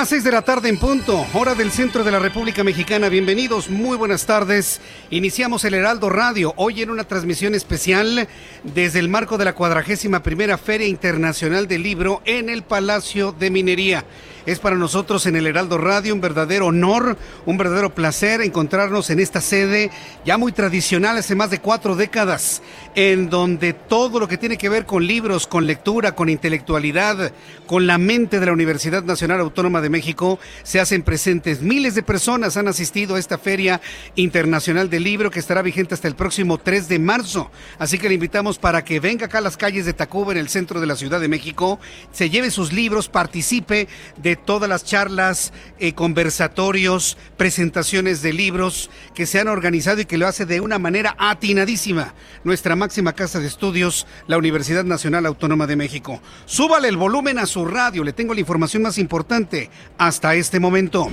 Las seis de la tarde en punto, hora del centro de la República Mexicana. Bienvenidos, muy buenas tardes. Iniciamos el Heraldo Radio, hoy en una transmisión especial desde el marco de la cuadragésima primera Feria Internacional del Libro en el Palacio de Minería. Es para nosotros en el Heraldo Radio un verdadero honor, un verdadero placer encontrarnos en esta sede ya muy tradicional hace más de cuatro décadas, en donde todo lo que tiene que ver con libros, con lectura, con intelectualidad, con la mente de la Universidad Nacional Autónoma de México, se hacen presentes. Miles de personas han asistido a esta Feria Internacional del Libro que estará vigente hasta el próximo 3 de marzo. Así que le invitamos para que venga acá a las calles de Tacuba, en el centro de la Ciudad de México, se lleve sus libros, participe de todas las charlas, eh, conversatorios, presentaciones de libros que se han organizado y que lo hace de una manera atinadísima nuestra máxima casa de estudios, la Universidad Nacional Autónoma de México. Súbale el volumen a su radio, le tengo la información más importante hasta este momento.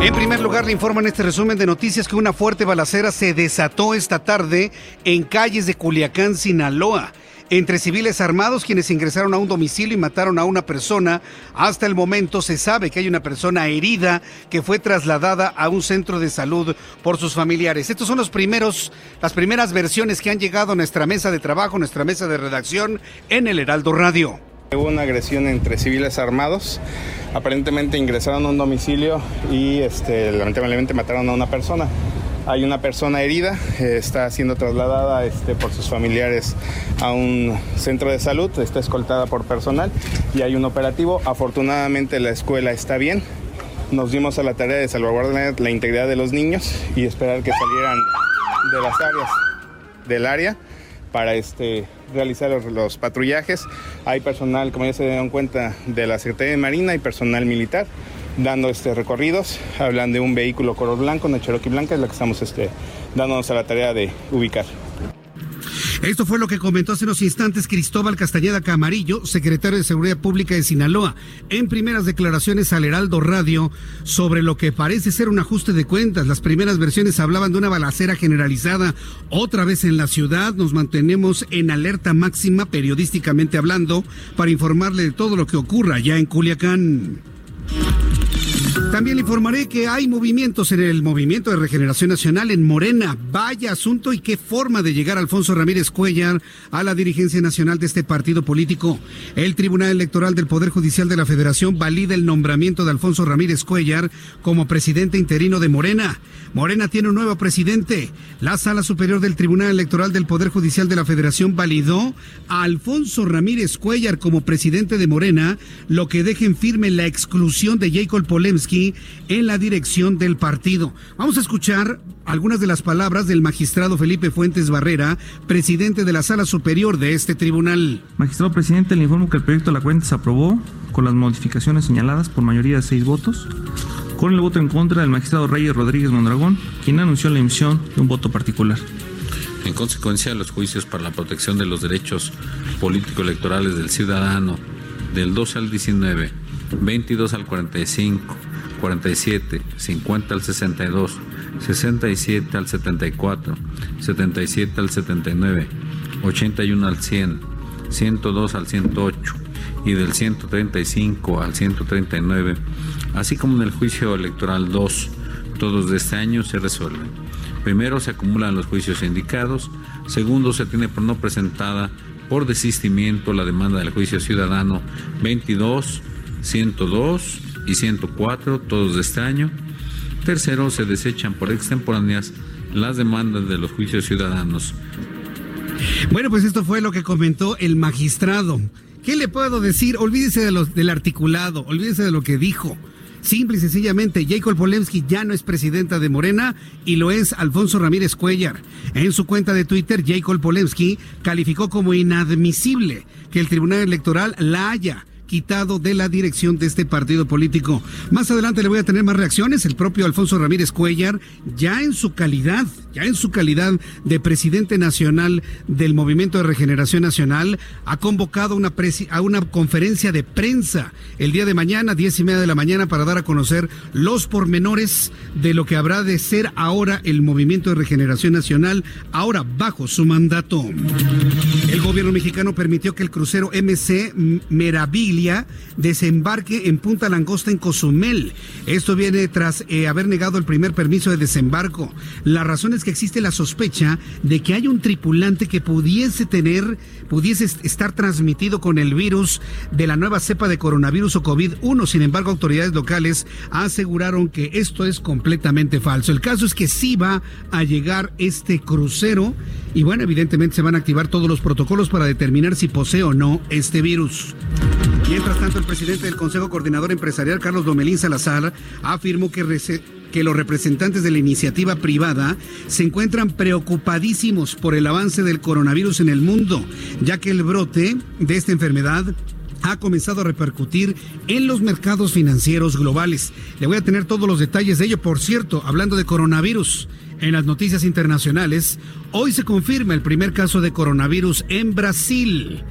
En primer lugar, le informo en este resumen de noticias que una fuerte balacera se desató esta tarde en calles de Culiacán, Sinaloa entre civiles armados quienes ingresaron a un domicilio y mataron a una persona. Hasta el momento se sabe que hay una persona herida que fue trasladada a un centro de salud por sus familiares. Estos son los primeros, las primeras versiones que han llegado a nuestra mesa de trabajo, nuestra mesa de redacción en el Heraldo Radio. Hubo una agresión entre civiles armados. Aparentemente ingresaron a un domicilio y este, lamentablemente mataron a una persona. Hay una persona herida, eh, está siendo trasladada este, por sus familiares a un centro de salud, está escoltada por personal y hay un operativo. Afortunadamente la escuela está bien. Nos dimos a la tarea de salvaguardar la integridad de los niños y esperar que salieran de las áreas del área para este, realizar los, los, patrullajes. Hay personal, como ya se dieron cuenta, de la Secretaría de Marina y personal militar dando este recorridos. Hablan de un vehículo color blanco, una Cherokee blanca, es la que estamos este, dándonos a la tarea de ubicar. Esto fue lo que comentó hace unos instantes Cristóbal Castañeda Camarillo, secretario de Seguridad Pública de Sinaloa, en primeras declaraciones al Heraldo Radio sobre lo que parece ser un ajuste de cuentas. Las primeras versiones hablaban de una balacera generalizada otra vez en la ciudad. Nos mantenemos en alerta máxima, periodísticamente hablando, para informarle de todo lo que ocurra allá en Culiacán. También le informaré que hay movimientos en el Movimiento de Regeneración Nacional en Morena. Vaya asunto y qué forma de llegar Alfonso Ramírez Cuellar a la dirigencia nacional de este partido político. El Tribunal Electoral del Poder Judicial de la Federación valida el nombramiento de Alfonso Ramírez Cuellar como presidente interino de Morena. Morena tiene un nuevo presidente. La Sala Superior del Tribunal Electoral del Poder Judicial de la Federación validó a Alfonso Ramírez Cuellar como presidente de Morena, lo que deja en firme la exclusión de Jacob Polemski en la dirección del partido. Vamos a escuchar algunas de las palabras del magistrado Felipe Fuentes Barrera, presidente de la Sala Superior de este tribunal. Magistrado presidente, le informo que el proyecto de la cuenta se aprobó con las modificaciones señaladas por mayoría de seis votos con el voto en contra del magistrado Reyes Rodríguez Mondragón, quien anunció la emisión de un voto particular. En consecuencia los juicios para la protección de los derechos político-electorales del ciudadano del 12 al 19, 22 al 45, 47, 50 al 62, 67 al 74, 77 al 79, 81 al 100, 102 al 108 y del 135 al 139 así como en el juicio electoral 2, todos de este año se resuelven. Primero se acumulan los juicios indicados, segundo se tiene por no presentada por desistimiento la demanda del juicio ciudadano 22 102 y 104, todos de este año. Tercero, se desechan por extemporáneas las demandas de los juicios ciudadanos. Bueno, pues esto fue lo que comentó el magistrado. ¿Qué le puedo decir? Olvídese de los, del articulado, olvídese de lo que dijo. Simple y sencillamente, Jacob Polemski ya no es presidenta de Morena y lo es Alfonso Ramírez Cuellar. En su cuenta de Twitter, Jacob Polemski calificó como inadmisible que el Tribunal Electoral la haya quitado de la dirección de este partido político. Más adelante le voy a tener más reacciones. El propio Alfonso Ramírez Cuellar, ya en su calidad, ya en su calidad de presidente nacional del Movimiento de Regeneración Nacional, ha convocado una a una conferencia de prensa el día de mañana, diez y media de la mañana, para dar a conocer los pormenores de lo que habrá de ser ahora el Movimiento de Regeneración Nacional, ahora bajo su mandato. El gobierno mexicano permitió que el crucero MC Desembarque en Punta Langosta en Cozumel. Esto viene tras eh, haber negado el primer permiso de desembarco. La razón es que existe la sospecha de que hay un tripulante que pudiese tener, pudiese estar transmitido con el virus de la nueva cepa de coronavirus o COVID-1. Sin embargo, autoridades locales aseguraron que esto es completamente falso. El caso es que sí va a llegar este crucero y bueno, evidentemente se van a activar todos los protocolos para determinar si posee o no este virus. Mientras tanto, el presidente del Consejo Coordinador Empresarial, Carlos Domelín Salazar, afirmó que, que los representantes de la iniciativa privada se encuentran preocupadísimos por el avance del coronavirus en el mundo, ya que el brote de esta enfermedad ha comenzado a repercutir en los mercados financieros globales. Le voy a tener todos los detalles de ello. Por cierto, hablando de coronavirus, en las noticias internacionales, hoy se confirma el primer caso de coronavirus en Brasil.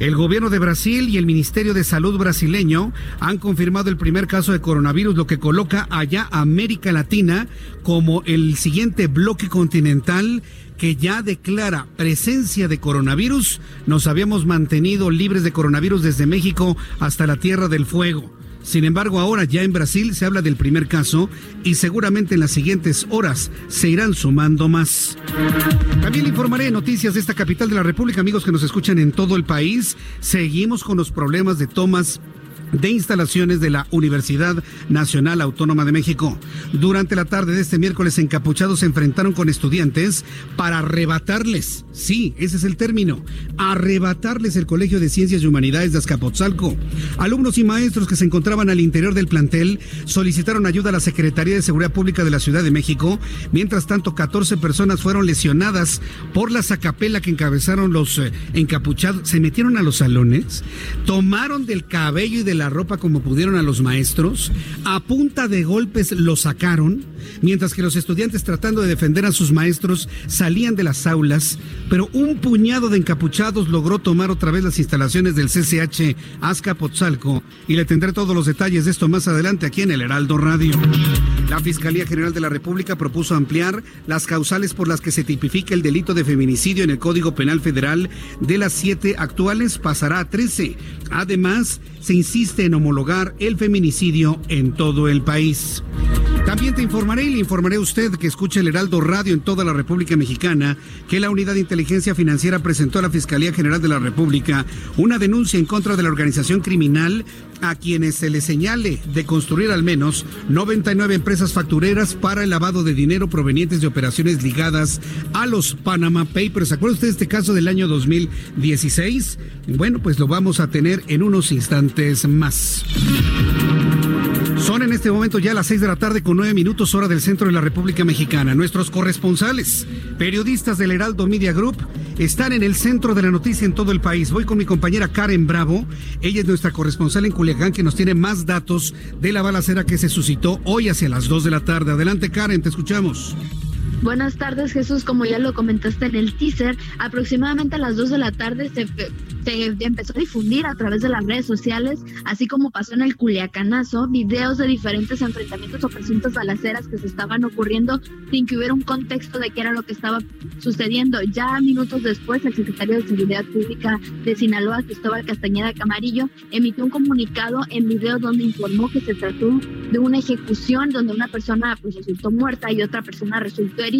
El gobierno de Brasil y el Ministerio de Salud brasileño han confirmado el primer caso de coronavirus, lo que coloca allá a América Latina como el siguiente bloque continental que ya declara presencia de coronavirus. Nos habíamos mantenido libres de coronavirus desde México hasta la Tierra del Fuego. Sin embargo, ahora ya en Brasil se habla del primer caso y seguramente en las siguientes horas se irán sumando más. También informaré noticias de esta capital de la República, amigos que nos escuchan en todo el país. Seguimos con los problemas de tomas de instalaciones de la Universidad Nacional Autónoma de México. Durante la tarde de este miércoles, encapuchados se enfrentaron con estudiantes para arrebatarles, sí, ese es el término, arrebatarles el Colegio de Ciencias y Humanidades de Azcapotzalco. Alumnos y maestros que se encontraban al interior del plantel solicitaron ayuda a la Secretaría de Seguridad Pública de la Ciudad de México. Mientras tanto, 14 personas fueron lesionadas por la sacapela que encabezaron los eh, encapuchados. Se metieron a los salones, tomaron del cabello y de la la ropa como pudieron a los maestros, a punta de golpes los sacaron, mientras que los estudiantes tratando de defender a sus maestros salían de las aulas, pero un puñado de encapuchados logró tomar otra vez las instalaciones del CCH Azcapotzalco y le tendré todos los detalles de esto más adelante aquí en el Heraldo Radio. La Fiscalía General de la República propuso ampliar las causales por las que se tipifica el delito de feminicidio en el Código Penal Federal de las siete actuales pasará a trece. Además, se insiste en homologar el feminicidio en todo el país. También te informaré y le informaré a usted que escucha el Heraldo Radio en toda la República Mexicana que la Unidad de Inteligencia Financiera presentó a la Fiscalía General de la República una denuncia en contra de la organización criminal a quienes se le señale de construir al menos 99 empresas factureras para el lavado de dinero provenientes de operaciones ligadas a los Panama Papers. ¿Se acuerda usted de este caso del año 2016? Bueno, pues lo vamos a tener en unos instantes más. Son en este momento ya las seis de la tarde con nueve minutos hora del centro de la República Mexicana. Nuestros corresponsales, periodistas del Heraldo Media Group, están en el centro de la noticia en todo el país. Voy con mi compañera Karen Bravo. Ella es nuestra corresponsal en Culiacán que nos tiene más datos de la balacera que se suscitó hoy hacia las dos de la tarde. Adelante Karen, te escuchamos. Buenas tardes, Jesús. Como ya lo comentaste en el teaser, aproximadamente a las 2 de la tarde se, empezó a difundir a través de las redes sociales, así como pasó en el Culiacanazo, videos de diferentes enfrentamientos o presuntas balaceras que se estaban ocurriendo sin que hubiera un contexto de qué era lo que estaba sucediendo. Ya minutos después, el secretario de Seguridad Pública de Sinaloa, Cristóbal Castañeda Camarillo, emitió un comunicado en video donde informó que se trató de una ejecución donde una persona pues, resultó muerta y otra persona resultó herida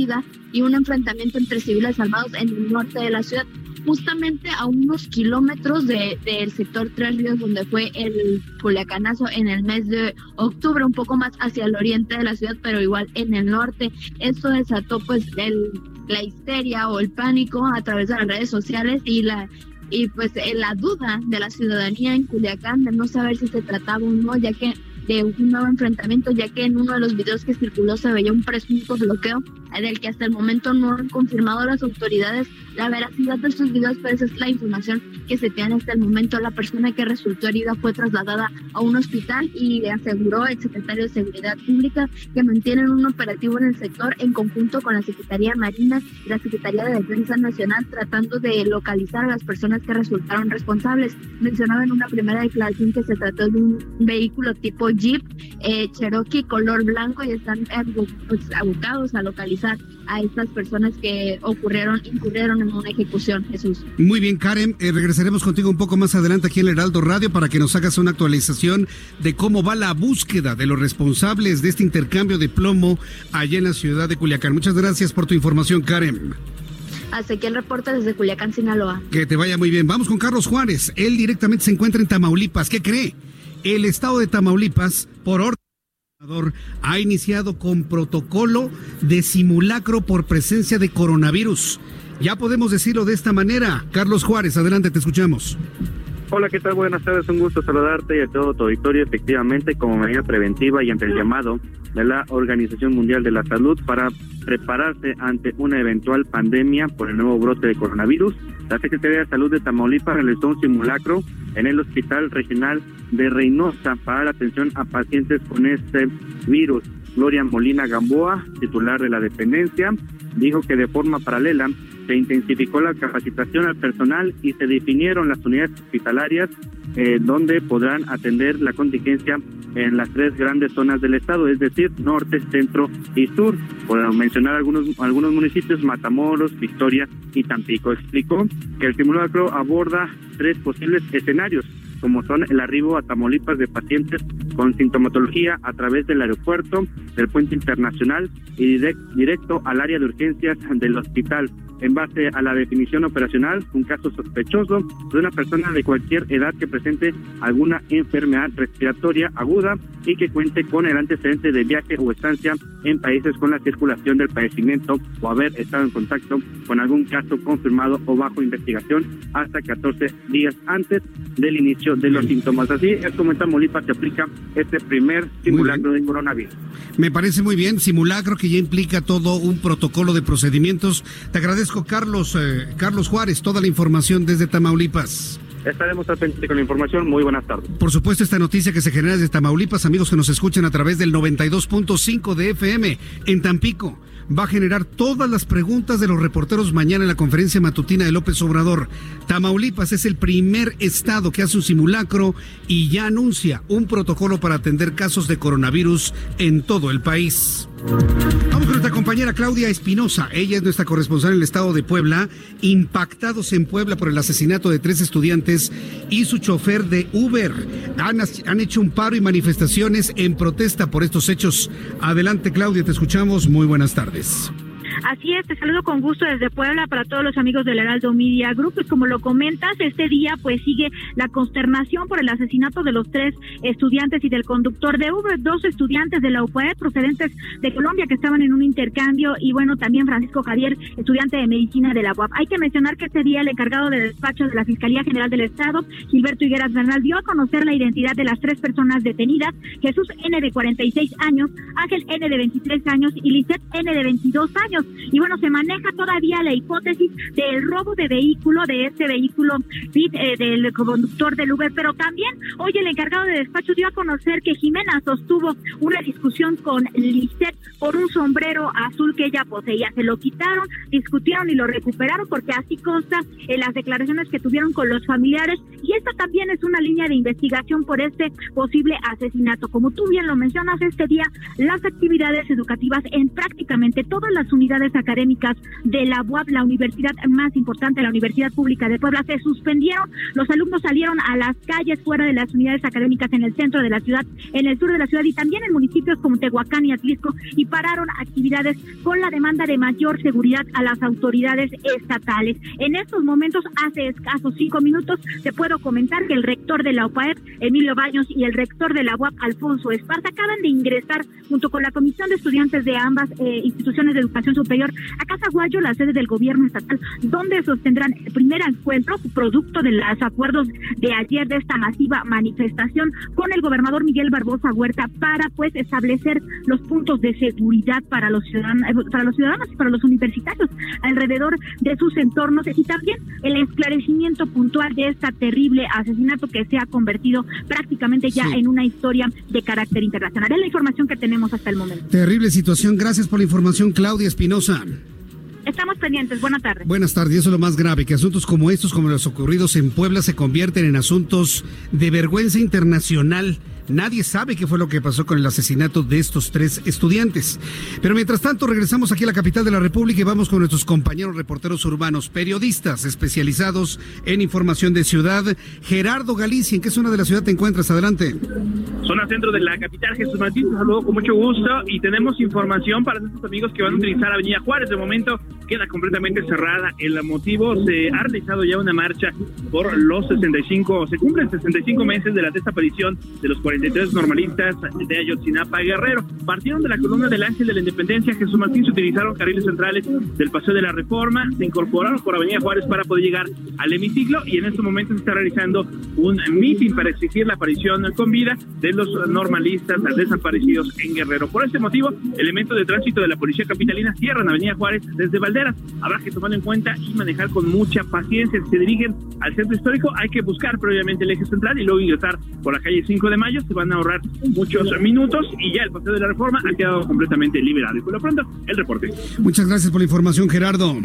y un enfrentamiento entre civiles armados en el norte de la ciudad. justamente a unos kilómetros del sector Tres Ríos, donde fue el Culiacanazo en el mes de octubre, un poco más hacia el oriente de la ciudad, pero igual en el norte. Esto desató pues el, la histeria o el pánico a través de las redes sociales y la y pues la duda de la ciudadanía en Culiacán de no saber si se trataba o no, ya que de un nuevo enfrentamiento, ya que en uno de los videos que circuló se veía un presunto bloqueo del que hasta el momento no han confirmado las autoridades la veracidad de estos videos, pero esa es la información que se tiene hasta el momento. La persona que resultó herida fue trasladada a un hospital y aseguró el secretario de Seguridad Pública que mantienen un operativo en el sector en conjunto con la Secretaría Marina y la Secretaría de Defensa Nacional tratando de localizar a las personas que resultaron responsables. Mencionaba en una primera declaración que se trató de un vehículo tipo Jeep eh, Cherokee color blanco y están pues, abocados a localizar a estas personas que ocurrieron, incurrieron en una ejecución, Jesús. Muy bien, Karen, eh, regresaremos contigo un poco más adelante aquí en el Heraldo Radio para que nos hagas una actualización de cómo va la búsqueda de los responsables de este intercambio de plomo allá en la ciudad de Culiacán. Muchas gracias por tu información, Karen. Hasta aquí el reporte desde Culiacán, Sinaloa. Que te vaya muy bien. Vamos con Carlos Juárez. Él directamente se encuentra en Tamaulipas. ¿Qué cree? El estado de Tamaulipas, por orden ha iniciado con protocolo de simulacro por presencia de coronavirus. Ya podemos decirlo de esta manera. Carlos Juárez, adelante, te escuchamos. Hola, ¿qué tal? Buenas tardes, un gusto saludarte y a todo tu auditorio. Efectivamente, como medida preventiva y ante el llamado de la Organización Mundial de la Salud para prepararse ante una eventual pandemia por el nuevo brote de coronavirus, la Secretaría de Salud de Tamaulipas realizó un simulacro en el Hospital Regional de Reynosa para la atención a pacientes con este virus. Gloria Molina Gamboa, titular de la dependencia, dijo que de forma paralela se intensificó la capacitación al personal y se definieron las unidades hospitalarias eh, donde podrán atender la contingencia en las tres grandes zonas del estado, es decir, norte, centro y sur. Por mencionar algunos, algunos municipios, Matamoros, Victoria y Tampico. Explicó que el simulacro aborda tres posibles escenarios como son el arribo a Tamaulipas de pacientes con sintomatología a través del aeropuerto, del puente internacional y directo al área de urgencias del hospital. En base a la definición operacional, un caso sospechoso de una persona de cualquier edad que presente alguna enfermedad respiratoria aguda y que cuente con el antecedente de viaje o estancia en países con la circulación del padecimiento o haber estado en contacto con algún caso confirmado o bajo investigación hasta 14 días antes del inicio de los síntomas. Así es como en Tamaulipas se aplica este primer simulacro de coronavirus. Me parece muy bien, simulacro que ya implica todo un protocolo de procedimientos. Te agradezco, Carlos, eh, Carlos Juárez, toda la información desde Tamaulipas. Estaremos atentos con la información. Muy buenas tardes. Por supuesto, esta noticia que se genera desde Tamaulipas, amigos que nos escuchan a través del 92.5 de FM en Tampico va a generar todas las preguntas de los reporteros mañana en la conferencia matutina de López Obrador. Tamaulipas es el primer estado que hace un simulacro y ya anuncia un protocolo para atender casos de coronavirus en todo el país. Vamos con nuestra compañera Claudia Espinosa. Ella es nuestra corresponsal en el estado de Puebla, impactados en Puebla por el asesinato de tres estudiantes y su chofer de Uber. Han, han hecho un paro y manifestaciones en protesta por estos hechos. Adelante, Claudia, te escuchamos. Muy buenas tardes. Así es, te saludo con gusto desde Puebla para todos los amigos del Heraldo Media Group. Pues como lo comentas, este día pues sigue la consternación por el asesinato de los tres estudiantes y del conductor de Uber, dos estudiantes de la UPAE procedentes de Colombia que estaban en un intercambio y bueno, también Francisco Javier, estudiante de medicina de la UAP. Hay que mencionar que este día el encargado de despacho de la Fiscalía General del Estado, Gilberto Higueras Bernal, dio a conocer la identidad de las tres personas detenidas, Jesús N de 46 años, Ángel N de 23 años y Lisette N de 22 años. Y bueno, se maneja todavía la hipótesis del robo de vehículo, de este vehículo eh, del conductor del Uber, pero también hoy el encargado de despacho dio a conocer que Jimena sostuvo una discusión con Lisette por un sombrero azul que ella poseía. Se lo quitaron, discutieron y lo recuperaron porque así consta en las declaraciones que tuvieron con los familiares y esta también es una línea de investigación por este posible asesinato. Como tú bien lo mencionas, este día las actividades educativas en prácticamente todas las unidades unidades académicas de la UAP, la universidad más importante, la Universidad Pública de Puebla, se suspendieron. Los alumnos salieron a las calles fuera de las unidades académicas en el centro de la ciudad, en el sur de la ciudad y también en municipios como Tehuacán y Atlisco y pararon actividades con la demanda de mayor seguridad a las autoridades estatales. En estos momentos, hace escasos cinco minutos, te puedo comentar que el rector de la UPAEP, Emilio Baños, y el rector de la UAP, Alfonso Esparza, acaban de ingresar junto con la comisión de estudiantes de ambas eh, instituciones de educación superior a Casa Guayo, la sede del gobierno estatal, donde sostendrán el primer encuentro producto de los acuerdos de ayer de esta masiva manifestación con el gobernador Miguel Barbosa Huerta para pues establecer los puntos de seguridad para los ciudadanos, eh, para los ciudadanos y para los universitarios alrededor de sus entornos y también el esclarecimiento puntual de este terrible asesinato que se ha convertido prácticamente ya en una historia de carácter internacional. Es la información que tenemos hasta el momento. Terrible situación. Gracias por la información, Claudia Espinosa. Estamos pendientes. Buenas tardes. Buenas tardes. Eso es lo más grave, que asuntos como estos, como los ocurridos en Puebla, se convierten en asuntos de vergüenza internacional. Nadie sabe qué fue lo que pasó con el asesinato de estos tres estudiantes. Pero mientras tanto, regresamos aquí a la capital de la República y vamos con nuestros compañeros reporteros urbanos, periodistas especializados en información de ciudad. Gerardo Galicia, ¿en qué zona de la ciudad te encuentras? Adelante. Zona centro de la capital, Jesús Martín, te saludo con mucho gusto y tenemos información para nuestros amigos que van a utilizar Avenida Juárez. De momento queda completamente cerrada. El motivo se ha realizado ya una marcha por los 65, se cumplen 65 meses de la desaparición de los 43 normalistas de Ayotzinapa Guerrero. Partieron de la columna del Ángel de la Independencia, Jesús Martín, se utilizaron carriles centrales del Paseo de la Reforma, se incorporaron por Avenida Juárez para poder llegar al hemiciclo y en este momento se está realizando un meeting para exigir la aparición con vida de los normalistas desaparecidos en Guerrero. Por este motivo, elementos de tránsito de la Policía Capitalina cierran Avenida Juárez desde Valderas. Habrá que tomarlo en cuenta y manejar con mucha paciencia. Si se dirigen al centro histórico, hay que buscar previamente el eje central y luego ingresar por la calle 5 de Mayo. Se van a ahorrar muchos minutos y ya el paseo de la reforma ha quedado completamente liberado. Y por lo pronto, el reporte. Muchas gracias por la información, Gerardo.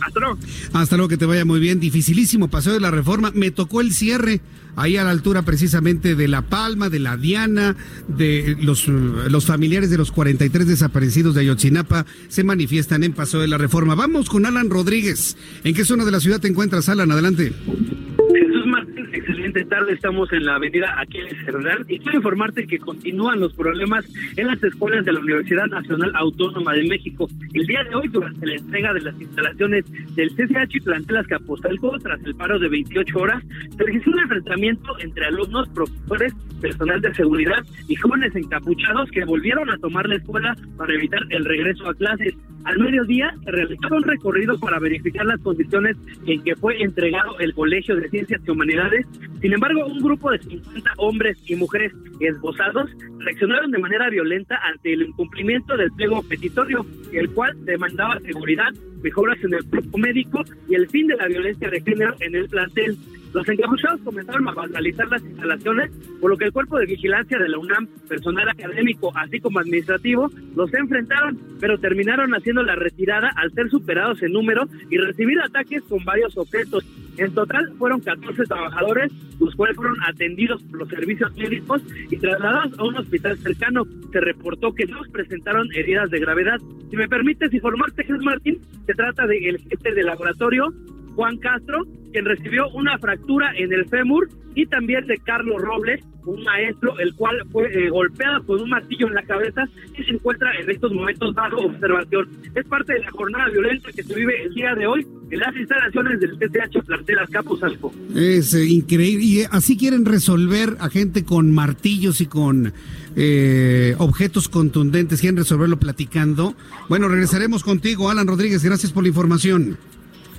Hasta luego. Hasta luego, que te vaya muy bien. Dificilísimo paseo de la reforma. Me tocó el cierre ahí a la altura precisamente de La Palma, de la Diana, de los, los familiares de los 43 desaparecidos de Ayotzinapa se manifiestan en Paso de la Reforma. Vamos con Alan Rodríguez. ¿En qué zona de la ciudad te encuentras, Alan? Adelante. Excelente tarde. Estamos en la avenida Aquiles Cerdán y quiero informarte que continúan los problemas en las escuelas de la Universidad Nacional Autónoma de México. El día de hoy, durante la entrega de las instalaciones del CCH y plantelas Capozalco, tras el paro de 28 horas, se registró un enfrentamiento entre alumnos, profesores, personal de seguridad y jóvenes encapuchados que volvieron a tomar la escuela para evitar el regreso a clases. Al mediodía se un recorrido para verificar las condiciones en que fue entregado el Colegio de Ciencias y Humanidades. Sin embargo, un grupo de 50 hombres y mujeres esbozados reaccionaron de manera violenta ante el incumplimiento del pliego petitorio, el cual demandaba seguridad, mejoras en el cuerpo médico y el fin de la violencia de género en el plantel. Los encapuchados comenzaron a vandalizar las instalaciones, por lo que el cuerpo de vigilancia de la UNAM, personal académico así como administrativo, los enfrentaron, pero terminaron haciendo la retirada al ser superados en número y recibir ataques con varios objetos. En total fueron 14 trabajadores, los cuales fueron atendidos por los servicios médicos y trasladados a un hospital cercano. Se reportó que dos presentaron heridas de gravedad. Si me permites informarte, Jesús Martín, se trata del jefe de laboratorio, Juan Castro, quien recibió una fractura en el fémur, y también de Carlos Robles, un maestro, el cual fue eh, golpeado con un martillo en la cabeza y se encuentra en estos momentos bajo observación. Es parte de la jornada violenta que se vive el día de hoy en las instalaciones del TCH Plantelas Capos Alco. Es eh, increíble. Y eh, así quieren resolver a gente con martillos y con eh, objetos contundentes. Quieren resolverlo platicando. Bueno, regresaremos contigo, Alan Rodríguez. Gracias por la información.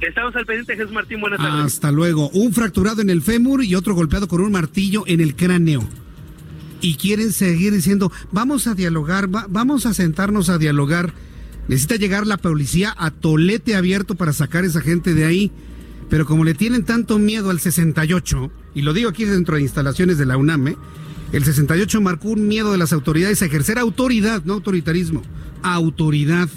Estamos al pendiente, Jesús Martín. Buenas tardes. Hasta luego. Un fracturado en el fémur y otro golpeado con un martillo en el cráneo. Y quieren seguir diciendo, vamos a dialogar, va- vamos a sentarnos a dialogar. Necesita llegar la policía a tolete abierto para sacar a esa gente de ahí. Pero como le tienen tanto miedo al 68, y lo digo aquí dentro de instalaciones de la UNAM, ¿eh? el 68 marcó un miedo de las autoridades a ejercer autoridad, no autoritarismo, autoridad.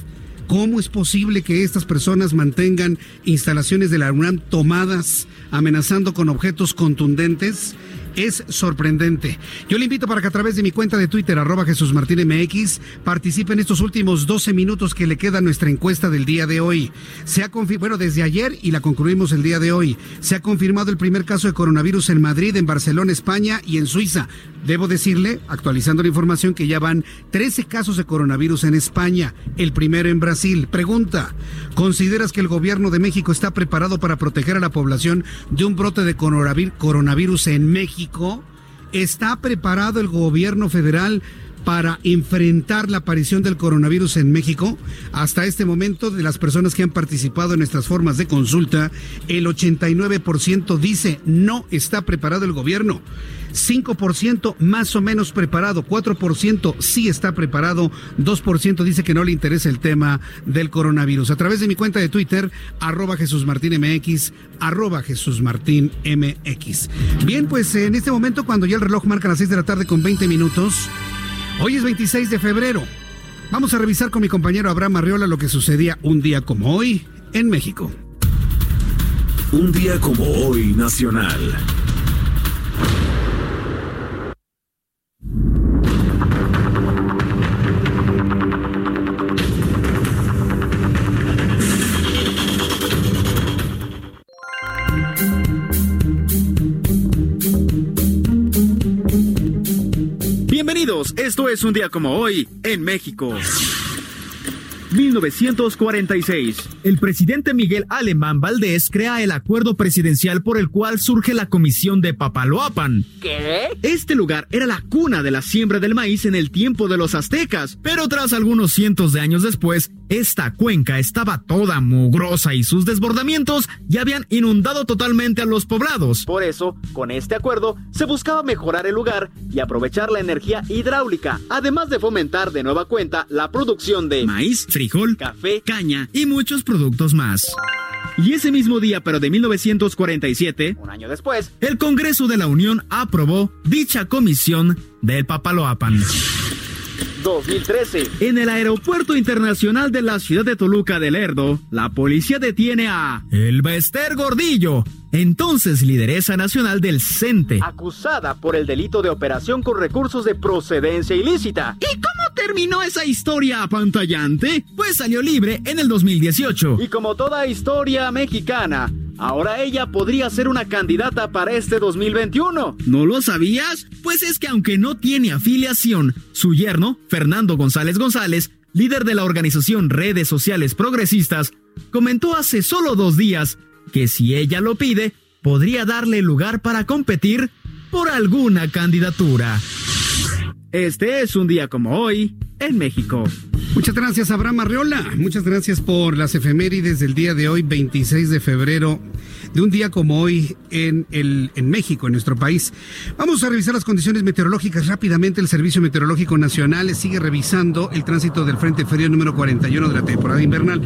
¿Cómo es posible que estas personas mantengan instalaciones de la UNAM tomadas, amenazando con objetos contundentes? Es sorprendente. Yo le invito para que a través de mi cuenta de Twitter, arroba Jesús Martín MX, participe en estos últimos 12 minutos que le queda nuestra encuesta del día de hoy. Se ha bueno, desde ayer y la concluimos el día de hoy. Se ha confirmado el primer caso de coronavirus en Madrid, en Barcelona, España y en Suiza. Debo decirle, actualizando la información, que ya van 13 casos de coronavirus en España, el primero en Brasil. Pregunta, ¿consideras que el gobierno de México está preparado para proteger a la población de un brote de coronavirus en México? ¿Está preparado el gobierno federal para enfrentar la aparición del coronavirus en México? Hasta este momento, de las personas que han participado en nuestras formas de consulta, el 89% dice no está preparado el gobierno. 5% más o menos preparado, 4% sí está preparado, 2% dice que no le interesa el tema del coronavirus. A través de mi cuenta de Twitter, arroba Jesús Martín MX, arroba Jesús Martín MX. Bien, pues en este momento, cuando ya el reloj marca las 6 de la tarde con 20 minutos, Hoy es 26 de febrero. Vamos a revisar con mi compañero Abraham Arriola lo que sucedía un día como hoy en México. Un día como hoy nacional. Esto es un día como hoy en México. 1946. El presidente Miguel Alemán Valdés crea el acuerdo presidencial por el cual surge la comisión de Papaloapan. ¿Qué? Este lugar era la cuna de la siembra del maíz en el tiempo de los aztecas, pero tras algunos cientos de años después, esta cuenca estaba toda mugrosa y sus desbordamientos ya habían inundado totalmente a los poblados. Por eso, con este acuerdo, se buscaba mejorar el lugar y aprovechar la energía hidráulica, además de fomentar de nueva cuenta la producción de maíz, frijol, café, caña y muchos productos más. Y ese mismo día, pero de 1947, un año después, el Congreso de la Unión aprobó dicha comisión del Papaloapan. 2013. En el Aeropuerto Internacional de la ciudad de Toluca del Lerdo, la policía detiene a El Bester Gordillo, entonces lideresa nacional del CENTE, acusada por el delito de operación con recursos de procedencia ilícita. ¿Y cómo terminó esa historia apantallante? Pues salió libre en el 2018. Y como toda historia mexicana, Ahora ella podría ser una candidata para este 2021. ¿No lo sabías? Pues es que aunque no tiene afiliación, su yerno, Fernando González González, líder de la organización Redes Sociales Progresistas, comentó hace solo dos días que si ella lo pide, podría darle lugar para competir por alguna candidatura. Este es un día como hoy en México. Muchas gracias, Abraham Arreola. Muchas gracias por las efemérides del día de hoy, 26 de febrero, de un día como hoy en, el, en México, en nuestro país. Vamos a revisar las condiciones meteorológicas rápidamente. El Servicio Meteorológico Nacional sigue revisando el tránsito del Frente Frío número 41 de la temporada invernal.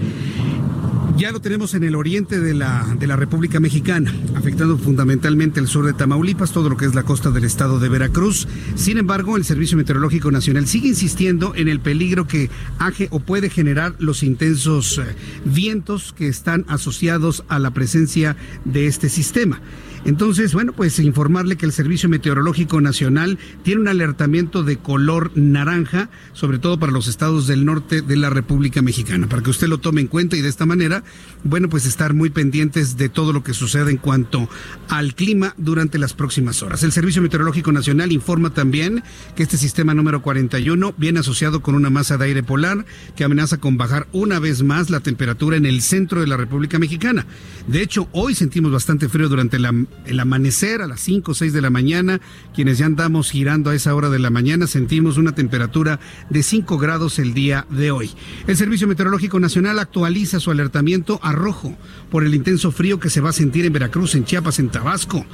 Ya lo tenemos en el oriente de la, de la República Mexicana, afectando fundamentalmente el sur de Tamaulipas, todo lo que es la costa del estado de Veracruz. Sin embargo, el Servicio Meteorológico Nacional sigue insistiendo en el peligro que hace o puede generar los intensos eh, vientos que están asociados a la presencia de este sistema. Entonces, bueno, pues informarle que el Servicio Meteorológico Nacional tiene un alertamiento de color naranja, sobre todo para los estados del norte de la República Mexicana, para que usted lo tome en cuenta y de esta manera, bueno, pues estar muy pendientes de todo lo que sucede en cuanto al clima durante las próximas horas. El Servicio Meteorológico Nacional informa también que este sistema número 41 viene asociado con una masa de aire polar que amenaza con bajar una vez más la temperatura en el centro de la República Mexicana. De hecho, hoy sentimos bastante frío durante la el amanecer a las 5 o 6 de la mañana. Quienes ya andamos girando a esa hora de la mañana sentimos una temperatura de 5 grados el día de hoy. El Servicio Meteorológico Nacional actualiza su alertamiento a rojo por el intenso frío que se va a sentir en Veracruz, en Chiapas, en Tabasco.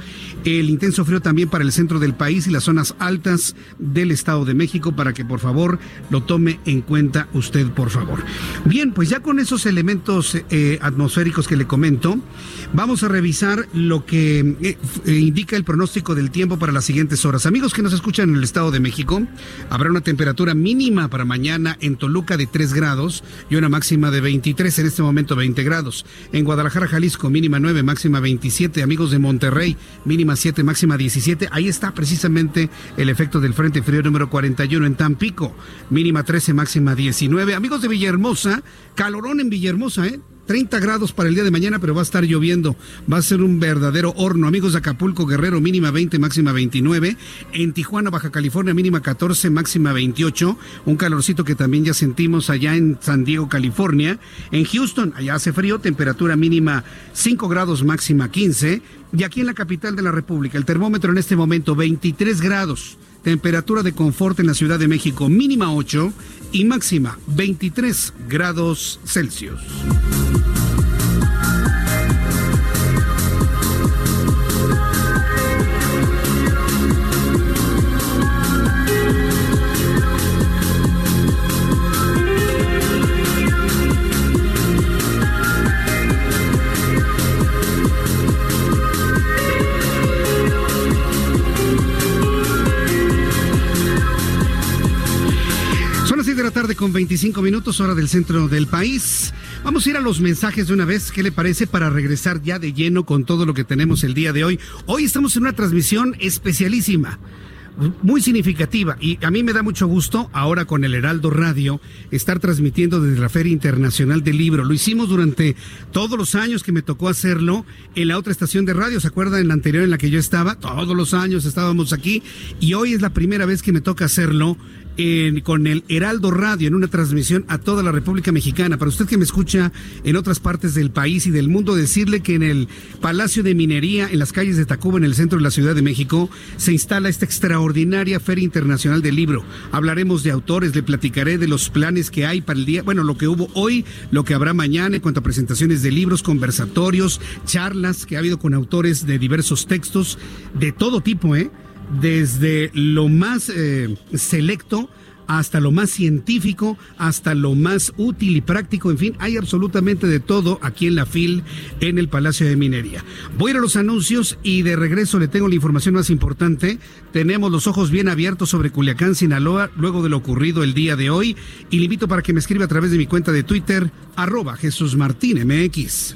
El intenso frío también para el centro del país y las zonas altas del Estado de México para que por favor lo tome en cuenta usted, por favor. Bien, pues ya con esos elementos eh, atmosféricos que le comento, vamos a revisar lo que eh, eh, indica el pronóstico del tiempo para las siguientes horas. Amigos que nos escuchan en el Estado de México, habrá una temperatura mínima para mañana en Toluca de 3 grados y una máxima de 23, en este momento 20 grados. En Guadalajara, Jalisco, mínima 9, máxima 27. Amigos de Monterrey, mínima 7, máxima 17. Ahí está precisamente el efecto del Frente Frío número 41 en Tampico, mínima 13, máxima 19. Amigos de Villahermosa, calorón en Villahermosa, ¿eh? 30 grados para el día de mañana, pero va a estar lloviendo. Va a ser un verdadero horno. Amigos de Acapulco, Guerrero, mínima 20, máxima 29. En Tijuana, Baja California, mínima 14, máxima 28. Un calorcito que también ya sentimos allá en San Diego, California. En Houston, allá hace frío, temperatura mínima 5 grados, máxima 15. Y aquí en la capital de la República, el termómetro en este momento 23 grados. Temperatura de confort en la Ciudad de México mínima 8 y máxima 23 grados Celsius. Con 25 minutos, hora del centro del país. Vamos a ir a los mensajes de una vez. ¿Qué le parece para regresar ya de lleno con todo lo que tenemos el día de hoy? Hoy estamos en una transmisión especialísima muy significativa y a mí me da mucho gusto ahora con el Heraldo Radio estar transmitiendo desde la Feria Internacional del Libro. Lo hicimos durante todos los años que me tocó hacerlo en la otra estación de radio, ¿se acuerdan en la anterior en la que yo estaba? Todos los años estábamos aquí y hoy es la primera vez que me toca hacerlo con el Heraldo Radio en una transmisión a toda la República Mexicana. Para usted que me escucha en otras partes del país y del mundo, decirle que en el Palacio de Minería, en las calles de Tacuba, en el centro de la Ciudad de México, se instala esta extraordinaria Feria Internacional del Libro. Hablaremos de autores, le platicaré de los planes que hay para el día, bueno, lo que hubo hoy, lo que habrá mañana en cuanto a presentaciones de libros, conversatorios, charlas que ha habido con autores de diversos textos, de todo tipo, ¿eh? Desde lo más eh, selecto hasta lo más científico, hasta lo más útil y práctico, en fin, hay absolutamente de todo aquí en la FIL, en el Palacio de Minería. Voy a ir a los anuncios y de regreso le tengo la información más importante. Tenemos los ojos bien abiertos sobre Culiacán, Sinaloa, luego de lo ocurrido el día de hoy, y le invito para que me escriba a través de mi cuenta de Twitter, arroba Jesús Martín MX.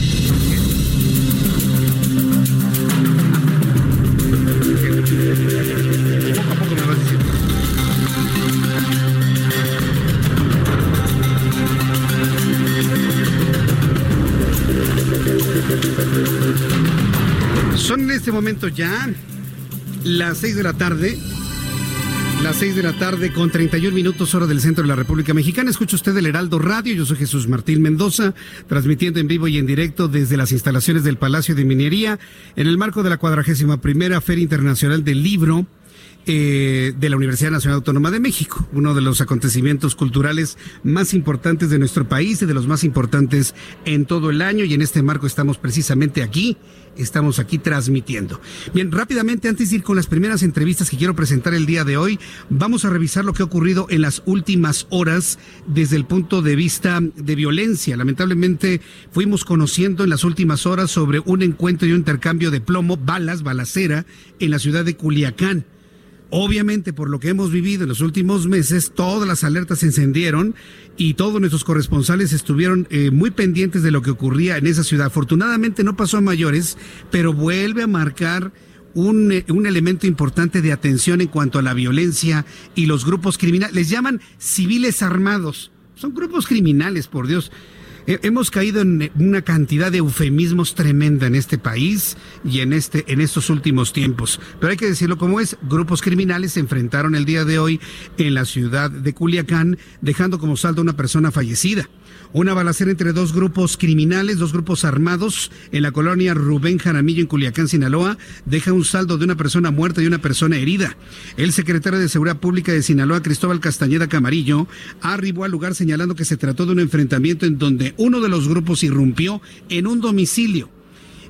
Momento ya las 6 de la tarde. Las 6 de la tarde con 31 minutos hora del centro de la República Mexicana. Escucha usted el Heraldo Radio. Yo soy Jesús Martín Mendoza, transmitiendo en vivo y en directo desde las instalaciones del Palacio de Minería en el marco de la cuadragésima primera Feria Internacional del Libro eh, de la Universidad Nacional Autónoma de México, uno de los acontecimientos culturales más importantes de nuestro país y de los más importantes en todo el año y en este marco estamos precisamente aquí, estamos aquí transmitiendo. Bien, rápidamente antes de ir con las primeras entrevistas que quiero presentar el día de hoy, vamos a revisar lo que ha ocurrido en las últimas horas desde el punto de vista de violencia. Lamentablemente fuimos conociendo en las últimas horas sobre un encuentro y un intercambio de plomo, balas, balacera en la ciudad de Culiacán. Obviamente, por lo que hemos vivido en los últimos meses, todas las alertas se encendieron y todos nuestros corresponsales estuvieron eh, muy pendientes de lo que ocurría en esa ciudad. Afortunadamente no pasó a mayores, pero vuelve a marcar un, eh, un, elemento importante de atención en cuanto a la violencia y los grupos criminales. Les llaman civiles armados. Son grupos criminales, por Dios. Hemos caído en una cantidad de eufemismos tremenda en este país y en este en estos últimos tiempos. Pero hay que decirlo como es, grupos criminales se enfrentaron el día de hoy en la ciudad de Culiacán, dejando como saldo una persona fallecida. Una balacera entre dos grupos criminales, dos grupos armados en la colonia Rubén Jaramillo en Culiacán, Sinaloa, deja un saldo de una persona muerta y una persona herida. El secretario de Seguridad Pública de Sinaloa, Cristóbal Castañeda Camarillo, arribó al lugar señalando que se trató de un enfrentamiento en donde uno de los grupos irrumpió en un domicilio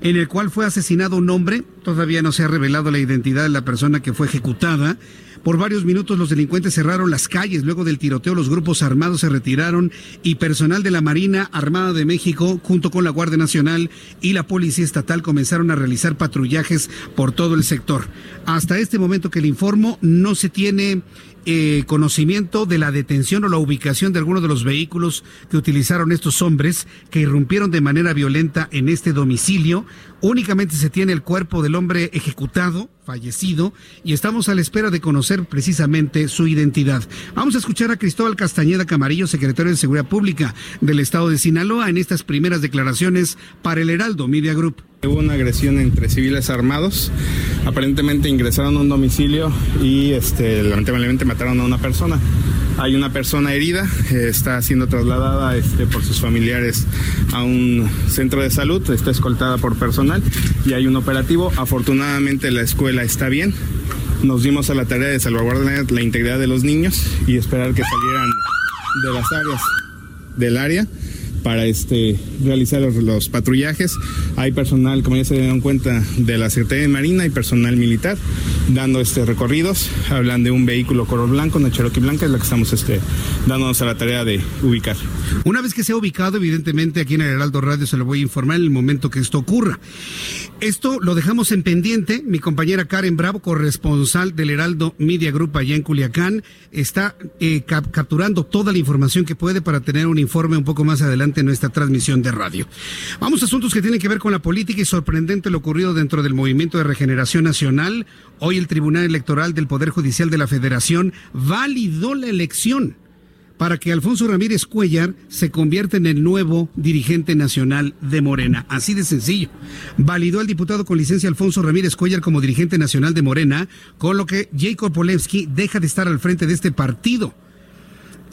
en el cual fue asesinado un hombre. Todavía no se ha revelado la identidad de la persona que fue ejecutada. Por varios minutos los delincuentes cerraron las calles. Luego del tiroteo los grupos armados se retiraron y personal de la Marina Armada de México junto con la Guardia Nacional y la Policía Estatal comenzaron a realizar patrullajes por todo el sector. Hasta este momento que le informo no se tiene eh, conocimiento de la detención o la ubicación de algunos de los vehículos que utilizaron estos hombres que irrumpieron de manera violenta en este domicilio. Únicamente se tiene el cuerpo del hombre ejecutado, fallecido, y estamos a la espera de conocer precisamente su identidad. Vamos a escuchar a Cristóbal Castañeda Camarillo, secretario de Seguridad Pública del Estado de Sinaloa, en estas primeras declaraciones para el Heraldo Media Group. Hubo una agresión entre civiles armados. Aparentemente ingresaron a un domicilio y este, lamentablemente mataron a una persona. Hay una persona herida, eh, está siendo trasladada este, por sus familiares a un centro de salud, está escoltada por personal y hay un operativo. Afortunadamente la escuela está bien. Nos dimos a la tarea de salvaguardar la integridad de los niños y esperar que salieran de las áreas del área para este, realizar los, patrullajes. Hay personal, como ya se dieron cuenta, de la Secretaría de Marina y personal militar dando este recorridos. Hablan de un vehículo color blanco, una Cherokee blanca, es la que estamos este, dándonos a la tarea de ubicar. Una vez que sea ubicado, evidentemente aquí en el Heraldo Radio se lo voy a informar en el momento que esto ocurra. Esto lo dejamos en pendiente. Mi compañera Karen Bravo, corresponsal del Heraldo Media Group allá en Culiacán, está eh, capturando toda la información que puede para tener un informe un poco más adelante en nuestra transmisión de radio. Vamos a asuntos que tienen que ver con la política y sorprendente lo ocurrido dentro del Movimiento de Regeneración Nacional. Hoy el Tribunal Electoral del Poder Judicial de la Federación validó la elección para que Alfonso Ramírez Cuellar se convierta en el nuevo dirigente nacional de Morena. Así de sencillo. Validó al diputado con licencia Alfonso Ramírez Cuellar como dirigente nacional de Morena, con lo que Jacob Polewski deja de estar al frente de este partido.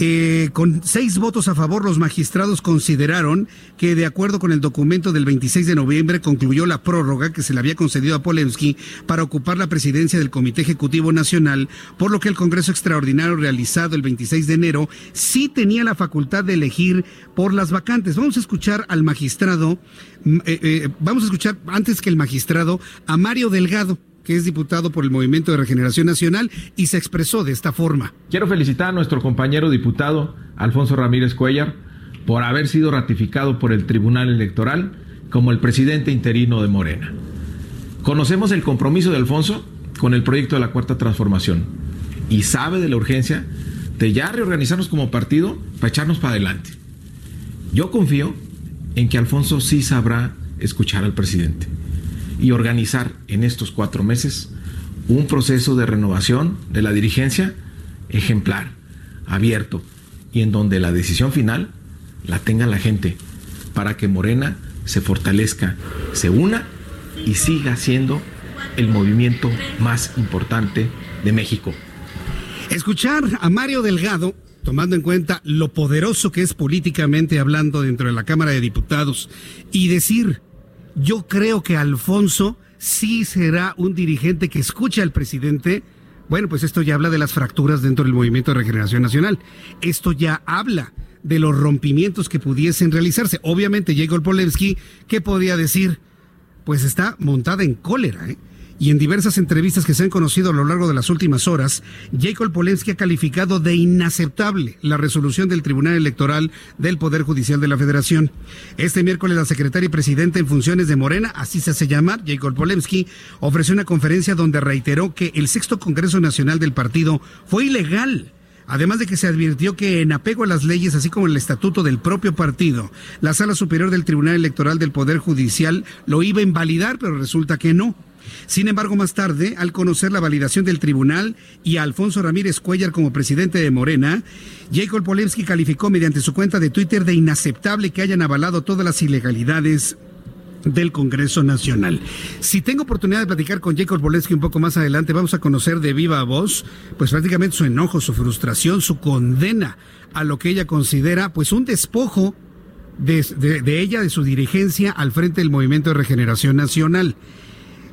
Eh, con seis votos a favor, los magistrados consideraron que, de acuerdo con el documento del 26 de noviembre, concluyó la prórroga que se le había concedido a Polensky para ocupar la presidencia del Comité Ejecutivo Nacional, por lo que el Congreso Extraordinario realizado el 26 de enero sí tenía la facultad de elegir por las vacantes. Vamos a escuchar al magistrado, mm, eh, eh, vamos a escuchar antes que el magistrado a Mario Delgado que es diputado por el Movimiento de Regeneración Nacional y se expresó de esta forma. Quiero felicitar a nuestro compañero diputado Alfonso Ramírez Cuellar por haber sido ratificado por el Tribunal Electoral como el presidente interino de Morena. Conocemos el compromiso de Alfonso con el proyecto de la Cuarta Transformación y sabe de la urgencia de ya reorganizarnos como partido para echarnos para adelante. Yo confío en que Alfonso sí sabrá escuchar al presidente y organizar en estos cuatro meses un proceso de renovación de la dirigencia ejemplar, abierto y en donde la decisión final la tenga la gente para que Morena se fortalezca, se una y siga siendo el movimiento más importante de México. Escuchar a Mario Delgado, tomando en cuenta lo poderoso que es políticamente hablando dentro de la Cámara de Diputados, y decir yo creo que Alfonso sí será un dirigente que escucha al presidente. Bueno, pues esto ya habla de las fracturas dentro del movimiento de regeneración nacional. Esto ya habla de los rompimientos que pudiesen realizarse. Obviamente, Jacob Polensky, ¿qué podría decir? Pues está montada en cólera, ¿eh? Y en diversas entrevistas que se han conocido a lo largo de las últimas horas, Jacob Polensky ha calificado de inaceptable la resolución del Tribunal Electoral del Poder Judicial de la Federación. Este miércoles la secretaria y presidenta en funciones de Morena, así se hace llamar, Jacob Polensky, ofreció una conferencia donde reiteró que el sexto Congreso Nacional del partido fue ilegal además de que se advirtió que en apego a las leyes, así como el estatuto del propio partido, la Sala Superior del Tribunal Electoral del Poder Judicial lo iba a invalidar, pero resulta que no. Sin embargo, más tarde, al conocer la validación del tribunal y a Alfonso Ramírez Cuellar como presidente de Morena, Jacob Polemski calificó mediante su cuenta de Twitter de inaceptable que hayan avalado todas las ilegalidades del Congreso Nacional. Si tengo oportunidad de platicar con Jacob Bolensky un poco más adelante, vamos a conocer de viva voz, pues prácticamente su enojo, su frustración, su condena a lo que ella considera, pues un despojo de, de ella, de su dirigencia al frente del Movimiento de Regeneración Nacional.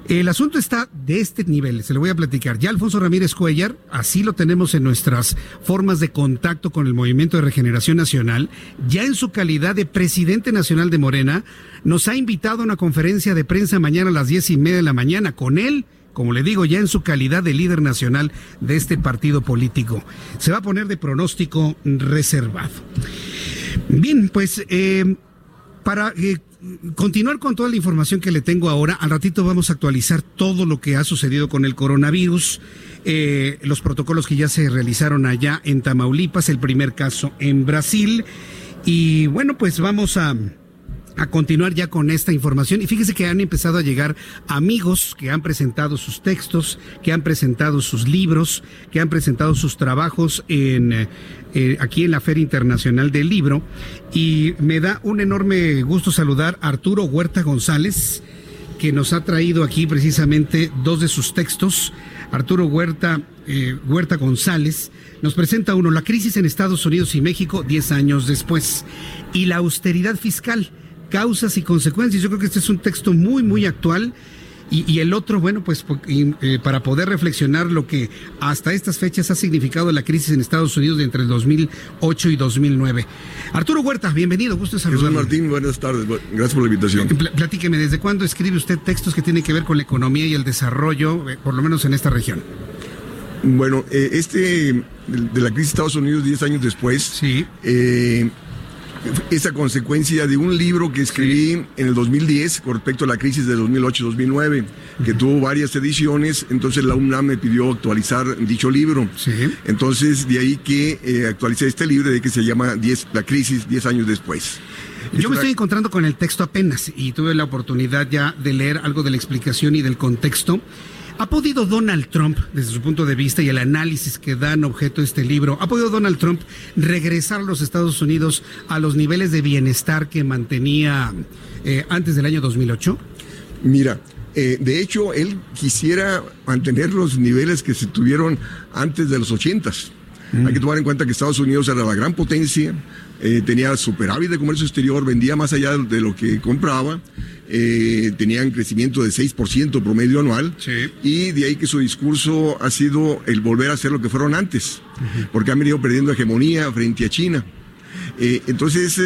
El asunto está de este nivel, se lo voy a platicar. Ya Alfonso Ramírez Cuellar, así lo tenemos en nuestras formas de contacto con el Movimiento de Regeneración Nacional, ya en su calidad de presidente nacional de Morena, nos ha invitado a una conferencia de prensa mañana a las diez y media de la mañana con él como le digo, ya en su calidad de líder nacional de este partido político. Se va a poner de pronóstico reservado. Bien, pues eh, para eh, continuar con toda la información que le tengo ahora, al ratito vamos a actualizar todo lo que ha sucedido con el coronavirus, eh, los protocolos que ya se realizaron allá en Tamaulipas, el primer caso en Brasil. Y bueno, pues vamos a a continuar ya con esta información. Y fíjese que han empezado a llegar amigos que han presentado sus textos, que han presentado sus libros, que han presentado sus trabajos en, eh, eh, aquí en la Feria Internacional del Libro. Y me da un enorme gusto saludar a Arturo Huerta González, que nos ha traído aquí precisamente dos de sus textos. Arturo Huerta, eh, Huerta González nos presenta uno, la crisis en Estados Unidos y México 10 años después, y la austeridad fiscal causas y consecuencias. Yo creo que este es un texto muy, muy actual. Y, el otro, bueno, pues eh, para poder reflexionar lo que hasta estas fechas ha significado la crisis en Estados Unidos de entre el 2008 y 2009. Arturo Huerta, bienvenido, gusto saludarlo. Jesús Martín, buenas tardes, gracias por la invitación. platíqueme, ¿desde cuándo escribe usted textos que tienen que ver con la economía y el desarrollo, eh, por lo menos en esta región? Bueno, eh, este de la crisis de Estados Unidos 10 años después, sí esa consecuencia de un libro que escribí en el 2010 con respecto a la crisis de 2008-2009, que tuvo varias ediciones, entonces la UNAM me pidió actualizar dicho libro. Entonces, de ahí que eh, actualicé este libro, de que se llama La crisis 10 años después. Yo me estoy encontrando con el texto apenas y tuve la oportunidad ya de leer algo de la explicación y del contexto. ¿Ha podido Donald Trump, desde su punto de vista y el análisis que dan objeto a este libro, ha podido Donald Trump regresar a los Estados Unidos a los niveles de bienestar que mantenía eh, antes del año 2008? Mira, eh, de hecho, él quisiera mantener los niveles que se tuvieron antes de los ochentas. Hay que tomar en cuenta que Estados Unidos era la gran potencia, eh, tenía superávit de comercio exterior, vendía más allá de lo que compraba, eh, tenían crecimiento de 6% promedio anual, y de ahí que su discurso ha sido el volver a ser lo que fueron antes, porque han venido perdiendo hegemonía frente a China. Eh, entonces,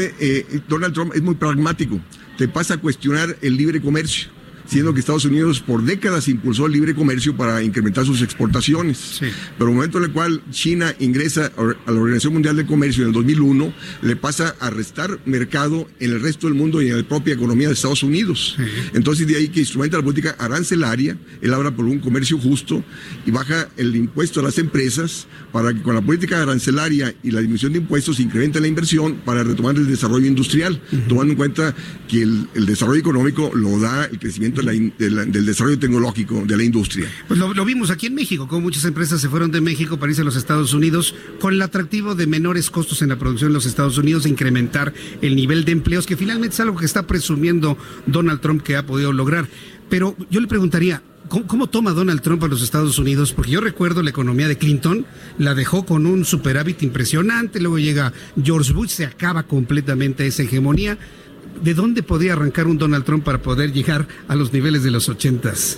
Donald Trump es muy pragmático, te pasa a cuestionar el libre comercio siendo que Estados Unidos por décadas impulsó el libre comercio para incrementar sus exportaciones. Pero en el momento en el cual China ingresa a la Organización Mundial de Comercio en el 2001, le pasa a restar mercado en el resto del mundo y en la propia economía de Estados Unidos. Entonces de ahí que instrumenta la política arancelaria, él habla por un comercio justo y baja el impuesto a las empresas para que con la política arancelaria y la disminución de impuestos se incremente la inversión para retomar el desarrollo industrial, tomando en cuenta que el desarrollo económico lo da el crecimiento del desarrollo tecnológico de la industria. Pues lo, vimos aquí en México, como muchas empresas se fueron de México para irse a los Estados Unidos con el atractivo de menores costos en la producción en los Estados Unidos, de incrementar el nivel de empleos, que finalmente es algo que está presumiendo Donald Trump que ha podido lograr. Pero yo le preguntaría, ¿Cómo, toma Donald Trump a los Estados Unidos? Porque yo recuerdo la economía de Clinton, la dejó con un superávit impresionante, luego llega George Bush, se acaba completamente esa hegemonía. ¿De dónde podía arrancar un Donald Trump para poder llegar a los niveles de los ochentas?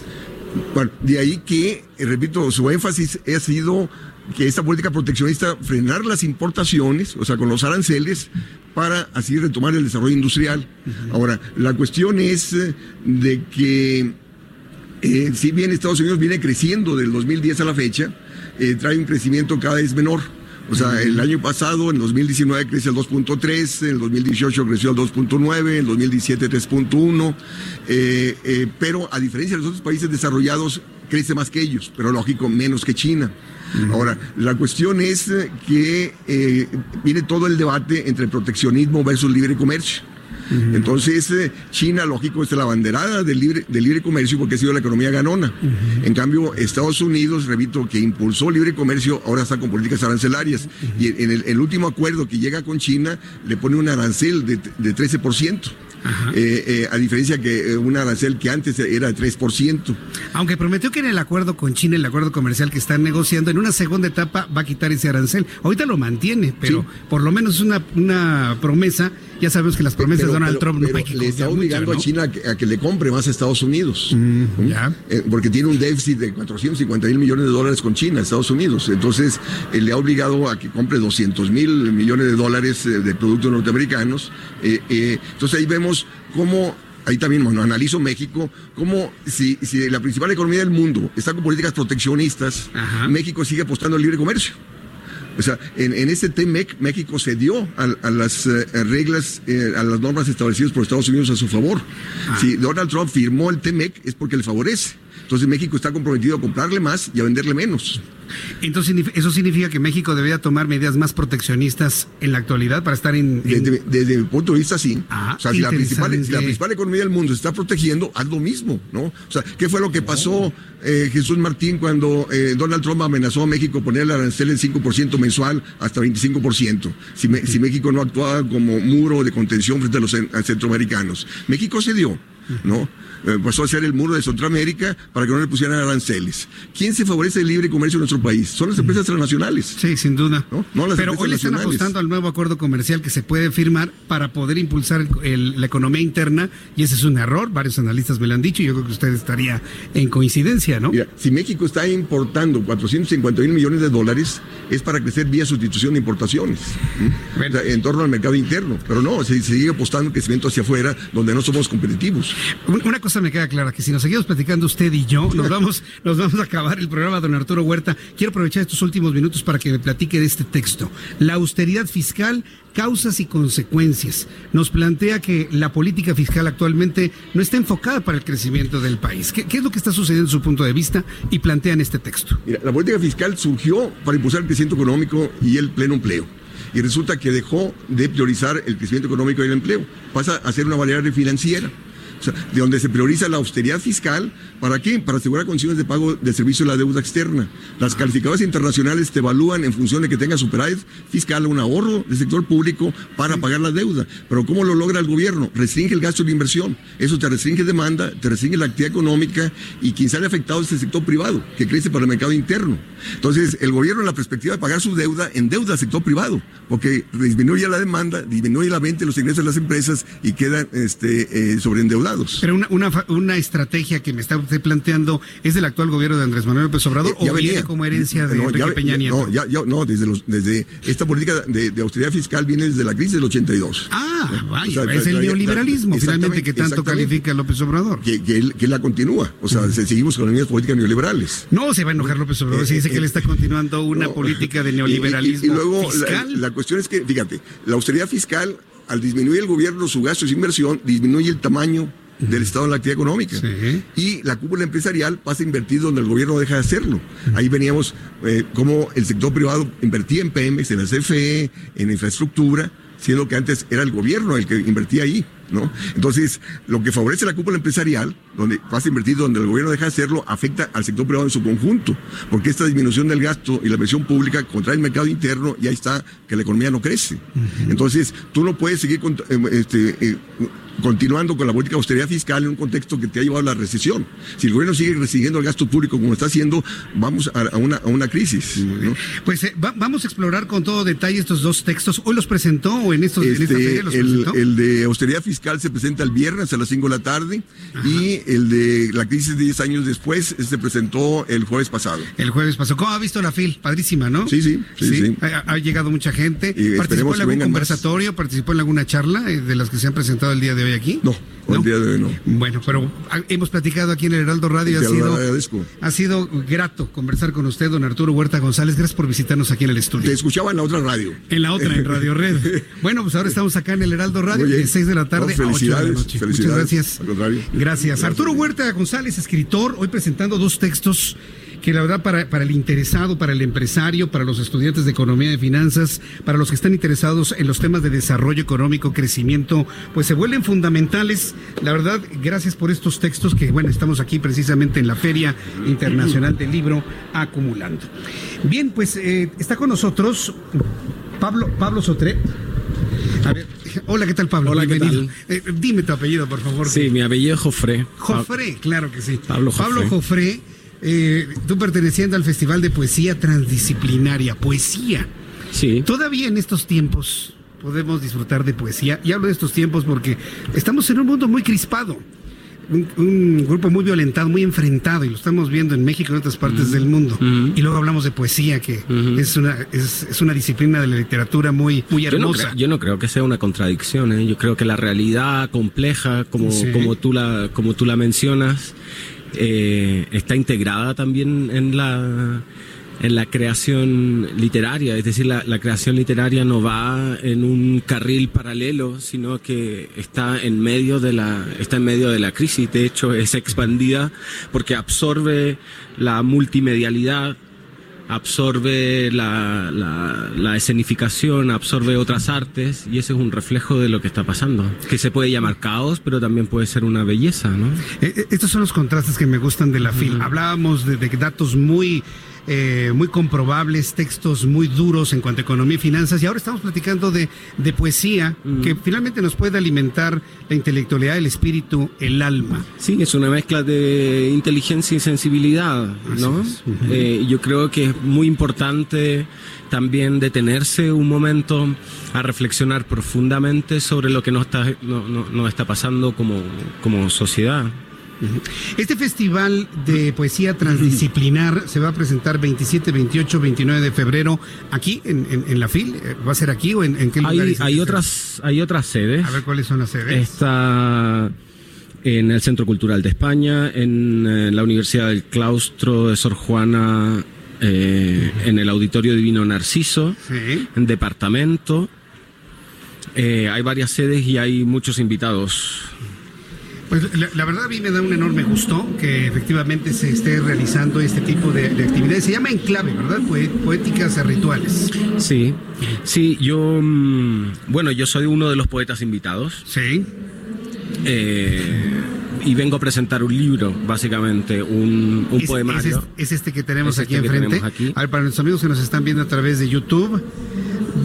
Bueno, de ahí que, eh, repito, su énfasis ha sido que esta política proteccionista frenar las importaciones, o sea, con los aranceles, para así retomar el desarrollo industrial. Ahora, la cuestión es eh, de que eh, si bien Estados Unidos viene creciendo del 2010 a la fecha, trae un crecimiento cada vez menor. O sea, el año pasado, en 2019, creció el 2.3, en el 2018 creció el 2.9, en el 2017 3.1, eh, eh, pero a diferencia de los otros países desarrollados, crece más que ellos, pero lógico, menos que China. Ahora, la cuestión es que eh, viene todo el debate entre proteccionismo versus libre comercio. Entonces, eh, China, lógico, es la banderada del libre, del libre comercio porque ha sido la economía ganona. En cambio, Estados Unidos, repito, que impulsó libre comercio, ahora está con políticas arancelarias. Y en el, el último acuerdo que llega con China, le pone un arancel de, de 13%. Eh, eh, a diferencia que eh, un arancel que antes era de 3%. Aunque prometió que en el acuerdo con China, el acuerdo comercial que están negociando, en una segunda etapa va a quitar ese arancel. Ahorita lo mantiene, pero por lo menos es una, una promesa. Ya sabemos que las promesas de Donald Trump no hay que le está obligando mucho, ¿no? a China a que, a que le compre más a Estados Unidos. ¿Mm? Eh, porque tiene un déficit de 450 mil millones de dólares con China, Estados Unidos. Entonces, eh, le ha obligado a que compre 200 mil millones de dólares eh, de productos norteamericanos. Entonces, ahí vemos cómo ahí también bueno, analizo México, como si, si la principal economía del mundo está con políticas proteccionistas, México sigue apostando al libre comercio. O sea, en, en este TMEC México cedió a, a las eh, reglas, eh, a las normas establecidas por Estados Unidos a su favor. Si Donald Trump firmó el TMEC es porque le favorece. Entonces México está comprometido a comprarle más y a venderle menos. Entonces, ¿eso significa que México debería tomar medidas más proteccionistas en la actualidad para estar en... en- Desde, desde mi punto de vista, sí. Ah, o sea, si la, principal, si la principal economía del mundo se está protegiendo, haz lo mismo, ¿no? O sea, ¿qué fue lo que pasó, eh, Jesús Martín, cuando eh, Donald Trump amenazó a México poner el arancel en 5% mensual hasta 25%? Si, me- si México no actuaba como muro de contención frente a los centroamericanos. México cedió, ¿no? Eh, pasó a ser el muro de Centroamérica para que no le pusieran aranceles. ¿Quién se favorece el libre comercio en nuestro país? Son las empresas transnacionales. Sí, sin duda. No, no las Pero hoy le están apostando al nuevo acuerdo comercial que se puede firmar para poder impulsar el- el- la economía interna y ese es un error. Varios analistas me lo han dicho y yo creo que usted estaría en coincidencia, ¿no? Mira, si México está importando 450 mil millones de dólares, es para crecer vía sustitución de importaciones, ¿m? O sea, en torno al mercado interno. Pero no, se, se sigue apostando en crecimiento hacia afuera, donde no somos competitivos. Un- Una cosa me queda clara, que si nos seguimos platicando usted y yo, nos vamos, nos vamos a acabar el programa, don Arturo Huerta. Quiero aprovechar estos últimos minutos para que me platique de este texto. La austeridad fiscal, causas y consecuencias. Nos plantea que la política fiscal actualmente no está enfocada para el crecimiento del país. ¿Qué, qué es lo que está sucediendo en su punto de vista? Y plantean este texto. Mira, la política fiscal surgió para impulsar el crecimiento económico y el pleno empleo. Y resulta que dejó de priorizar el crecimiento económico y el empleo. Pasa a ser una variable financiera. O sea, de donde se prioriza la austeridad fiscal, ¿para qué? Para asegurar condiciones de pago de servicio de la deuda externa. Las calificadoras internacionales te evalúan en función de que tengas superávit fiscal, un ahorro del sector público para pagar la deuda. Pero ¿cómo lo logra el gobierno? Restringe el gasto de inversión. Eso te restringe demanda, te restringe la actividad económica y quien sale afectado es el sector privado, que crece para el mercado interno. Entonces, el gobierno en la perspectiva de pagar su deuda, endeuda al sector privado, porque disminuye la demanda, disminuye la venta los ingresos de las empresas y quedan este, eh, sobreendeudados. Pero una, una, una estrategia que me está usted planteando es del actual gobierno de Andrés Manuel López Obrador Ya o viene venía. como herencia de No, Enrique ya- Peña Nieto. No, ya, ya- no, desde, los, desde esta política de, de austeridad fiscal viene desde la crisis del 82. Ah, vaya, O sea, es el neoliberalismo finalmente que tanto califica López Obrador. Que, que él, que la continúa. O sea, se- seguimos con las políticas neoliberales. No se va a enojar López Obrador si dice que él está continuando una No. política de y- neoliberalismo Y, y luego la, fiscal. la cuestión es que, fíjate, la austeridad fiscal, al disminuir el gobierno su gasto y su inversión, disminuye el tamaño del Estado en la actividad económica. Y la cúpula empresarial pasa a invertir donde el gobierno deja de hacerlo. Ahí veníamos eh, cómo el sector privado invertía en Pemex, en la CFE, en infraestructura, siendo que antes era el gobierno el que invertía ahí. ¿No? Entonces, lo que favorece la cúpula empresarial, donde pasa a invertir donde el gobierno deja de hacerlo, afecta al sector privado en su conjunto, porque esta disminución del gasto y la inversión pública contrae el mercado interno y ahí está que la economía no crece. Entonces, tú no puedes seguir eh, este, eh, continuando con la política de austeridad fiscal en un contexto que te ha llevado a la recesión. Si el gobierno sigue restringiendo el gasto público como está haciendo, vamos a, una, a una crisis. ¿no? Pues eh, va- vamos a explorar con todo detalle estos dos textos. ¿Hoy los presentó o en, estos, en esta Este, feria los el, presentó? el de austeridad fiscal se presenta el viernes a las 5 de la tarde y el de la crisis de 10 años después se presentó el jueves pasado. El jueves pasó. ¿Cómo ha visto la FIL? Padrísima, ¿no? Sí, sí, sí, sí. Ha, ha llegado mucha gente. Y ¿Participó en algún más. conversatorio? ¿Participó en alguna charla eh, de las que se han presentado el día de hoy aquí? No, el día de hoy no. Bueno, pero ah, hemos platicado aquí en el Heraldo Radio. Ha sido, agradezco. ha sido grato conversar con usted, don Arturo Huerta González. Gracias por visitarnos aquí en el estudio. Te escuchaba en la otra radio. En la otra, en Radio Red. Bueno, pues ahora estamos acá en el Heraldo Radio, de 6 de la tarde No, a 8 de la felicidades, noche. Muchas felicidades. gracias. Al contrario. Gracias. Arturo Huerta González, escritor, hoy presentando dos textos que la verdad para, para el interesado, para el empresario, para los estudiantes de economía y finanzas, para los que están interesados en los temas de desarrollo económico, crecimiento, pues se vuelven fundamentales. La verdad, gracias por estos textos que, bueno, estamos aquí precisamente en la Feria Internacional del Libro acumulando. Bien, pues eh, está con nosotros Pablo, Pablo Sotre. A ver, hola, ¿qué tal Pablo? Hola, ¿qué Bienvenido. tal? Eh, dime tu apellido, por favor. Sí, mi apellido es Jofré. Jofré, claro que sí. Pablo Jofré. Pablo Jofré, eh, tú perteneciendo al Festival de Poesía Transdisciplinaria, poesía. Sí. Todavía en estos tiempos podemos disfrutar de poesía. Y hablo de estos tiempos porque estamos en un mundo muy crispado. Un, un grupo muy violentado, muy enfrentado, y lo estamos viendo en México y en otras partes del mundo. Y luego hablamos de poesía, que es, una, es, es una disciplina de la literatura muy, muy Yo no, hermosa. yo no creo que sea una contradicción. ¿eh? Yo creo que la realidad compleja, como, Sí. como, tú, la, como tú la mencionas, eh, está integrada también en la, en la creación literaria. Es decir, la, la creación literaria no va en un carril paralelo, sino que está en medio de la, está en medio de la crisis. De hecho, es expandida porque absorbe la multimedialidad absorbe la, la, la escenificación, absorbe otras artes y ese es un reflejo de lo que está pasando. Que se puede llamar caos, pero también puede ser una belleza, ¿no? Eh, eh, estos son los contrastes que me gustan de la FIL. Hablábamos de, de datos muy, eh, muy comprobables, textos muy duros en cuanto a economía y finanzas, y ahora estamos platicando de, de poesía que finalmente nos puede alimentar la intelectualidad, el espíritu, el alma. Sí, es una mezcla de inteligencia y sensibilidad, ¿no? Eh, yo creo que es muy importante también detenerse un momento a reflexionar profundamente sobre lo que nos está, no- no- nos está pasando como, como sociedad. Este festival de poesía transdisciplinar se va a presentar 27, 28, 29 de febrero aquí en, en- en la FIL. Eh, ¿Va a ser aquí o en, en qué Hay, lugares? hay otras, hay otras sedes. A ver cuáles son las sedes. Está en el Centro Cultural de España, en la Universidad del Claustro de Sor Juana, eh, en el Auditorio Divino Narciso, Sí. en Departamento. Eh, hay varias sedes y hay muchos invitados. Pues la, la verdad a mí me da un enorme gusto que efectivamente se esté realizando este tipo de, de actividades. Se llama Enclave, ¿verdad? Poéticas a rituales. Sí, sí, yo, mm, bueno, yo soy uno de los poetas invitados. Sí. y vengo a presentar un libro, básicamente, un, un Es- poemario. Es, este- es este que tenemos Es aquí este enfrente. tenemos aquí. A ver, para nuestros amigos que nos están viendo a través de YouTube,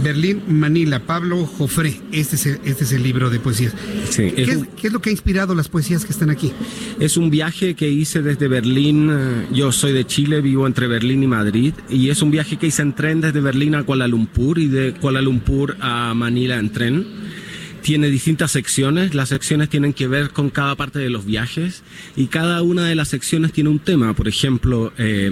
Berlín, Manila, Pablo Jofré. Este es el, este es el libro de poesías. Sí, ¿Qué, es un- qué es lo que ha inspirado las poesías que están aquí? Es un viaje que hice desde Berlín. eh, Yo soy de Chile, vivo entre Berlín y Madrid. Y es un viaje que hice en tren desde Berlín a Kuala Lumpur y de Kuala Lumpur a Manila en tren. Tiene distintas secciones. Las secciones tienen que ver con cada parte de los viajes. Y cada una de las secciones tiene un tema. Por ejemplo, eh,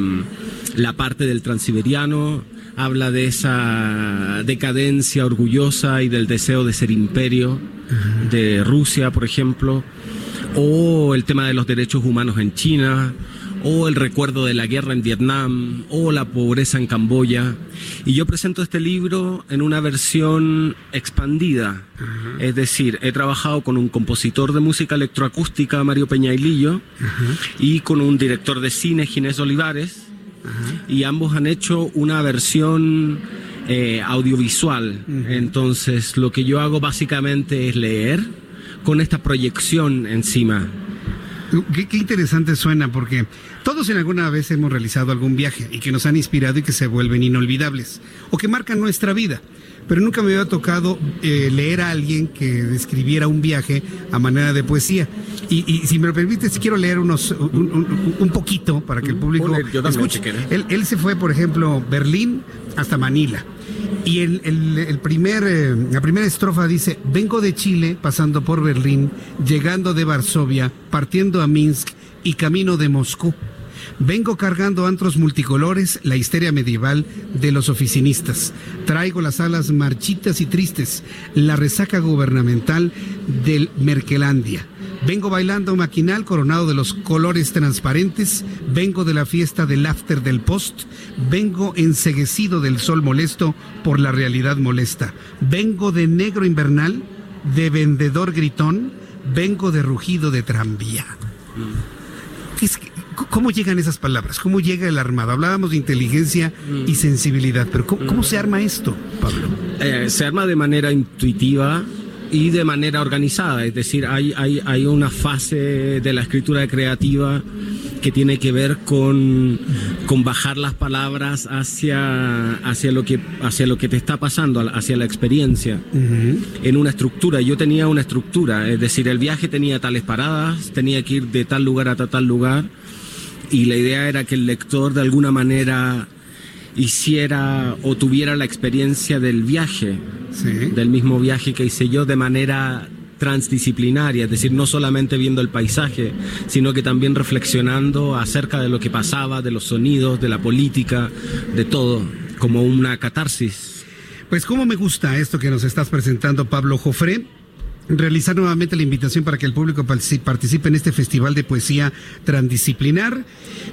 la parte del transiberiano habla de esa decadencia orgullosa y del deseo de ser imperio de Rusia, por ejemplo o el tema de los derechos humanos en China, o el recuerdo de la guerra en Vietnam, o la pobreza en Camboya. Y yo presento este libro en una versión expandida. Es decir, he trabajado con un compositor de música electroacústica, Mario Peñailillo, y con un director de cine, Ginés Olivares, y ambos han hecho una versión eh, audiovisual. Entonces, lo que yo hago básicamente es leer con esta proyección encima. Qué, qué interesante suena, porque todos en alguna vez hemos realizado algún viaje y que nos han inspirado y que se vuelven inolvidables o que marcan nuestra vida. Pero nunca me había tocado eh, leer a alguien que describiera un viaje a manera de poesía. Y, y si me lo permites, quiero leer unos un, un- un poquito para que el público Ponle, yo escuche. si. Él, él se fue, por ejemplo, Berlín hasta Manila. Y el, el- el primer, eh, la primera estrofa dice, vengo de Chile, pasando por Berlín, llegando de Varsovia, partiendo a Minsk y camino de Moscú. Vengo cargando antros multicolores, la histeria medieval de los oficinistas. Traigo las alas marchitas y tristes, la resaca gubernamental del Merkelandia. Vengo bailando maquinal coronado de los colores transparentes, vengo de la fiesta del after del post, vengo enseguecido del sol molesto por la realidad molesta. Vengo de negro invernal, de vendedor gritón, vengo de rugido de tranvía. Es que- ¿Cómo llegan esas palabras? ¿Cómo llega el armado? Hablábamos de inteligencia y Mm. sensibilidad, pero ¿cómo, cómo se arma esto, Pablo? Eh, se arma de manera intuitiva y de manera organizada, es decir, hay, hay, hay una fase de la escritura creativa que tiene que ver con, con bajar las palabras hacia, hacia, lo que, hacia lo que te está pasando, hacia la experiencia, en una estructura. Yo tenía una estructura, es decir, el viaje tenía tales paradas, tenía que ir de tal lugar a tal lugar, y la idea era que el lector de alguna manera hiciera o tuviera la experiencia del viaje, del mismo viaje que hice yo de manera transdisciplinaria, es decir, no solamente viendo el paisaje, sino que también reflexionando acerca de lo que pasaba, de los sonidos, de la política, de todo, como una catarsis. Pues cómo me gusta esto que nos estás presentando, Pablo Jofré. Realizar nuevamente la invitación para que el público partici- participe en este festival de poesía transdisciplinar.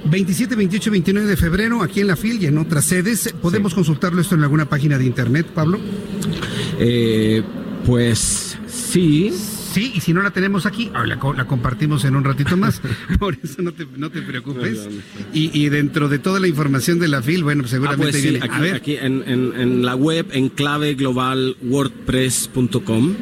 27, 28, 29 de febrero aquí en la FIL y en otras sedes. ¿Podemos consultarlo esto en alguna página de internet, Pablo? Eh, pues sí. Sí, y si no la tenemos aquí, ah, la, la compartimos en un ratito más. Por eso no te, no te preocupes. Y, y dentro de toda la información de la FIL, bueno, pues Ah, seguramente pues sí, viene. aquí, a ver, aquí en, en- en la web en claveglobalwordpress.com.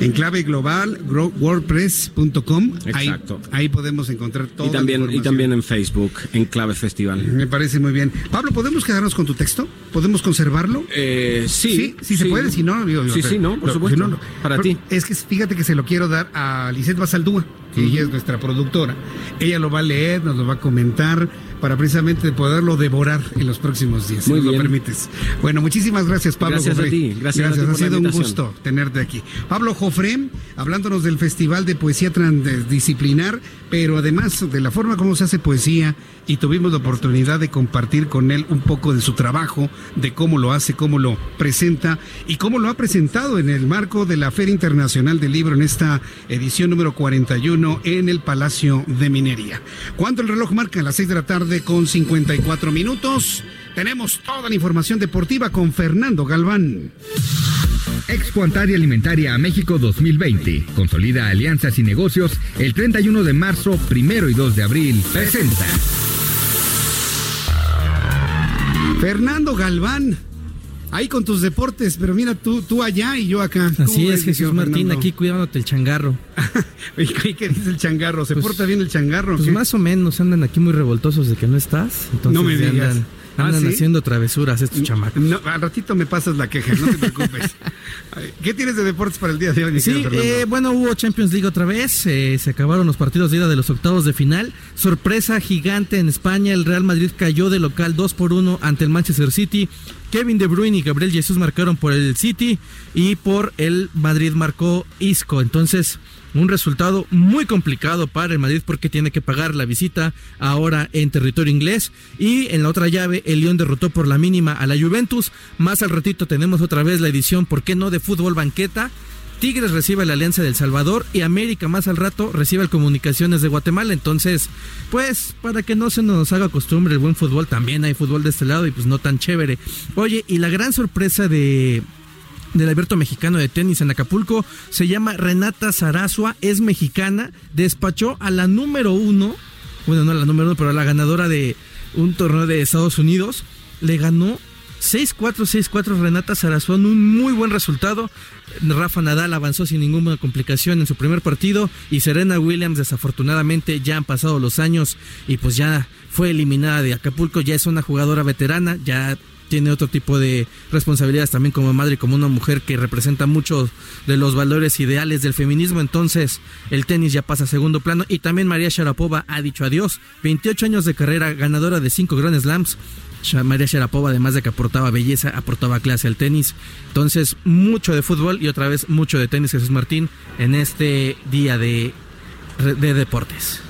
en clave global, wordpress.com. Ahí, Exacto. ahí podemos encontrar todo. Y también, y también en Facebook, en Clave Festival. Me parece muy bien. Pablo, ¿podemos quedarnos con tu texto? ¿Podemos conservarlo? Eh, sí, sí, se puede, si no, digo, Sí, pero- sí, no, por supuesto. si no. Para ti. Es que fíjate que se lo quiero dar a Lisette Basaldúa, que ella es nuestra productora. Ella lo va a leer, nos lo va a comentar para precisamente poderlo devorar en los próximos días, si Muy nos lo permites. Bueno, muchísimas gracias, Pablo. Gracias a Jofré. ti, gracias a ti ha sido un gusto tenerte aquí. Pablo Jofré, hablándonos del Festival de Poesía Transdisciplinar, pero además de la forma como se hace poesía y tuvimos la oportunidad de compartir con él un poco de su trabajo, de cómo lo hace, cómo lo presenta y cómo lo ha presentado en el marco de la Feria Internacional del Libro en esta edición número 41 en el Palacio de Minería. Cuando el reloj marca las 6 de la tarde con 54 minutos, tenemos toda la información deportiva con Fernando Galván. Expo Antaria Alimentaria a México 2020. Consolida alianzas y negocios el 31 de marzo, primero y 2 de abril. Presenta. Fernando Galván, ahí con tus deportes, pero mira tú, tú allá y yo acá. ¿Cómo Así es, Jesús Martín, Fernando? aquí cuidándote el changarro. ¿Y qué dice el changarro? ¿Se porta bien el changarro? Pues más o menos andan aquí muy revoltosos de que no estás. Entonces No me digas. andan, ¿Ah, andan sí? haciendo travesuras estos chamacos. No, al ratito me pasas la queja, no te preocupes. ¿Qué tienes de deportes para el día de hoy, Sí, eh, bueno, hubo Champions League otra vez, eh, se acabaron los partidos de ida de los octavos de final. Sorpresa gigante en España, el Real Madrid cayó de local 2 por 1 ante el Manchester City. Kevin De Bruyne y Gabriel Jesús marcaron por el City y por el Madrid marcó Isco. Entonces, un resultado muy complicado para el Madrid porque tiene que pagar la visita ahora en territorio inglés. Y en la otra llave, el Lyon derrotó por la mínima a la Juventus. Más al ratito tenemos otra vez la edición, ¿por qué no?, de fútbol banqueta. Tigres recibe la Alianza del Salvador y América más al rato recibe el Comunicaciones de Guatemala. Entonces, pues para que no se nos haga costumbre el buen fútbol, también hay fútbol de este lado y pues no tan chévere. Oye, y la gran sorpresa de del abierto mexicano de tenis en Acapulco. Se llama Renata Zarazua, es mexicana, despachó a la número uno, bueno no a la número uno, pero a la ganadora de un torneo de Estados Unidos, le ganó 6-4, 6-4 Renata Zarazua, un muy buen resultado. Rafa Nadal avanzó sin ninguna complicación en su primer partido y Serena Williams desafortunadamente ya han pasado los años y pues ya fue eliminada de Acapulco, ya es una jugadora veterana, ya tiene otro tipo de responsabilidades también como madre como una mujer que representa muchos de los valores ideales del feminismo. Entonces, el tenis ya pasa a segundo plano. Y también María Sharapova ha dicho adiós. 28 años de carrera, ganadora de 5 Grand Slams. María Sharapova, además de que aportaba belleza, aportaba clase al tenis. Entonces, mucho de fútbol y otra vez mucho de tenis, Jesús Martín, en este día de, de deportes.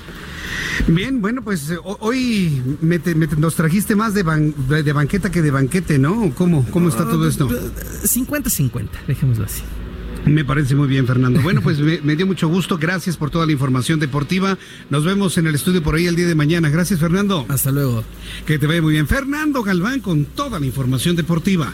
Bien, bueno, pues eh, ho- hoy me te- me te- nos trajiste más de, ban- de, de banqueta que de banquete, ¿no? ¿Cómo, cómo está todo esto? 50-50, dejémoslo así. Me parece muy bien, Fernando. Bueno, pues me, me dio mucho gusto. Gracias por toda la información deportiva. Nos vemos en el estudio por ahí el día de mañana. Gracias, Fernando. Hasta luego. Que te vaya muy bien. Fernando Galván con toda la información deportiva.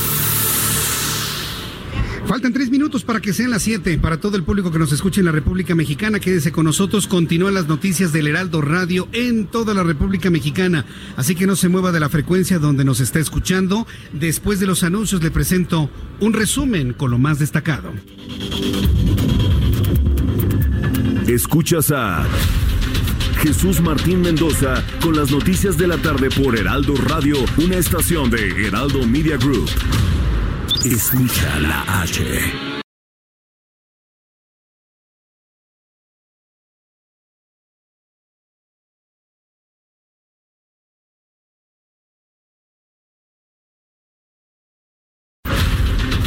Faltan tres minutos para que sean las siete. Para todo el público que nos escuche en la República Mexicana, quédese con nosotros. Continúan las noticias del Heraldo Radio en toda la República Mexicana. Así que no se mueva de la frecuencia donde nos está escuchando. Después de los anuncios le presento un resumen con lo más destacado. Escuchas a Jesús Martín Mendoza con las noticias de la tarde por Heraldo Radio, una estación de Heraldo Media Group. Escucha la H.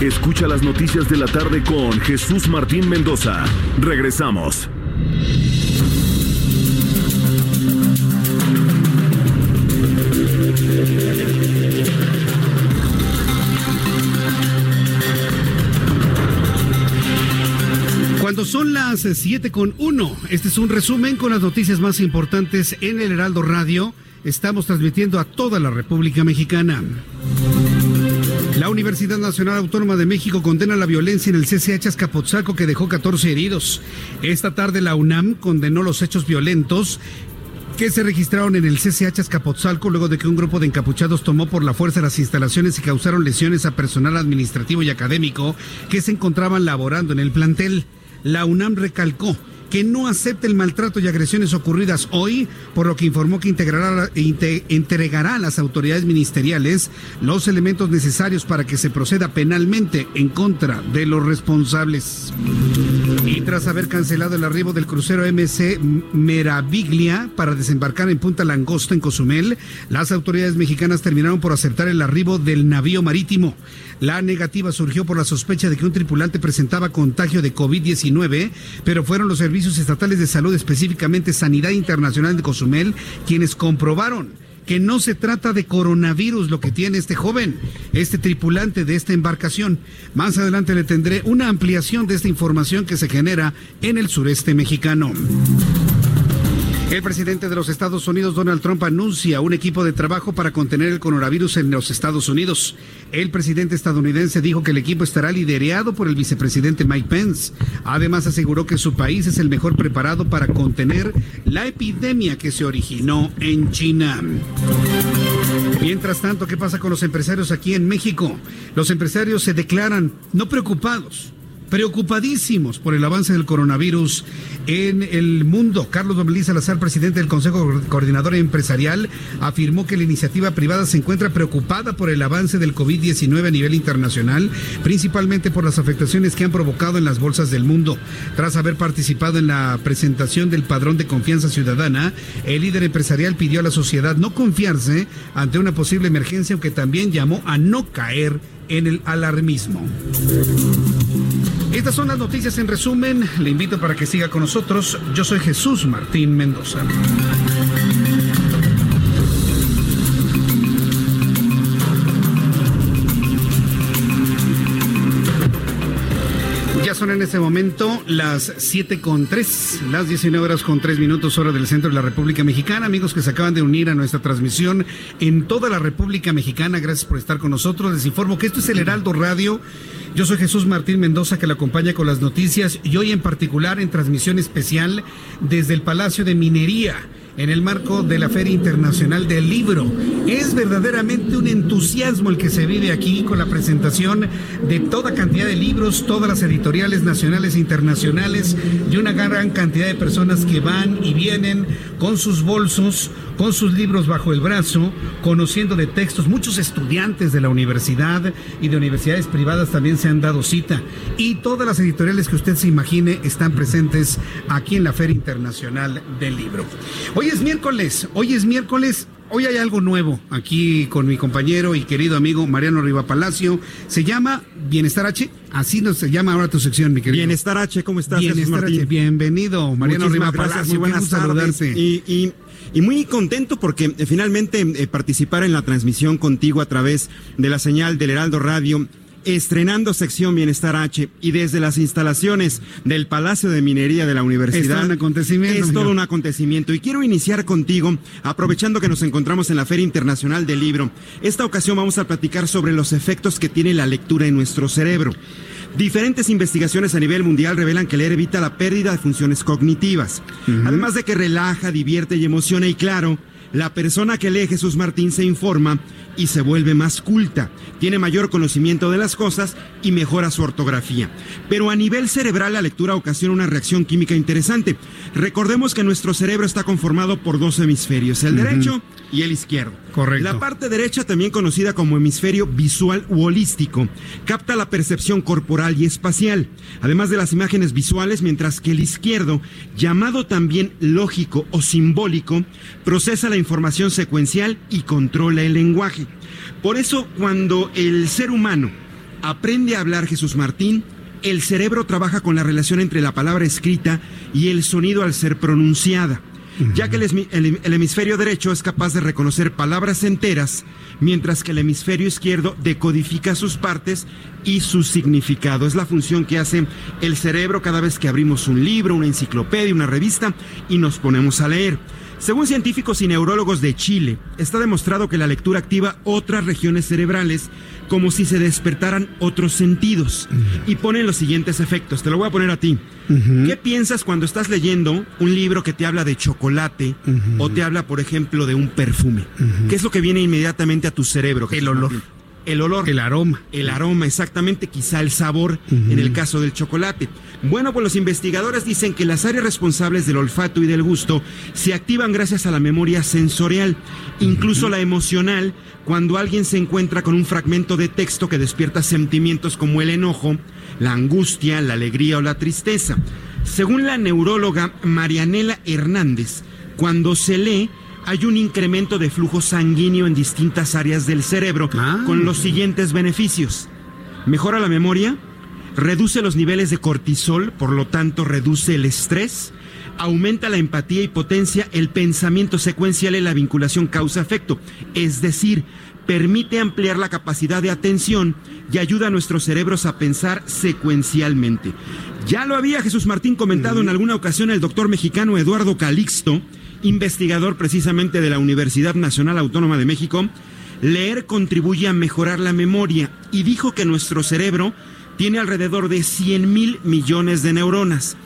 Escucha las noticias de la tarde con Jesús Martín Mendoza. Regresamos. Las 7 con 1, este es un resumen con las noticias más importantes en el Heraldo Radio. Estamos transmitiendo a toda la República Mexicana. La Universidad Nacional Autónoma de México condena la violencia en el CCH Azcapotzalco que dejó 14 heridos. Esta tarde la UNAM condenó los hechos violentos que se registraron en el CCH Azcapotzalco luego de que un grupo de encapuchados tomó por la fuerza las instalaciones y causaron lesiones a personal administrativo y académico que se encontraban laborando en el plantel. La UNAM recalcó que no acepta el maltrato y agresiones ocurridas hoy, por lo que informó que integrará, entregará a las autoridades ministeriales los elementos necesarios para que se proceda penalmente en contra de los responsables. Y tras haber cancelado el arribo del crucero MC Meraviglia para desembarcar en Punta Langosta, en Cozumel, las autoridades mexicanas terminaron por aceptar el arribo del navío marítimo. La negativa surgió por la sospecha de que un tripulante presentaba contagio de COVID-19, pero fueron los servicios estatales de salud, específicamente Sanidad Internacional de Cozumel, quienes comprobaron que no se trata de coronavirus lo que tiene este joven, este tripulante de esta embarcación. Más adelante le tendré una ampliación de esta información que se genera en el sureste mexicano. El presidente de los Estados Unidos, Donald Trump, anuncia un equipo de trabajo para contener el coronavirus en los Estados Unidos. El presidente estadounidense dijo que el equipo estará liderado por el vicepresidente Mike Pence. Además, aseguró que su país es el mejor preparado para contener la epidemia que se originó en China. Mientras tanto, ¿qué pasa con los empresarios aquí en México? Los empresarios se declaran no preocupados preocupadísimos por el avance del coronavirus en el mundo. Carlos Domelí Salazar, presidente del Consejo Coordinador Empresarial, afirmó que la iniciativa privada se encuentra preocupada por el avance del COVID-19 a nivel internacional, principalmente por las afectaciones que han provocado en las bolsas del mundo. Tras haber participado en la presentación del padrón de confianza ciudadana, el líder empresarial pidió a la sociedad no confiarse ante una posible emergencia, aunque también llamó a no caer en el alarmismo. Estas son las noticias en resumen. Le invito para que siga con nosotros. Yo soy Jesús Martín Mendoza. Son en este momento las 7 con 3, las 19 horas con 3 minutos hora del centro de la República Mexicana. Amigos que se acaban de unir a nuestra transmisión en toda la República Mexicana, gracias por estar con nosotros. Les informo que esto es el Heraldo Radio. Yo soy Jesús Martín Mendoza que le acompaña con las noticias y hoy en particular en transmisión especial desde el Palacio de Minería en el marco de la Feria Internacional del Libro. Es verdaderamente un entusiasmo el que se vive aquí con la presentación de toda cantidad de libros, todas las editoriales nacionales e internacionales y una gran cantidad de personas que van y vienen con sus bolsos, con sus libros bajo el brazo, conociendo de textos. Muchos estudiantes de la universidad y de universidades privadas también se han dado cita. Y todas las editoriales que usted se imagine están presentes aquí en la Feria Internacional del Libro. Hoy es miércoles, hoy es miércoles Hoy hay algo nuevo aquí con mi compañero y querido amigo Mariano Riva Palacio. Se llama Bienestar H. Así nos se llama ahora tu sección, mi querido. Bienestar H, ¿cómo estás? Bienestar? H. Bienvenido, Mariano Riva Palacio. buenas tardes. y- y muy contento porque eh, finalmente eh, participar en la transmisión contigo a través de la señal del Heraldo Radio. Estrenando sección Bienestar H y desde las instalaciones del Palacio de Minería de la Universidad. Es todo un acontecimiento, Es todo un acontecimiento. Y quiero iniciar contigo, aprovechando que nos encontramos en la Feria Internacional del Libro. Esta ocasión vamos a platicar sobre los efectos que tiene la lectura en nuestro cerebro. Diferentes investigaciones a nivel mundial revelan que leer evita la pérdida de funciones cognitivas. Además de que relaja, divierte y emociona y claro, la persona que lee Jesús Martín se informa y se vuelve más culta, tiene mayor conocimiento de las cosas y mejora su ortografía. Pero a nivel cerebral la lectura ocasiona una reacción química interesante. Recordemos que nuestro cerebro está conformado por dos hemisferios, el derecho y el izquierdo. Correcto. La parte derecha, también conocida como hemisferio visual u holístico, capta la percepción corporal y espacial, además de las imágenes visuales, mientras que el izquierdo, llamado también lógico o simbólico, procesa la información secuencial y controla el lenguaje. Por eso, cuando el ser humano aprende a hablar Jesús Martín, el cerebro trabaja con la relación entre la palabra escrita y el sonido al ser pronunciada ya que el, el hemisferio derecho es capaz de reconocer palabras enteras, mientras que el hemisferio izquierdo decodifica sus partes y su significado. Es la función que hace el cerebro cada vez que abrimos un libro, una enciclopedia, una revista y nos ponemos a leer. Según científicos y neurólogos de Chile, está demostrado que la lectura activa otras regiones cerebrales como si se despertaran otros sentidos y ponen los siguientes efectos. Te lo voy a poner a ti. ¿Qué piensas cuando estás leyendo un libro que te habla de chocolate o te habla, por ejemplo, de un perfume? ¿Qué es lo que viene inmediatamente a tu cerebro? El olor. El olor. El aroma. El aroma, exactamente, quizá el sabor en el caso del chocolate. Bueno, pues los investigadores dicen que las áreas responsables del olfato y del gusto se activan gracias a la memoria sensorial, incluso la emocional, cuando alguien se encuentra con un fragmento de texto que despierta sentimientos como el enojo, la angustia, la alegría o la tristeza. Según la neuróloga Marianela Hernández, cuando se lee, hay un incremento de flujo sanguíneo en distintas áreas del cerebro con los siguientes beneficios. Mejora la memoria, reduce los niveles de cortisol, por lo tanto reduce el estrés, aumenta la empatía y potencia el pensamiento secuencial y la vinculación causa-efecto, es decir, permite ampliar la capacidad de atención y ayuda a nuestros cerebros a pensar secuencialmente. Ya lo había Jesús Martín comentado en alguna ocasión el doctor mexicano Eduardo Calixto, investigador precisamente de la Universidad Nacional Autónoma de México, leer contribuye a mejorar la memoria y dijo que nuestro cerebro tiene alrededor de 100 mil millones de neuronas.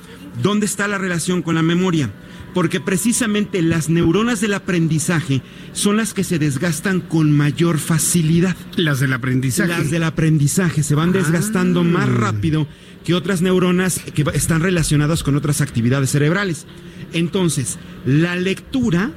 ¿Dónde está la relación con la memoria? Porque precisamente las neuronas del aprendizaje son las que se desgastan con mayor facilidad. Las del aprendizaje. Las del aprendizaje se van desgastando más rápido que otras neuronas que están relacionadas con otras actividades cerebrales. Entonces, la lectura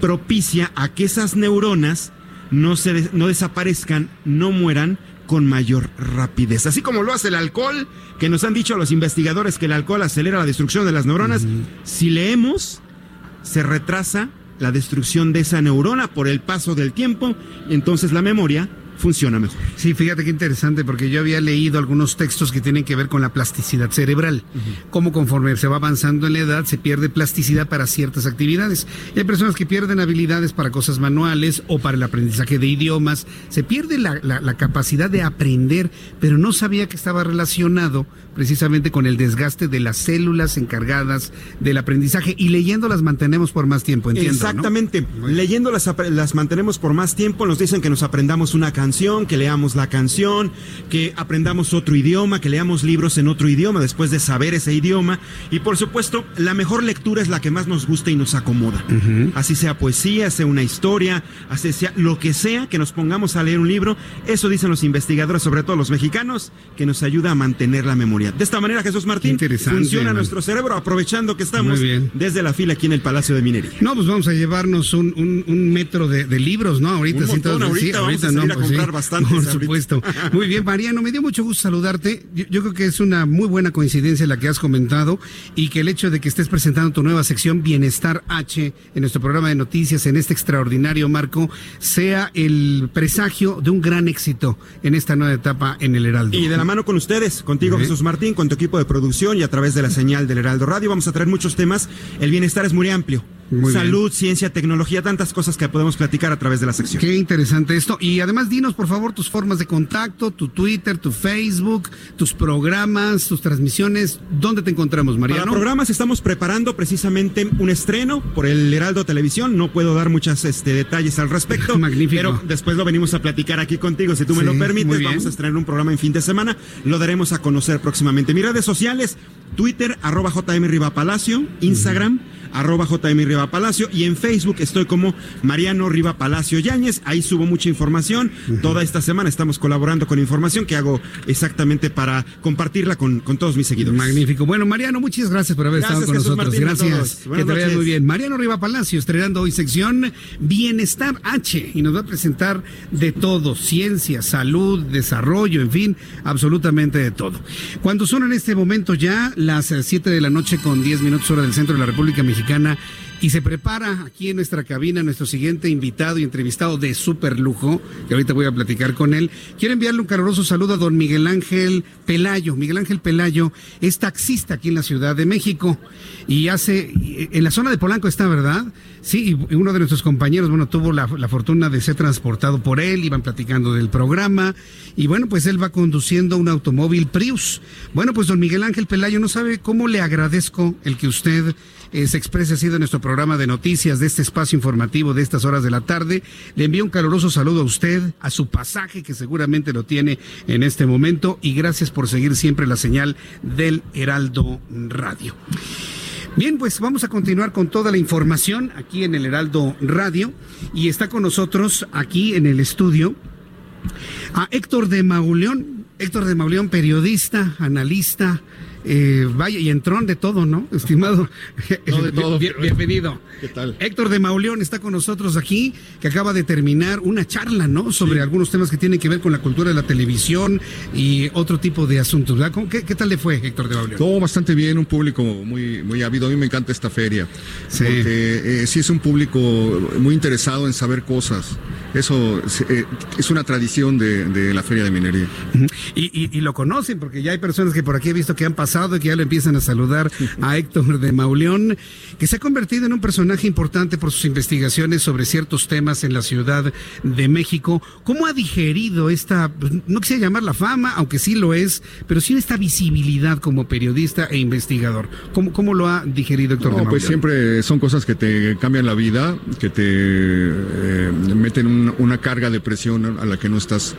propicia a que esas neuronas no, se no desaparezcan, no mueran con mayor rapidez. Así como lo hace el alcohol, que nos han dicho los investigadores que el alcohol acelera la destrucción de las neuronas, si leemos, se retrasa la destrucción de esa neurona por el paso del tiempo, entonces la memoria funciona mejor. Sí, fíjate qué interesante, porque yo había leído algunos textos que tienen que ver con la plasticidad cerebral. Cómo conforme se va avanzando en la edad, se pierde plasticidad para ciertas actividades. Y hay personas que pierden habilidades para cosas manuales o para el aprendizaje de idiomas. Se pierde la, la- la capacidad de aprender, pero no sabía que estaba relacionado precisamente con el desgaste de las células encargadas del aprendizaje. Y leyendo las mantenemos por más tiempo, entiendo. ¿no? Exactamente. Leyendo las, las mantenemos por más tiempo, nos dicen que nos aprendamos una canción, que leamos la canción, que aprendamos otro idioma, que leamos libros en otro idioma después de saber ese idioma. Y por supuesto, la mejor lectura es la que más nos gusta y nos acomoda. Así sea poesía, sea una historia, así sea lo que sea que nos pongamos a leer un libro, eso dicen los investigadores, sobre todo los mexicanos, que nos ayuda a mantener la memoria. De esta manera, Jesús Martín, funciona man. nuestro cerebro aprovechando que estamos desde la fila aquí en el Palacio de Minería. No, pues vamos a llevarnos un, un- un metro de, de libros, ¿no? Ahorita Un sí, montón, sí, ahorita vamos a salir a pues sí. encontrar bastantes. Por ahorita. supuesto. Muy bien, Mariano, me dio mucho gusto saludarte. Yo, yo creo que es una muy buena coincidencia la que has comentado y que el hecho de que estés presentando tu nueva sección Bienestar H en nuestro programa de noticias en este extraordinario marco sea el presagio de un gran éxito en esta nueva etapa en el Heraldo. Y de la mano con ustedes, contigo Sí. Jesús Martín, con tu equipo de producción y a través de la señal del Heraldo Radio vamos a traer muchos temas. El bienestar es muy amplio. Muy Salud, ciencia, tecnología, tantas cosas que podemos platicar a través de la sección. Qué interesante esto. Y además, dinos por favor tus formas de contacto, tu Twitter, tu Facebook, tus programas, tus transmisiones. ¿Dónde te encontramos, Para Mariano? programas estamos preparando precisamente un estreno por el Heraldo Televisión. No puedo dar muchos este, detalles al respecto. Magnífico. Pero después lo venimos a platicar aquí contigo, si tú me lo permites. Vamos a estrenar un programa en fin de semana. Lo daremos a conocer próximamente. Mis redes sociales, Twitter, arroba JM Riva Palacio, Instagram, arroba JM Riva Palacio y en Facebook estoy como Mariano Riva Palacio Yáñez. Ahí subo mucha información. Toda esta semana estamos colaborando con información que hago exactamente para compartirla con, con todos mis seguidores. Magnífico. Bueno, Mariano, muchas gracias por haber Gracias, estado con Jesús nosotros. Martín, gracias. Que te noches. muy bien. Mariano Riva Palacio, estrenando hoy sección Bienestar H y nos va a presentar de todo: ciencia, salud, desarrollo, en fin, absolutamente de todo. Cuando son en este momento ya las 7 de la noche con 10 minutos hora del centro de la República Mexicana. Y se prepara aquí en nuestra cabina nuestro siguiente invitado y entrevistado de súper lujo, que ahorita voy a platicar con él. Quiero enviarle un caluroso saludo a don Miguel Ángel Pelayo. Miguel Ángel Pelayo es taxista aquí en la Ciudad de México y hace, en la zona de Polanco está, ¿verdad? Sí, y uno de nuestros compañeros, bueno, tuvo la, la fortuna de ser transportado por él, iban platicando del programa y bueno, pues él va conduciendo un automóvil Prius. Bueno, pues don Miguel Ángel Pelayo no sabe cómo le agradezco el que usted eh, se exprese así de nuestro programa de noticias, de este espacio informativo de estas horas de la tarde. Le envío un caluroso saludo a usted, a su pasaje que seguramente lo tiene en este momento y gracias por seguir siempre la señal del Heraldo Radio. Bien, pues vamos a continuar con toda la información aquí en el Heraldo Radio y está con nosotros aquí en el estudio a Héctor de Mauleón. Héctor de Mauleón, periodista, analista, eh, vaya, y entrón de todo, ¿no? Estimado. No, de todo. Bien- bienvenido. ¿Qué tal? Héctor de Mauleón está con nosotros aquí, que acaba de terminar una charla, ¿no? Sobre algunos temas que tienen que ver con la cultura de la televisión y otro tipo de asuntos. ¿verdad? ¿Cómo- ¿Qué, qué tal le fue, Héctor de Mauleón? Todo bastante bien, un público muy, muy ávido. A mí me encanta esta feria. Porque eh, sí es un público muy interesado en saber cosas. Eso eh, es una tradición de, de la Feria de Minería. Y- y lo conocen, porque ya hay personas que por aquí he visto que han pasado y que ya lo empiezan a saludar a Héctor de Mauleón, que se ha convertido en un personaje importante por sus investigaciones sobre ciertos temas en la Ciudad de México. ¿Cómo ha digerido esta, pues, no quisiera llamarla fama, aunque sí lo es, pero sí esta visibilidad como periodista e investigador? ¿Cómo, cómo lo ha digerido Héctor de No, Mauleón? pues siempre son cosas que te cambian la vida, que te eh, meten un- una carga de presión a la que no estás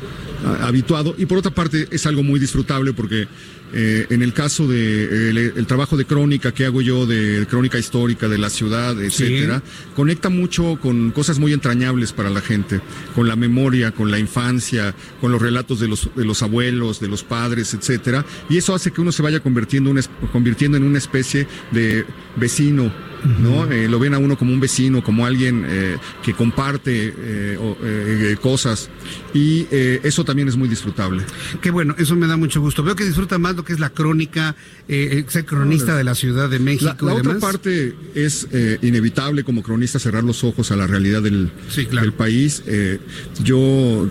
habituado. Y por otra parte es algo muy disfrutable porque eh, en el caso de el, el trabajo de crónica que hago yo, de crónica histórica de la ciudad, etcétera, conecta mucho con cosas muy entrañables para la gente, con la memoria, con la infancia, con los relatos de los, de los abuelos, de los padres, etcétera. Y eso hace que uno se vaya convirtiendo, una convirtiendo en una especie de vecino ¿no? Eh, lo ven a uno como un vecino, como alguien eh, que comparte eh, o, eh, cosas y eh, eso también es muy disfrutable. Qué bueno, eso me da mucho gusto. Veo que disfruta más lo que es la crónica, eh, eh, ser cronista de la Ciudad de México. La, la y otra demás. parte es eh, inevitable como cronista cerrar los ojos a la realidad del, del país. Eh, yo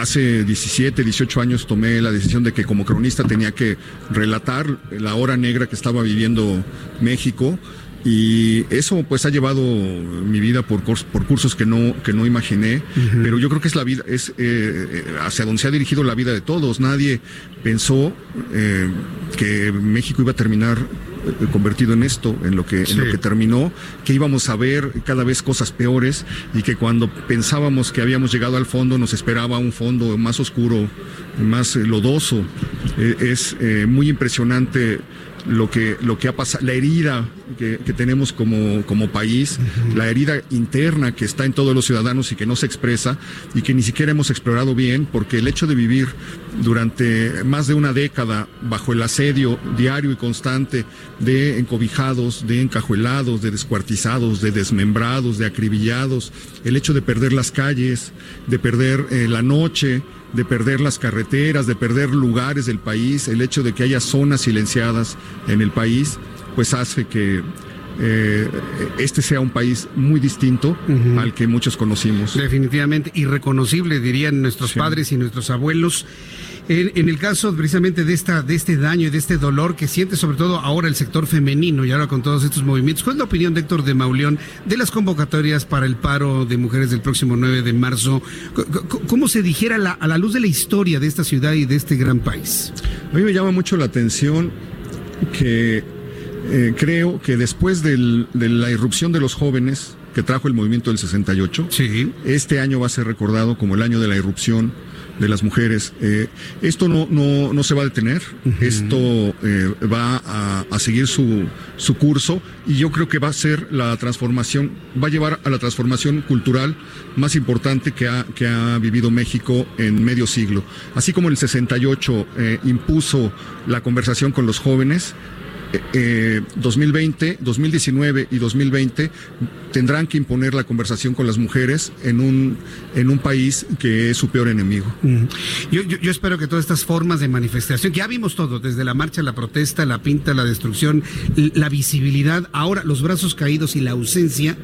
hace 17, 18 años tomé la decisión de que como cronista tenía que relatar la hora negra que estaba viviendo México. Y eso pues ha llevado mi vida por, por cursos que no, que no imaginé, pero yo creo que es la vida, es eh, eh, hacia donde se ha dirigido la vida de todos. Nadie pensó eh, que México iba a terminar eh, convertido en esto, en lo que, Sí. en lo que terminó, que íbamos a ver cada vez cosas peores y que cuando pensábamos que habíamos llegado al fondo nos esperaba un fondo más oscuro más lodoso. Eh, es eh, muy impresionante lo que, lo que ha pasado, la herida que, que tenemos como, como país, la herida interna que está en todos los ciudadanos y que no se expresa y que ni siquiera hemos explorado bien, porque el hecho de vivir durante más de una década bajo el asedio diario y constante de encobijados, de encajuelados, de descuartizados, de desmembrados, de acribillados, el hecho de perder las calles, de perder eh, la noche, de perder las carreteras, de perder lugares del país, el hecho de que haya zonas silenciadas en el país, pues hace que eh, este sea un país muy distinto al que muchos conocimos. Definitivamente irreconocible, dirían nuestros padres y nuestros abuelos. En, en el caso precisamente de esta de este daño y de este dolor que siente sobre todo ahora el sector femenino y ahora con todos estos movimientos, ¿cuál es la opinión de Héctor de Mauleón de las convocatorias para el paro de mujeres del próximo 9 de marzo? ¿Cómo se dijera la- a la luz de la historia de esta ciudad y de este gran país? A mí me llama mucho la atención que eh, creo que después del- de la irrupción de los jóvenes que trajo el movimiento del 68, este año va a ser recordado como el año de la irrupción de las mujeres. Eh, esto no, no, no se va a detener, esto eh, va a, a seguir su, su curso y yo creo que va a ser la transformación, va a llevar a la transformación cultural más importante que ha, que ha vivido México en medio siglo. Así como el 68 eh, impuso la conversación con los jóvenes, eh, eh, 2020, 2019 y 2020 tendrán que imponer la conversación con las mujeres en un, en un país que es su peor enemigo. Mm. Yo, yo, yo espero que todas estas formas de manifestación, que ya vimos todo, desde la marcha, la protesta, la pinta, la destrucción, la visibilidad, ahora los brazos caídos y la ausencia,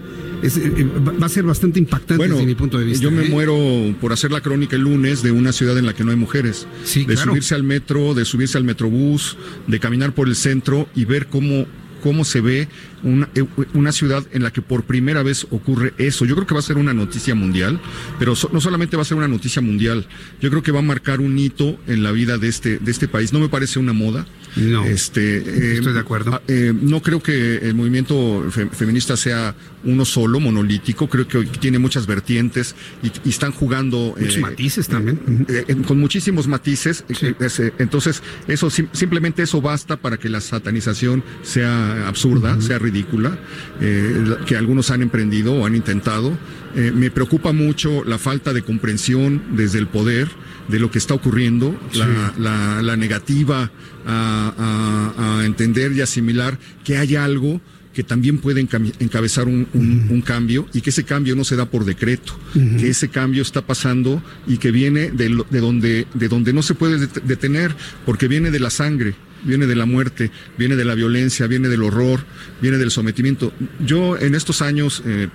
es, eh, eh, va a ser bastante impactante desde mi punto de vista. Yo me ¿eh? muero por hacer la crónica el lunes de una ciudad en la que no hay mujeres. de claro. subirse al metro, de subirse al metrobús, de caminar por el centro y ver cómo cómo se ve una, eh, una ciudad en la que por primera vez ocurre eso. Yo creo que va a ser una noticia mundial, pero so- no solamente va a ser una noticia mundial, yo creo que va a marcar un hito en la vida de este, de este país. No me parece una moda. No. Este, Estoy de acuerdo. ah, eh, no creo que el movimiento fe- feminista sea uno solo, monolítico. Creo que tiene muchas vertientes y, y están jugando. Muchos matices también. eh, eh, con muchísimos matices. eh, es, eh, entonces, eso sim- simplemente eso basta para que la satanización sea absurda, sea ridícula, eh, que algunos han emprendido o han intentado. Eh, me preocupa mucho la falta de comprensión desde el poder de lo que está ocurriendo, la, la- la negativa a, a- a entender y asimilar que hay algo que también puede encabezar un, un- un cambio y que ese cambio no se da por decreto, que ese cambio está pasando y que viene de, donde, de donde no se puede det- detener, porque viene de la sangre, viene de la muerte, viene de la violencia, viene del horror, viene del sometimiento. Yo en estos años, eh,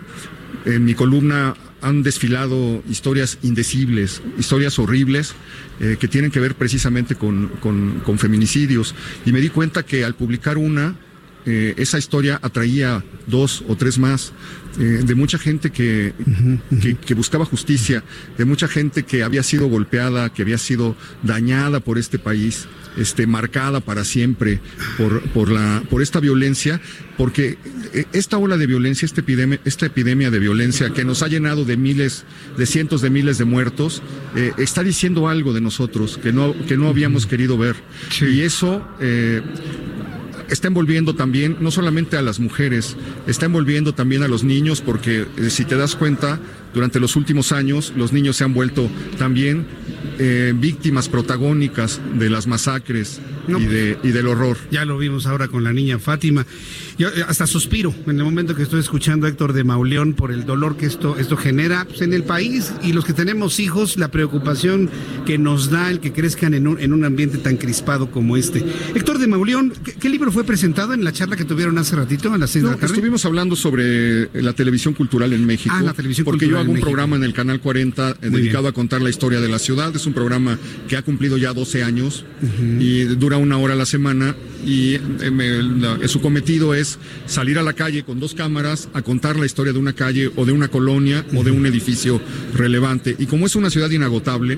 en mi columna han desfilado historias indecibles, historias horribles eh, que tienen que ver precisamente con, con- con feminicidios. Y me di cuenta que al publicar una, eh, esa historia atraía dos o tres más, eh, de mucha gente que, que, que buscaba justicia, de mucha gente que había sido golpeada, que había sido dañada por este país, este, marcada para siempre por, por, la, por esta violencia, porque eh, esta ola de violencia, esta epidemia, esta epidemia de violencia que nos ha llenado de miles, de cientos de miles de muertos, eh, está diciendo algo de nosotros que no, que no habíamos querido ver. Y eso eh, está envolviendo también no solamente a las mujeres, está envolviendo también a los niños, porque eh, si te das cuenta, durante los últimos años los niños se han vuelto también eh, víctimas protagónicas de las masacres y, de, y del horror. Ya lo vimos ahora con la niña Fátima. Yo eh, hasta suspiro en el momento que estoy escuchando a Héctor de Mauleón por el dolor que esto, esto genera pues, en el país y los que tenemos hijos, la preocupación que nos da el que crezcan en un, en un ambiente tan crispado como este. Héctor de Mauleón, ¿qué, qué libro fue presentado en la charla que tuvieron hace ratito a las seis No, de la tarde? estuvimos hablando sobre la televisión cultural en México. Ah, la televisión porque cultural yo hago un México. programa en el Canal 40 eh, dedicado a contar la historia de la ciudad. Es un programa que ha cumplido ya 12 años y dura una hora a la semana. Y eh, me- la- su cometido es salir a la calle con dos cámaras a contar la historia de una calle o de una colonia o de un edificio relevante. Y como es una ciudad inagotable,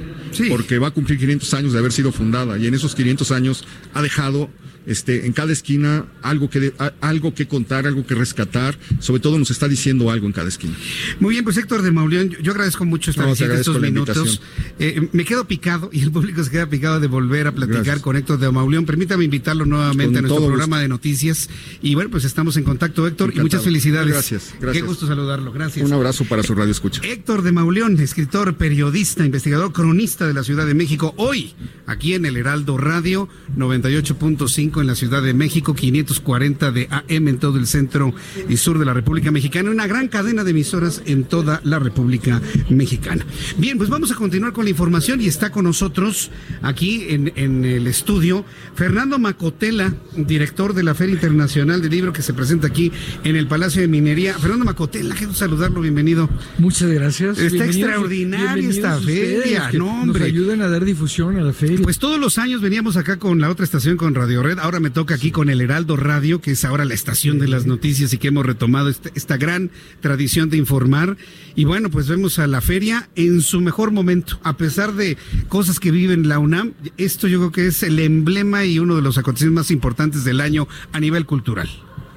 porque va a cumplir 500 años de haber sido fundada y en esos 500 años ha dejado este, en cada esquina algo que, de- algo que contar, algo que rescatar, sobre todo nos está diciendo algo en cada esquina. Muy bien, pues Héctor de Mauleón, yo- yo agradezco mucho esta No, visita, estos minutos. Eh, me quedo picado y el público se queda picado de volver a platicar con Héctor de Mauleón. Permítame invitarlo nuevamente Con a nuestro programa de noticias. Y bueno, pues estamos en contacto, Héctor, y muchas felicidades. Gracias, gracias. Qué gusto saludarlo, gracias. Un abrazo para su radio escucha. Héctor de Mauleón, escritor, periodista, investigador, cronista de la Ciudad de México, hoy aquí en el Heraldo Radio 98.5 en la Ciudad de México, 540 de AM en todo el centro y sur de la República Mexicana, una gran cadena de emisoras en toda la República Mexicana. Bien, pues vamos a continuar con la información y está con nosotros aquí en, en el estudio Fernando Macotela, director de la Feria Internacional del Libro que se presenta aquí en el Palacio de Minería. Fernando Macotela, quiero saludarlo, bienvenido. Muchas gracias. Está Bienvenidos- extraordinaria bienvenidos esta feria, no hombre. Nos ayuden a dar difusión a la feria. Pues todos los años veníamos acá con la otra estación, con Radio Red. Ahora me toca aquí con el Heraldo Radio, que es ahora la estación de las noticias y que hemos retomado este- esta gran tradición de informar. Y bueno, pues vemos a la feria en su mejor momento. A pesar de cosas que vive en la UNAM, esto yo creo que es el emblema y uno de los acontecimientos más importantes del año a nivel cultural.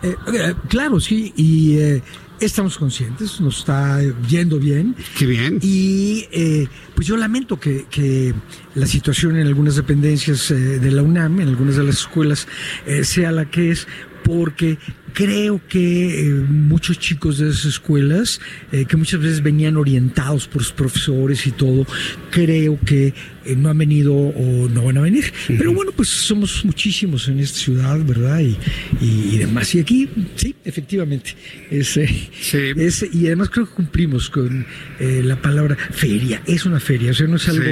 Eh, eh, claro, sí, y eh, estamos conscientes, nos está yendo bien. Qué bien. Y eh, pues yo lamento que, que la situación en algunas dependencias eh, de la UNAM, en algunas de las escuelas, eh, sea la que es, porque creo que eh, muchos chicos de esas escuelas, eh, que muchas veces venían orientados por sus profesores y todo, creo que eh, no han venido o no van a venir. Pero bueno, pues somos muchísimos en esta ciudad, ¿verdad? Y, y, y demás. Y aquí, sí, efectivamente. Es, eh, es- y además creo que cumplimos con la palabra feria. Es una feria, o sea, no es algo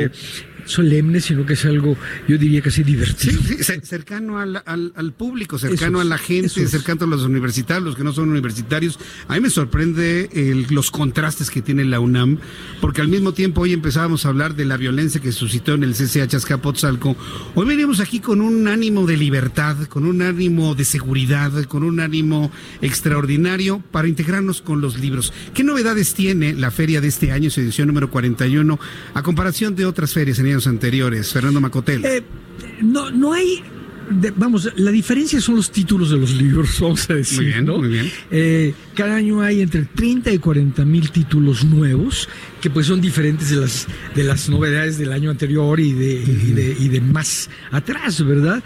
solemne, sino que es algo, yo diría casi divertido. Sí, cer- cercano al, al- al público, cercano es, a la gente, es. cercano a los universitarios, los que no son universitarios. A mí me sorprende el- los contrastes que tiene la UNAM, porque al mismo tiempo hoy empezábamos a hablar de la violencia que suscitó en el CCH Azcapotzalco. Hoy venimos aquí con un ánimo de libertad, con un ánimo de seguridad, con un ánimo extraordinario para integrarnos con los libros. ¿Qué novedades tiene la feria de este año, su edición número 41, a comparación de otras ferias en años anteriores? Fernando Macotel. Eh, no, no hay. de- vamos, la diferencia son los títulos de los libros, vamos a decir. Muy bien, ¿no? muy bien. Eh, cada año hay entre 30 y 40 mil títulos nuevos, que pues son diferentes de las, de las novedades del año anterior y de, y de, y de más atrás, ¿verdad?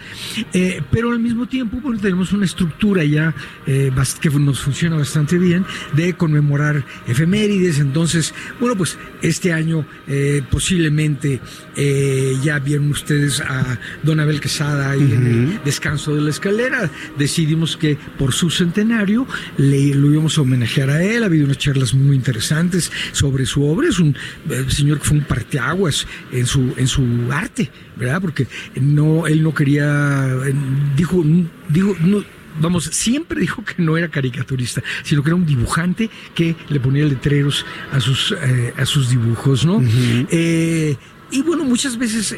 Eh, pero al mismo tiempo, bueno, tenemos una estructura ya eh, que nos funciona bastante bien de conmemorar efemérides. Entonces, bueno, pues este año eh, posiblemente ya vieron ustedes a Don Abel Quesada ahí en el descanso de la escalera. Decidimos que por su centenario le, lo íbamos a homenajear a él. Ha habido unas charlas muy interesantes sobre su obra. Es un eh, señor que fue un parteaguas en su, en su arte, ¿verdad? Porque no, él no quería, eh, dijo, dijo, no, vamos, siempre dijo que no era caricaturista, sino que era un dibujante que le ponía letreros a sus, eh, a sus dibujos, ¿no? Eh, y bueno, muchas veces,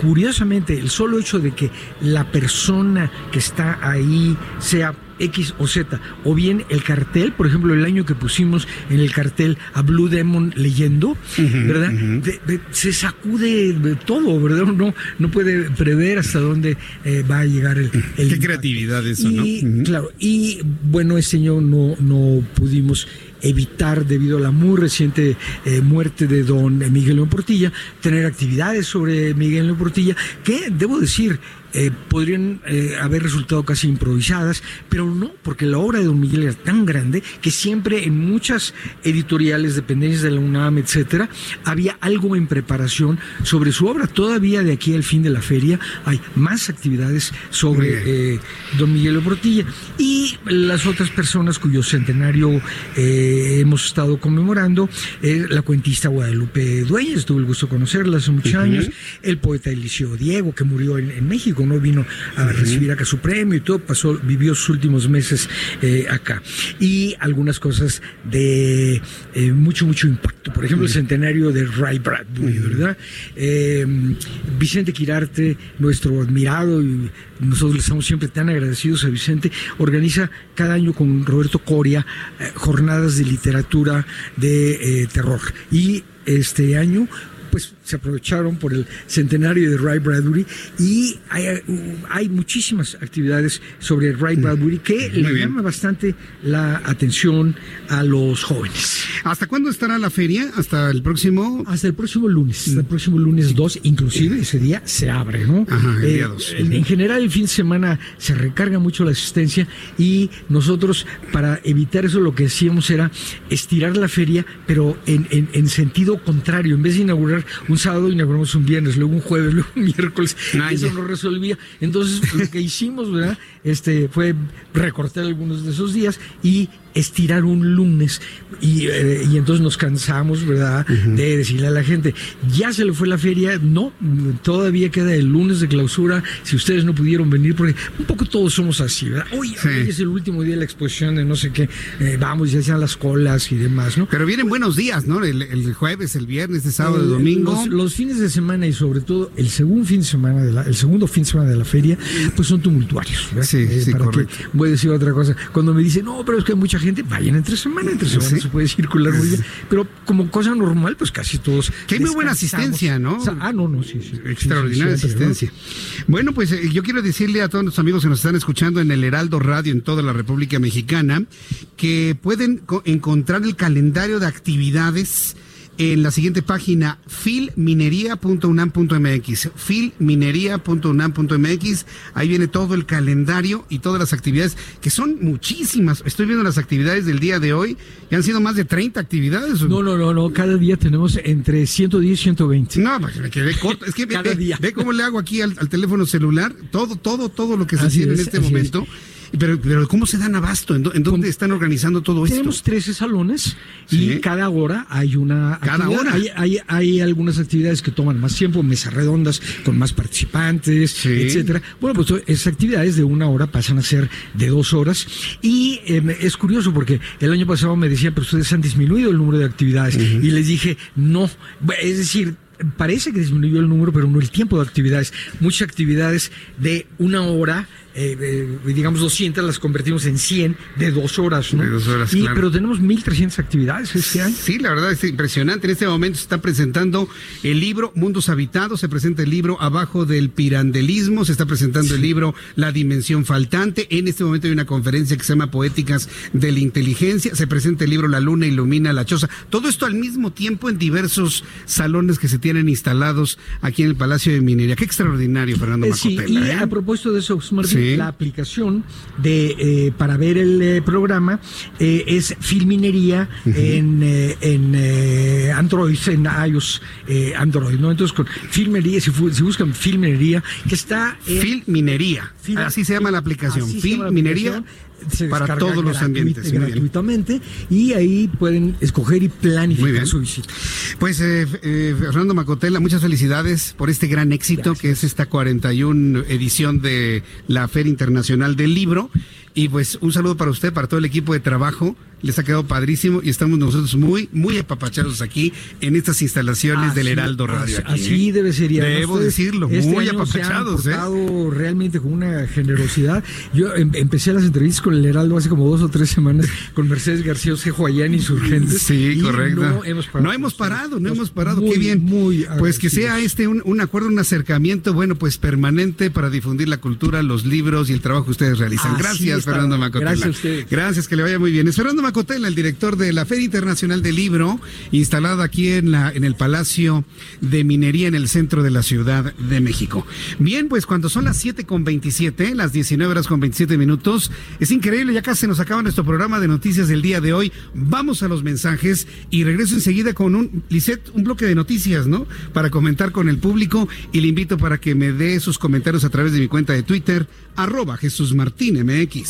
curiosamente, el solo hecho de que la persona que está ahí sea X o Z, o bien el cartel, por ejemplo, el año que pusimos en el cartel a Blue Demon leyendo, ¿verdad? De- de- se sacude de todo, ¿verdad? Uno no puede prever hasta dónde eh, va a llegar el, el Qué creatividad eso, ¿no? y, Claro, y bueno, este año no, no pudimos evitar, debido a la muy reciente eh, muerte de don Miguel León Portilla, tener actividades sobre Miguel León Portilla, que, debo decir, eh, podrían eh, haber resultado casi improvisadas, pero no, porque la obra de don Miguel era tan grande que siempre en muchas editoriales, dependencias de la UNAM, etcétera, había algo en preparación sobre su obra. Todavía de aquí al fin de la feria hay más actividades sobre eh, don Miguel Portilla y las otras personas cuyo centenario eh, hemos estado conmemorando, la cuentista Guadalupe Dueñas, tuve el gusto de conocerla hace muchos años, el poeta Eliseo Diego, que murió en, en México, no vino a recibir acá su premio y todo, pasó, vivió sus últimos meses eh, acá. Y algunas cosas de eh, mucho, mucho impacto. Por ejemplo, el centenario de Ray Bradbury, ¿verdad? Eh, Vicente Quirarte, nuestro admirado, y nosotros le estamos siempre tan agradecidos a Vicente, organiza cada año con Roberto Coria eh, jornadas de literatura de terror. Y este año pues se aprovecharon por el centenario de Ray Bradbury y hay, hay muchísimas actividades sobre Ray Bradbury que Muy le bien. llama bastante la atención a los jóvenes. ¿Hasta cuándo estará la feria? ¿Hasta el próximo? Hasta el próximo lunes, hasta el próximo lunes 2, inclusive ese día se abre, ¿no? Ajá, el Eh, día 2. en, en general el fin de semana se recarga mucho la asistencia y nosotros para evitar eso lo que decíamos era estirar la feria, pero en, en- en sentido contrario, en vez de inaugurar un sábado, inauguramos un viernes, luego un jueves, luego un miércoles, Ah, y eso no resolvía. Entonces lo que hicimos, ¿verdad? Este fue recortar algunos de esos días y estirar un lunes y, eh, y entonces nos cansamos, ¿verdad? De decirle a la gente, ya se le fue la feria, no, todavía queda el lunes de clausura, si ustedes no pudieron venir, porque un poco todos somos así, ¿verdad? Hoy, Sí. hoy es el último día de la exposición de no sé qué, eh, vamos, ya sean las colas y demás, ¿no? Pero vienen buenos días, ¿no? El, el jueves, el viernes, el sábado, el Eh, domingo. Los, los fines de semana y sobre todo el segundo fin de semana de la, el segundo fin de semana de la feria, pues son tumultuarios. ¿verdad? Sí, sí, para correcto. que- voy a decir otra cosa. Cuando me dicen, no, pero es que hay mucha gente, vayan entre semana, entre semana Sí. se puede circular muy bien. Pero como cosa normal, pues casi todos. Que hay muy buena asistencia, ¿no? O sea, ah, no, no, sí, sí. Extraordinaria Sí, sí, siempre, ¿no? asistencia. Bueno, pues eh, yo quiero decirle a todos nuestros amigos que nos están escuchando en el Heraldo Radio en toda la República Mexicana que pueden co- encontrar el calendario de actividades en la siguiente página filminería.unam.mx filminería.unam.mx ahí viene todo el calendario y todas las actividades que son muchísimas estoy viendo las actividades del día de hoy y han sido más de 30 actividades No, no, no, no. Cada día tenemos entre 110 y 120. no, pues me quedé corto. Es que ve, Cada ve- día. ve cómo le hago aquí al, al teléfono celular, todo, todo, todo lo que se Así tiene en es, este así momento. Pero, pero ¿cómo se dan abasto? ¿En, dó- en dónde están organizando todo esto? Tenemos 13 salones Sí. y cada hora hay una Cada hora. Hay, hay, hay algunas actividades que toman más tiempo, mesas redondas con más participantes, etcétera. Bueno, pues esas actividades de una hora pasan a ser de dos horas. Y eh, es curioso porque el año pasado me decían, pero ustedes han disminuido el número de actividades. Y les dije, no. Es decir, parece que disminuyó el número, pero no el tiempo de actividades. Muchas actividades de una hora, eh, eh, digamos 200, las convertimos en 100 de dos horas, ¿no? De dos horas, Y- claro. Pero tenemos 1.300 actividades este año. Sí, la verdad es impresionante. En este momento se está presentando el libro Mundos Habitados, se presenta el libro Abajo del Pirandelismo, se está presentando el libro La Dimensión Faltante. En este momento hay una conferencia que se llama Poéticas de la Inteligencia, se presenta el libro La Luna Ilumina la Choza. Todo esto al mismo tiempo en diversos salones que se tienen instalados aquí en el Palacio de Minería. Qué extraordinario, Fernando Eh, sí, y. ¿eh? a propósito de eso, Martín, Sí. La aplicación de eh, para ver el eh, programa eh, es Filminería en, eh, en eh, Android, en iOS eh, Android, ¿no? Entonces con Filminería, si, si buscan Filminería, que está en Filminería, así se llama la aplicación, Filminería para todos los ambientes. Gratuitamente y ahí pueden escoger y planificar su visita. Pues eh, eh, Fernando Macotela, muchas felicidades por este gran éxito que es esta 41 edición de la Feria Internacional del Libro. Y pues un saludo para usted, para todo el equipo de trabajo. Les ha quedado padrísimo y estamos nosotros muy, muy apapachados aquí en estas instalaciones del Heraldo Radio. Así, aquí, así ¿eh? debe ser. Debo ustedes decirlo, este muy año se han apapachados. ¿eh? realmente con una generosidad. Yo em- empecé las entrevistas con el Heraldo hace como dos o tres semanas con Mercedes García Osejo allá en Insurgentes. Sí, y correcto. No hemos parado. No hemos parado, no Nos- hemos parado. muy, Qué bien. Muy pues que sea este un, un acuerdo, un acercamiento, bueno, pues permanente para difundir la cultura, los libros y el trabajo que ustedes realizan. Así Gracias, está. Fernando Macotela. Gracias a ustedes. Gracias, que le vaya muy bien. Es Fernando Macotela, el director de la Feria Internacional del Libro, instalada aquí en, la, en el Palacio de Minería en el centro de la Ciudad de México. Bien, pues cuando son las 7 con 27, las 19 horas con 27 minutos, es increíble, ya casi nos acaba nuestro programa de noticias del día de hoy. Vamos a los mensajes y regreso enseguida con un, Lisette, un bloque de noticias, ¿no? Para comentar con el público y le invito para que me dé sus comentarios a través de mi cuenta de Twitter, arroba Jesús Martín MX.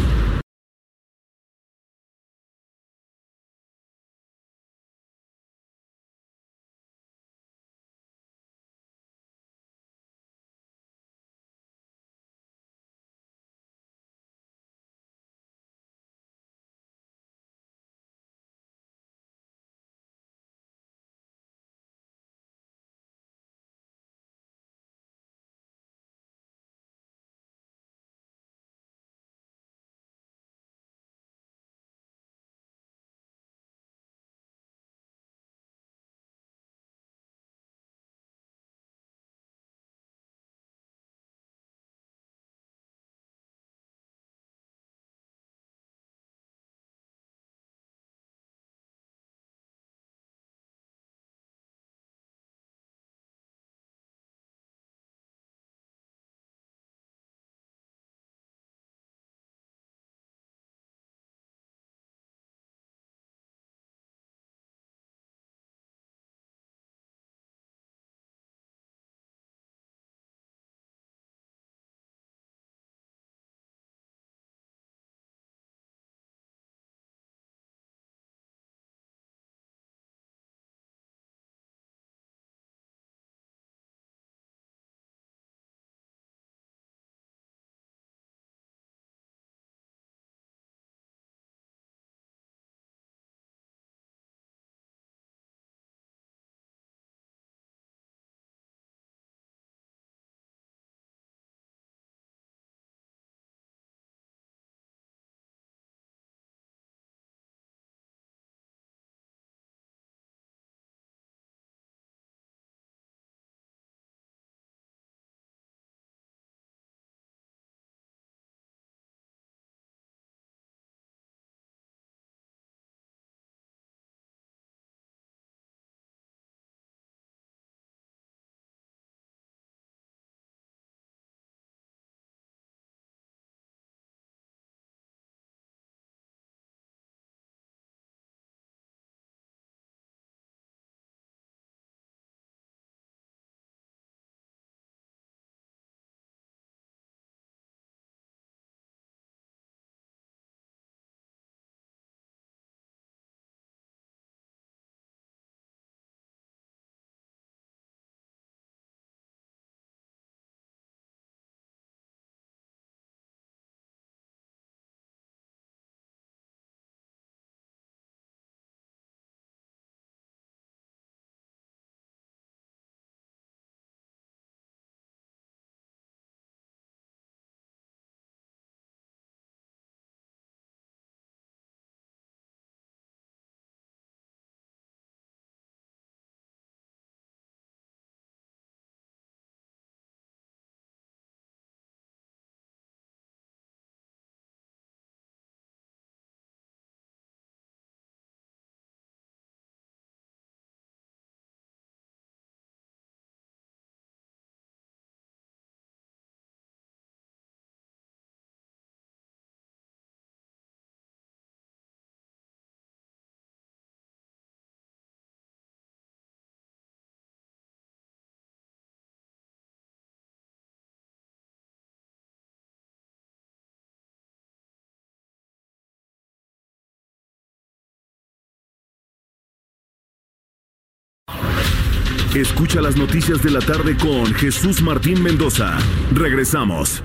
Escucha las noticias de la tarde con Jesús Martín Mendoza. Regresamos.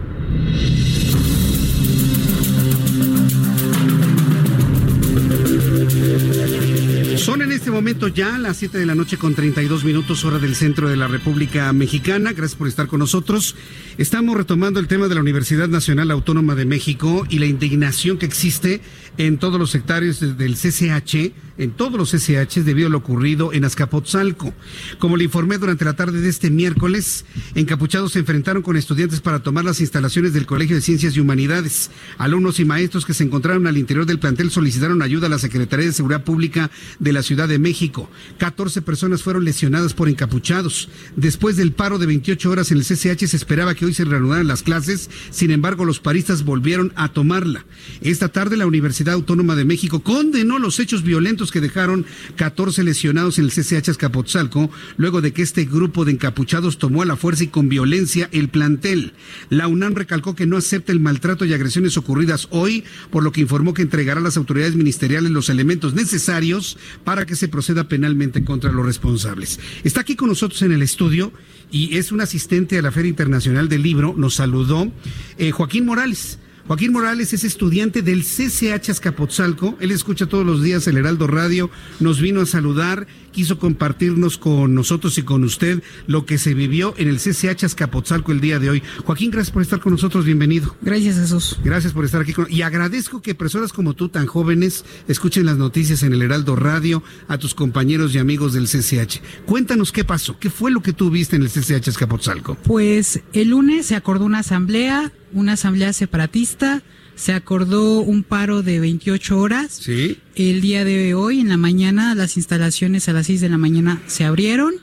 Son en este momento ya las 7 de la noche con 32 minutos hora del centro de la República Mexicana. Gracias por estar con nosotros. Estamos retomando el tema de la Universidad Nacional Autónoma de México y la indignación que existe en todos los sectarios del CCH, en todos los CCH debido a lo ocurrido en Azcapotzalco. Como le informé durante la tarde de este miércoles, encapuchados se enfrentaron con estudiantes para tomar las instalaciones del Colegio de Ciencias y Humanidades. Alumnos y maestros que se encontraron al interior del plantel solicitaron ayuda a la Secretaría de Seguridad Pública de la Ciudad de México. 14 personas fueron lesionadas por encapuchados. Después del paro de 28 horas en el CCH se esperaba que hoy se reanudaran las clases, sin embargo los paristas volvieron a tomarla. Esta tarde la Universidad Autónoma de México condenó los hechos violentos que dejaron 14 lesionados en el CCH Azcapotzalco, luego de que este grupo de encapuchados tomó a la fuerza y con violencia el plantel. La UNAM recalcó que no acepta el maltrato y agresiones ocurridas hoy, por lo que informó que entregará a las autoridades ministeriales los elementos necesarios para que se proceda penalmente contra los responsables. Está aquí con nosotros en el estudio y es un asistente a la Feria Internacional del Libro, nos saludó eh, Joaquín Morales. Joaquín Morales es estudiante del CCH Azcapotzalco. Él escucha todos los días el Heraldo Radio. Nos vino a saludar, quiso compartirnos con nosotros y con usted lo que se vivió en el CCH Azcapotzalco el día de hoy. Joaquín, gracias por estar con nosotros. Bienvenido. Gracias, Jesús. Gracias por estar aquí. Con... Y agradezco que personas como tú, tan jóvenes, escuchen las noticias en el Heraldo Radio a tus compañeros y amigos del CCH. Cuéntanos qué pasó. ¿Qué fue lo que tú viste en el CCH Azcapotzalco? Pues el lunes se acordó una asamblea una asamblea separatista, se acordó un paro de 28 horas. Sí. El día de hoy, en la mañana, las instalaciones a las 6 de la mañana se abrieron,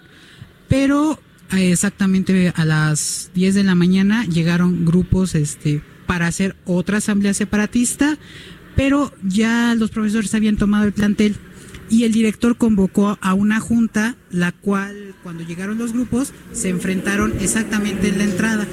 pero eh, exactamente a las 10 de la mañana llegaron grupos este, para hacer otra asamblea separatista, pero ya los profesores habían tomado el plantel y el director convocó a una junta, la cual cuando llegaron los grupos se enfrentaron exactamente en la entrada.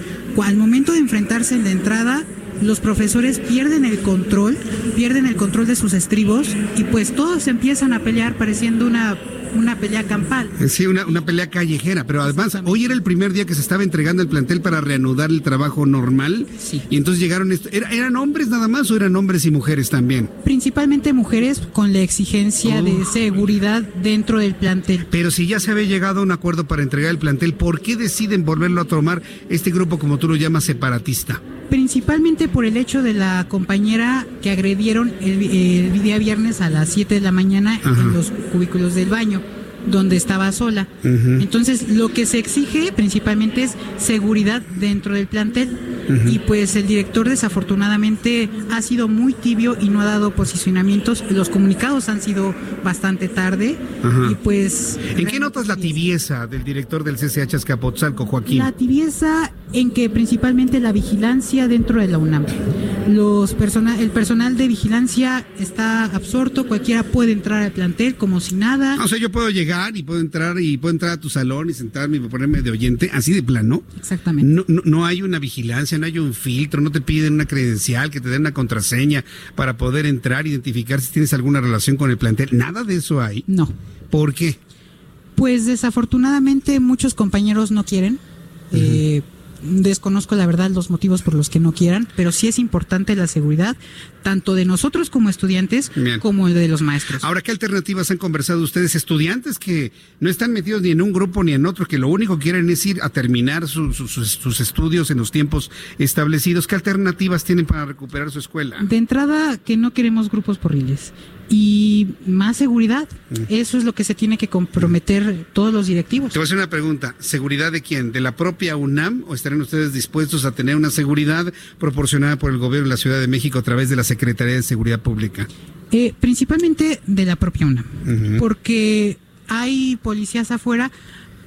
Al momento de enfrentarse en la entrada, los profesores pierden el control, pierden el control de sus estribos y pues todos empiezan a pelear pareciendo una una pelea campal. Sí, una, una pelea callejera, pero además hoy era el primer día que se estaba entregando el plantel para reanudar el trabajo normal. Sí. Y entonces llegaron, ¿eran hombres nada más o eran hombres y mujeres también? Principalmente mujeres con la exigencia de seguridad dentro del plantel. Pero si ya se había llegado a un acuerdo para entregar el plantel, ¿por qué deciden volverlo a tomar este grupo, como tú lo llamas, separatista? Principalmente por el hecho de la compañera que agredieron el, el día viernes a las 7 de la mañana Ajá. en los cubículos del baño donde estaba sola. Entonces, lo que se exige principalmente es seguridad dentro del plantel. Y pues el director desafortunadamente ha sido muy tibio y no ha dado posicionamientos. Los comunicados han sido bastante tarde. Y pues ¿En qué notas la tibieza del director del CCH Azcapotzalco, Joaquín? la tibieza en que principalmente la vigilancia dentro de la UNAM. Los persona, el personal de vigilancia está absorto, cualquiera puede entrar al plantel como si nada. O sea, yo puedo llegar y puedo entrar y puedo entrar a tu salón y sentarme y ponerme de oyente, así de plano. Exactamente. No, no, no hay una vigilancia, no hay un filtro, no te piden una credencial, que te den una contraseña para poder entrar, identificar si tienes alguna relación con el plantel. Nada de eso hay. No. ¿Por qué? Pues desafortunadamente muchos compañeros no quieren. Eh, desconozco la verdad los motivos por los que no quieran, pero sí es importante la seguridad, tanto de nosotros como estudiantes, Bien. como de los maestros. Ahora, ¿qué alternativas han conversado ustedes? Estudiantes que no están metidos ni en un grupo ni en otro, que lo único que quieren es ir a terminar su- su- sus, sus estudios en los tiempos establecidos. ¿Qué alternativas tienen para recuperar su escuela? De entrada, que no queremos grupos porriles. Y más seguridad. Eso es lo que se tiene que comprometer todos los directivos. Te voy a hacer una pregunta. ¿Seguridad de quién? ¿De la propia UNAM o estarán ustedes dispuestos a tener una seguridad proporcionada por el gobierno de la Ciudad de México a través de la Secretaría de Seguridad Pública? Eh, principalmente de la propia UNAM. Porque hay policías afuera,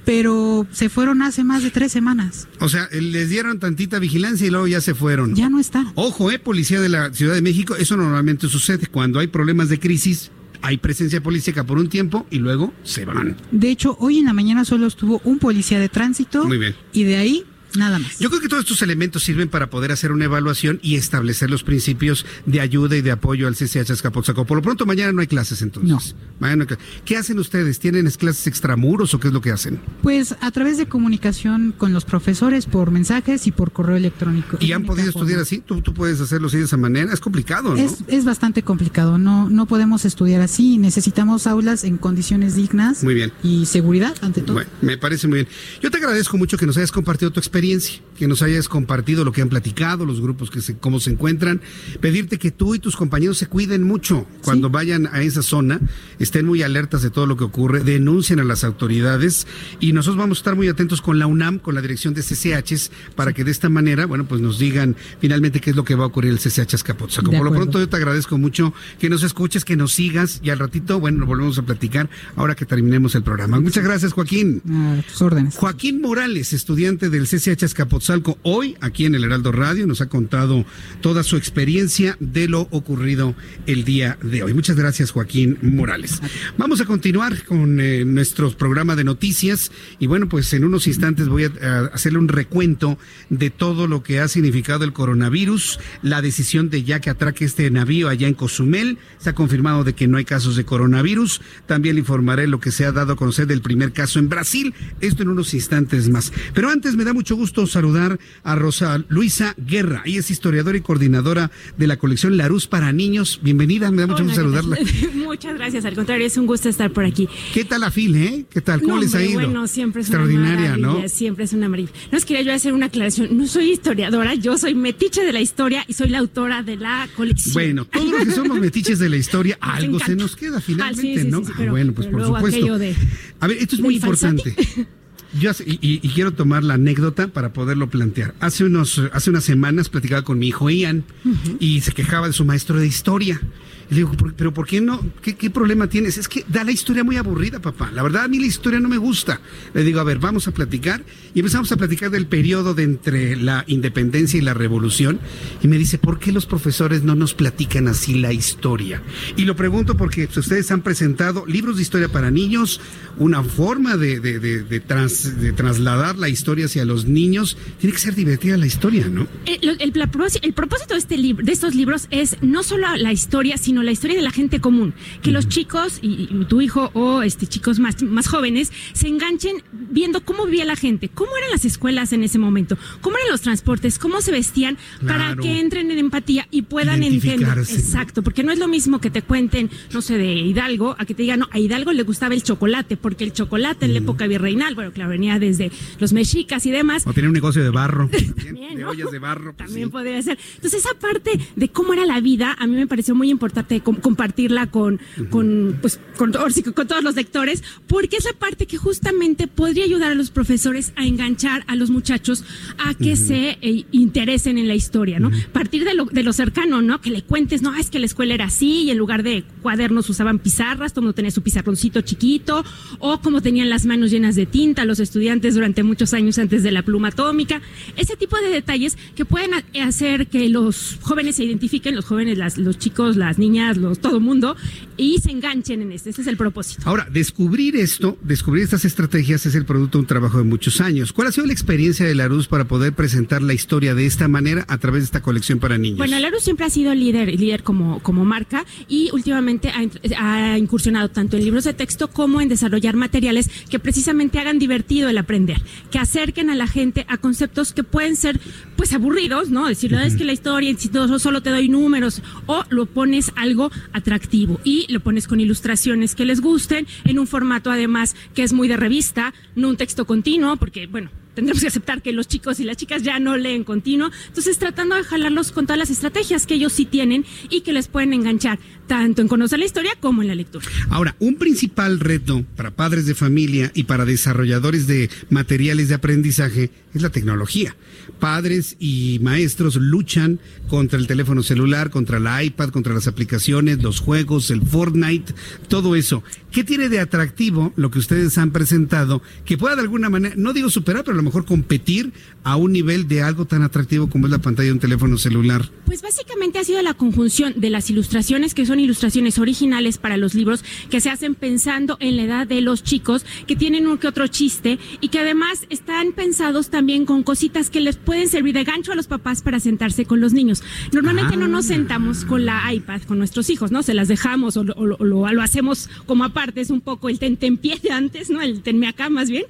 pero se fueron hace más de tres semanas. O sea, les dieron tantita vigilancia y luego ya se fueron. Ya no está. Ojo, eh, policía de la Ciudad de México, eso normalmente sucede cuando hay problemas de crisis. Hay presencia policíaca por un tiempo y luego se van. De hecho, hoy en la mañana solo estuvo un policía de tránsito Muy bien. y de ahí Nada más. Yo creo que todos estos elementos sirven para poder hacer una evaluación y establecer los principios de ayuda y de apoyo al CCH Azcapotzalco. Por lo pronto, mañana no hay clases entonces. Mañana no hay clases. ¿Qué hacen ustedes? ¿Tienen clases extramuros o qué es lo que hacen? Pues a través de comunicación con los profesores por mensajes y por correo electrónico. ¿Y han podido estudiar así? ¿Tú, ¿Tú puedes hacerlo así de esa manera? Es complicado, ¿no? Es, es bastante complicado. No, no podemos estudiar así. Necesitamos aulas en condiciones dignas. Muy bien. Y seguridad, ante todo. Bueno, me parece muy bien. Yo te agradezco mucho que nos hayas compartido tu experiencia, que nos hayas compartido lo que han platicado, los grupos que se, cómo se encuentran. Pedirte que tú y tus compañeros se cuiden mucho cuando vayan a esa zona, estén muy alertas de todo lo que ocurre, denuncien a las autoridades y nosotros vamos a estar muy atentos con la UNAM, con la dirección de CCHs, para que de esta manera, bueno, pues nos digan finalmente qué es lo que va a ocurrir el CCH Azcapotzalco. De Por lo pronto yo te agradezco mucho que nos escuches, que nos sigas y al ratito, bueno, nos volvemos a platicar ahora que terminemos el programa. Muchas gracias, Joaquín. A tus órdenes. Joaquín Morales, estudiante del CCH Azcapotzalco, hoy aquí en el Heraldo Radio, nos ha contado toda su experiencia de lo ocurrido el día de hoy. Muchas gracias, Joaquín Morales. Vamos a continuar con eh, nuestro programa de noticias y bueno, pues en unos instantes voy a, a hacerle un recuento de todo lo que ha significado el coronavirus, la decisión de ya que atraque este navío allá en Cozumel, se ha confirmado de que no hay casos de coronavirus, también le informaré lo que se ha dado a conocer del primer caso en Brasil, esto en unos instantes más. Pero antes me da mucho gusto saludar a Rosa Luisa Guerra, ella es historiadora y coordinadora de la colección Laruz para niños. Bienvenida, me da mucho Hola, gusto saludarla. Muchas gracias, al contrario, es un gusto estar por aquí. ¿Qué tal la fila, eh? ¿Qué tal? ¿Cómo No, les ha ido? Bueno, siempre es una Extraordinaria, ¿no? maravilla, Siempre es una maravilla. No es quería yo hacer una aclaración. No soy historiadora, yo soy metiche de la historia y soy la autora de la colección. Bueno, todos los que somos metiches de la historia, Nos algo se nos queda Ah, finalmente, sí, sí, ¿no? sí, Ah, pero- bueno, pues por supuesto. de- A ver, esto es muy falsati. Yo y- y quiero tomar la anécdota para poderlo plantear. Hace unos, hace unas semanas platicaba con mi hijo Ian y se quejaba de su maestro de historia. Y le digo, "¿Por- pero ¿por qué no? ¿Qué, qué problema tienes? Es que da la historia muy aburrida, papá. La verdad, a mí la historia no me gusta. Le digo, a ver, vamos a platicar. Y empezamos a platicar del periodo de entre la independencia y la revolución. Y me dice, ¿por qué los profesores no nos platican así la historia? Y lo pregunto porque pues, ustedes han presentado libros de historia para niños, una forma de, de- de- de trans- trasladar la historia hacia los niños. Tiene que ser divertida la historia, ¿no? El, Eh, el- propós- el propósito de, este de estos libros es no solo la historia, sino la historia de la gente común. Que los chicos, y, y tu hijo o este chicos más, más jóvenes, se enganchen viendo cómo vivía la gente, cómo eran las escuelas en ese momento, cómo eran los transportes, cómo se vestían, para que entren en empatía y puedan entender. Exacto, porque no es lo mismo que te cuenten, no sé, de Hidalgo, a que te digan, no, a Hidalgo le gustaba el chocolate, porque el chocolate en la época virreinal, bueno, claro, venía desde los mexicas y demás, O tener un negocio de barro. También, de ollas de barro. pues, también sí. podría ser. Entonces, esa parte de cómo era la vida, a mí me pareció muy importante com- compartirla con, con, pues, con, sí que con todos los lectores, porque es la parte que justamente podría ayudar a los profesores a enganchar a los muchachos a que se eh, interesen en la historia, ¿no? Partir de lo, de lo cercano, ¿no? Que le cuentes, no, es que la escuela era así y en lugar de cuadernos usaban pizarras, todo mundo tenía su pizarroncito chiquito, o como tenían las manos llenas de tinta los estudiantes durante muchos años antes de la pluma atómica, ese tipo de detalles que pueden ha- hacer que los jóvenes se identifiquen, los jóvenes, las, los chicos, las niñas, los todo mundo, y se enganchen en este. Ese es el propósito. Ahora, descubrir esto, descubrir estas estrategias es el producto de un trabajo de muchos años. ¿Cuál ha sido la experiencia de Laruz para poder presentar la historia de esta manera a través de esta colección para niños? Bueno, Larus siempre ha sido líder, líder como, como marca y últimamente ha, ha incursionado tanto en libros de texto como en desarrollar materiales que precisamente hagan divertido el aprender, que acerquen a la gente a conceptos que pueden ser pues aburridos, ¿no? Decir, "No, es que la historia, si todo- solo te doy números, o lo pones algo atractivo y lo pones con ilustraciones que les gusten, en un formato además que es muy de revista, no un texto continuo, porque bueno, tendremos que aceptar que los chicos y las chicas ya no leen continuo. Entonces, tratando de jalarlos con todas las estrategias que ellos sí tienen y que les pueden enganchar tanto en conocer la historia como en la lectura. Ahora, un principal reto para padres de familia y para desarrolladores de materiales de aprendizaje es la tecnología. Padres y maestros luchan contra el teléfono celular, contra la iPad, contra las aplicaciones, los juegos, el Fortnite, todo eso. ¿Qué tiene de atractivo lo que ustedes han presentado que pueda de alguna manera, no digo superar, pero a lo mejor competir a un nivel de algo tan atractivo como es la pantalla de un teléfono celular? Pues básicamente ha sido la conjunción de las ilustraciones, que son ilustraciones originales para los libros, que se hacen pensando en la edad de los chicos, que tienen un que otro chiste y que además están pensados también con cositas que les pueden servir de gancho a los papás para sentarse con los niños. Normalmente no nos sentamos con la iPad con nuestros hijos, ¿no? Se las dejamos o, lo, o lo- lo hacemos como aparte, es un poco el ten, ten pie de antes, ¿no? El tenme acá más bien.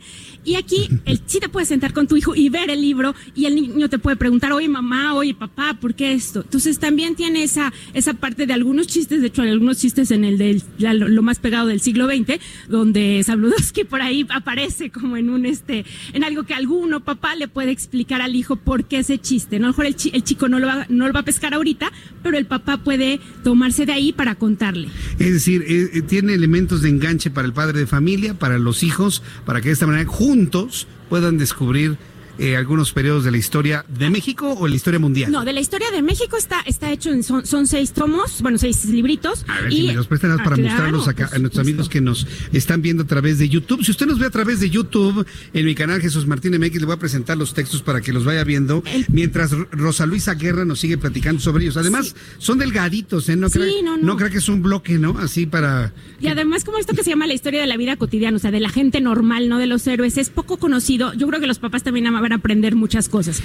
Y aquí el, sí te puedes sentar con tu hijo y ver el libro y el niño te puede preguntar, oye mamá, oye papá, ¿por qué esto? Entonces también tiene esa, esa parte de algunos chistes, de hecho algunos chistes en el ya lo, más pegado del siglo XX, donde Sabludowski por ahí aparece como en un este, en algo que alguno papá le puede explicar al hijo por qué ese chiste. ¿no? A lo mejor el chico no lo, va, no lo va a pescar ahorita, pero el papá puede tomarse de ahí para contarle. Es decir, eh, eh, tiene elementos de enganche para el padre de familia, para los hijos, para que de esta manera juntos puedan descubrir eh, algunos periodos de la historia de México o la historia mundial. No, de la historia de México está, está hecho en, son, son seis tomos, bueno, seis libritos. A ver y, si me los prestan Ah, para claro, mostrarlos acá a nuestros amigos que nos están viendo a través de YouTube. Si usted nos ve a través de YouTube, en mi canal Jesús Martín MX, le voy a presentar los textos para que los vaya viendo, mientras Rosa Luisa Guerra nos sigue platicando sobre ellos. Además, son delgaditos, ¿eh? No, Sí, crea- no, no. crea que es un bloque, ¿no? Así para... Y además, como esto que se llama la historia de la vida cotidiana, o sea, de la gente normal, no de los héroes, es poco conocido. Yo creo que los papás también van a aprender muchas cosas.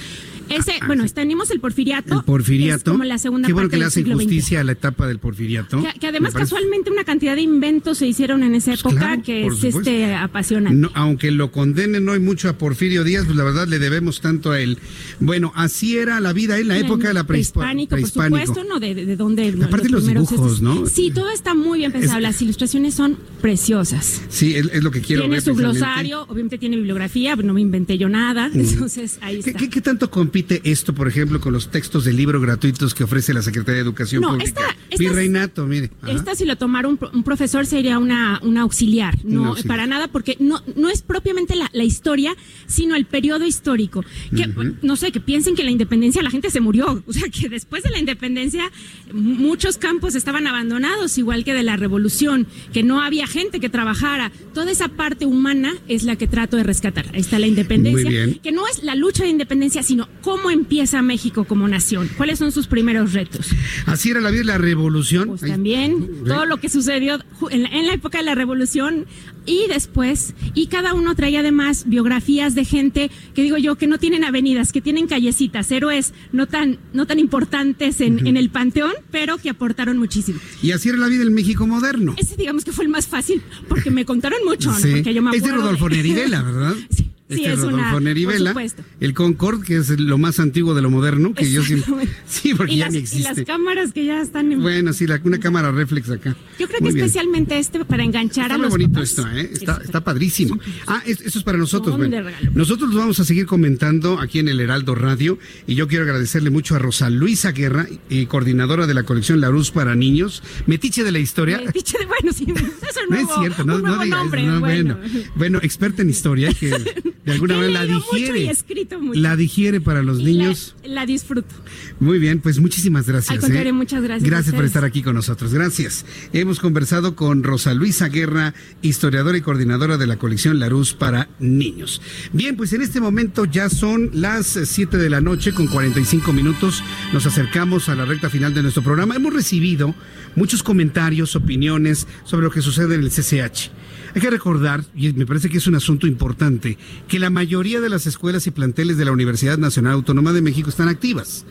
Ese, bueno, tenemos el porfiriato. Ah, El porfiriato. Es como la segunda Qué bueno parte que le hacen XX. justicia a la etapa del porfiriato. Que, que además, casualmente, una cantidad de inventos se hicieron en esa época claro, que es supuesto. este apasionante. No, aunque lo condenen hoy mucho a Porfirio Díaz, pues la verdad le debemos tanto a él. Bueno, así era la vida en la época de la prehispa- prehispánico, por supuesto, ¿no? De, de, de dónde. Aparte los primeros dibujos, estos- ¿no? Sí, todo está muy bien pensado. Es- Las ilustraciones son preciosas. Sí, es, es lo que quiero tiene ver. su precisamente. glosario, obviamente tiene bibliografía, no me inventé yo nada. Mm. Entonces, ahí ¿Qué, está. qué- qué tanto compite esto, por ejemplo, con los textos de libro gratuitos que ofrece la Secretaría de Educación No, Pública? esta- estas- Virreinato, mire. Ajá. Esta, si lo tomara un, un profesor, sería una, una auxiliar. No, para nada, porque no, no es propiamente la, la historia, sino el periodo histórico. Que, no sé, que piensen que la independencia la gente se murió. O sea, que después de la independencia, muchos campos estaban abandonados, igual que de la revolución, que no había gente que trabajara. Toda esa parte humana es la que trato de rescatar. Ahí está la independencia. Muy bien. Que no es la lucha de independencia, sino cómo empieza México como nación. ¿Cuáles son sus primeros retos? Así era la vida de la revolución. Pues Ahí- también todo lo que sucedió en la, en la época de la revolución y después, y cada uno traía además biografías de gente que digo yo que no tienen avenidas, que tienen callecitas, héroes no tan, no tan importantes en, el panteón, pero que aportaron muchísimo. Y así era la vida del México moderno. Ese digamos que fue el más fácil, porque me contaron mucho, ¿no? Porque yo me Es de acuerdo Rodolfo Nerivela, ¿verdad? Sí, Este es Rodolfo una, por Nerivela, supuesto. el Concord, que es lo más antiguo de lo moderno, que yo siempre... Sí, porque y ya las, ni y existe. las cámaras que ya están en... Bueno, sí, la- una cámara reflex acá. Yo creo Muy que bien. especialmente este para enganchar Está a los bonito papás. esto, ¿eh? Está, está padrísimo. Ah, es- eso es para nosotros. Bueno. regalo. Nosotros lo vamos a seguir comentando aquí en el Heraldo Radio y yo quiero agradecerle mucho a Rosa Luisa Guerra, y coordinadora de la colección Larus para niños, metiche de la historia. Metiche de- bueno, sí, es un No es cierto, no, un no nuevo diga eso, nombre, no, bueno. bueno. Bueno, experta en historia que de alguna manera la mucho digiere. y he escrito mucho. La digiere para los Y niños. La, la disfruto. Muy bien, pues muchísimas gracias. Al contrario, ¿eh? muchas gracias Gracias por estar aquí con nosotros. Gracias. Hemos conversado con Rosa Luisa Guerra, historiadora y coordinadora de la colección Larus para niños. Bien, pues en este momento ya son las 7 de la noche con 45 minutos. Nos acercamos a la recta final de nuestro programa. Hemos recibido muchos comentarios, opiniones sobre lo que sucede en el CCH. Hay que recordar, y me parece que es un asunto importante, que la mayoría de las escuelas y planteles de la Universidad Nacional Autónoma de México están activas.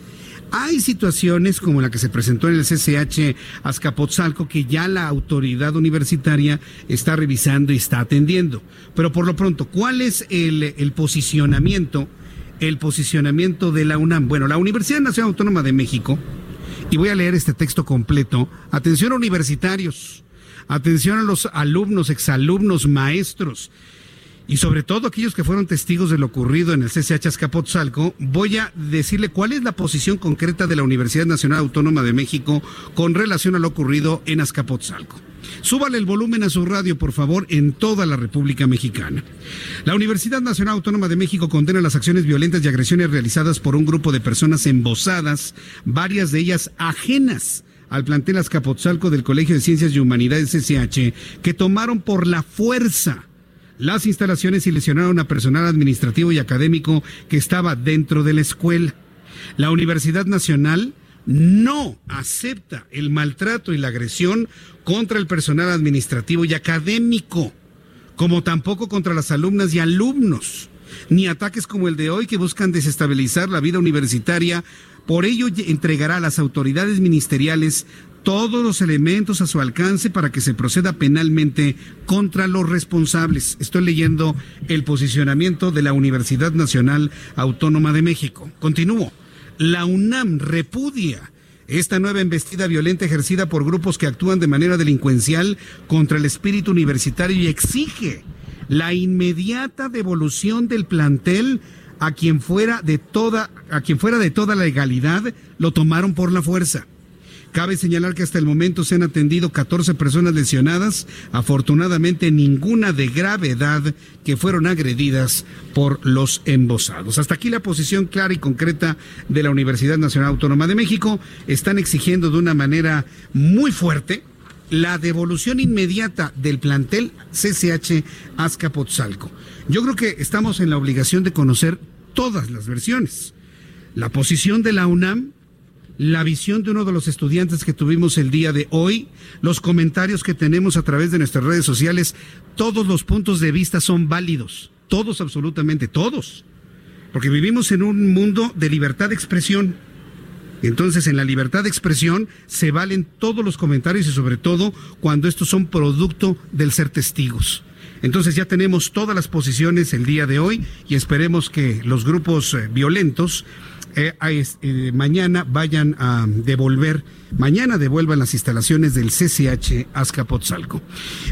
Hay situaciones como la que se presentó en el CCH Azcapotzalco que ya la autoridad universitaria está revisando y está atendiendo. Pero por lo pronto, ¿cuál es el, posicionamiento? El posicionamiento de la UNAM. Bueno, la Universidad Nacional Autónoma de México, y voy a leer este texto completo. Atención universitarios, atención a los alumnos, exalumnos, maestros y sobre todo aquellos que fueron testigos de lo ocurrido en el CCH Azcapotzalco, voy a decirle cuál es la posición concreta de la Universidad Nacional Autónoma de México con relación a lo ocurrido en Azcapotzalco. Súbale el volumen a su radio, por favor, en toda la República Mexicana. La Universidad Nacional Autónoma de México condena las acciones violentas y agresiones realizadas por un grupo de personas embosadas, varias de ellas ajenas al plantel Azcapotzalco del Colegio de Ciencias y Humanidades CCH, que tomaron por la fuerza las instalaciones y lesionaron a personal administrativo y académico que estaba dentro de la escuela. La Universidad Nacional no acepta el maltrato y la agresión contra el personal administrativo y académico, como tampoco contra las alumnas y alumnos, ni ataques como el de hoy que buscan desestabilizar la vida universitaria. Por ello entregará a las autoridades ministeriales todos los elementos a su alcance para que se proceda penalmente contra los responsables. Estoy leyendo el posicionamiento de la Universidad Nacional Autónoma de México. Continúo. La UNAM repudia esta nueva embestida violenta ejercida por grupos que actúan de manera delincuencial contra el espíritu universitario y exige la inmediata devolución del plantel a quien fuera de toda a quien fuera de toda legalidad lo tomaron por la fuerza. Cabe señalar que hasta el momento se han atendido 14 personas lesionadas, afortunadamente ninguna de gravedad que fueron agredidas por los embosados. Hasta aquí la posición clara y concreta de la Universidad Nacional Autónoma de México. Están exigiendo de una manera muy fuerte la devolución inmediata del plantel CCH Azcapotzalco. Yo creo que estamos en la obligación de conocer todas las versiones. La posición de la UNAM, la visión de uno de los estudiantes que tuvimos el día de hoy, los comentarios que tenemos a través de nuestras redes sociales, todos los puntos de vista son válidos, todos absolutamente, todos, porque vivimos en un mundo de libertad de expresión. Entonces, en la libertad de expresión se valen todos los comentarios y sobre todo cuando estos son producto del ser testigos. Entonces ya tenemos todas las posiciones el día de hoy y esperemos que los grupos eh, violentos eh, eh, mañana vayan a devolver, mañana devuelvan las instalaciones del CCH Azcapotzalco.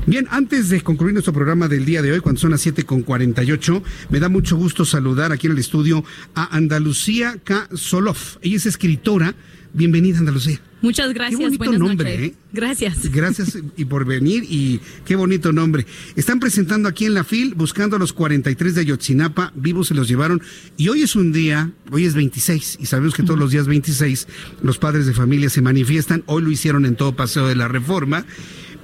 Bien, antes de concluir nuestro programa del día de hoy, cuando son las 7 con 48, me da mucho gusto saludar aquí en el estudio a Andalucía K. Solof. Ella es escritora. Bienvenida, Andalucía. Muchas gracias. Qué bonito Buenas nombre, noches. ¿eh? Gracias. Gracias y por venir y qué bonito nombre. Están presentando aquí en la FIL, buscando a los 43 de Ayotzinapa, vivos se los llevaron. Y hoy es un día, hoy es 26, y sabemos que todos los días 26 los padres de familia se manifiestan. Hoy lo hicieron en todo Paseo de la Reforma,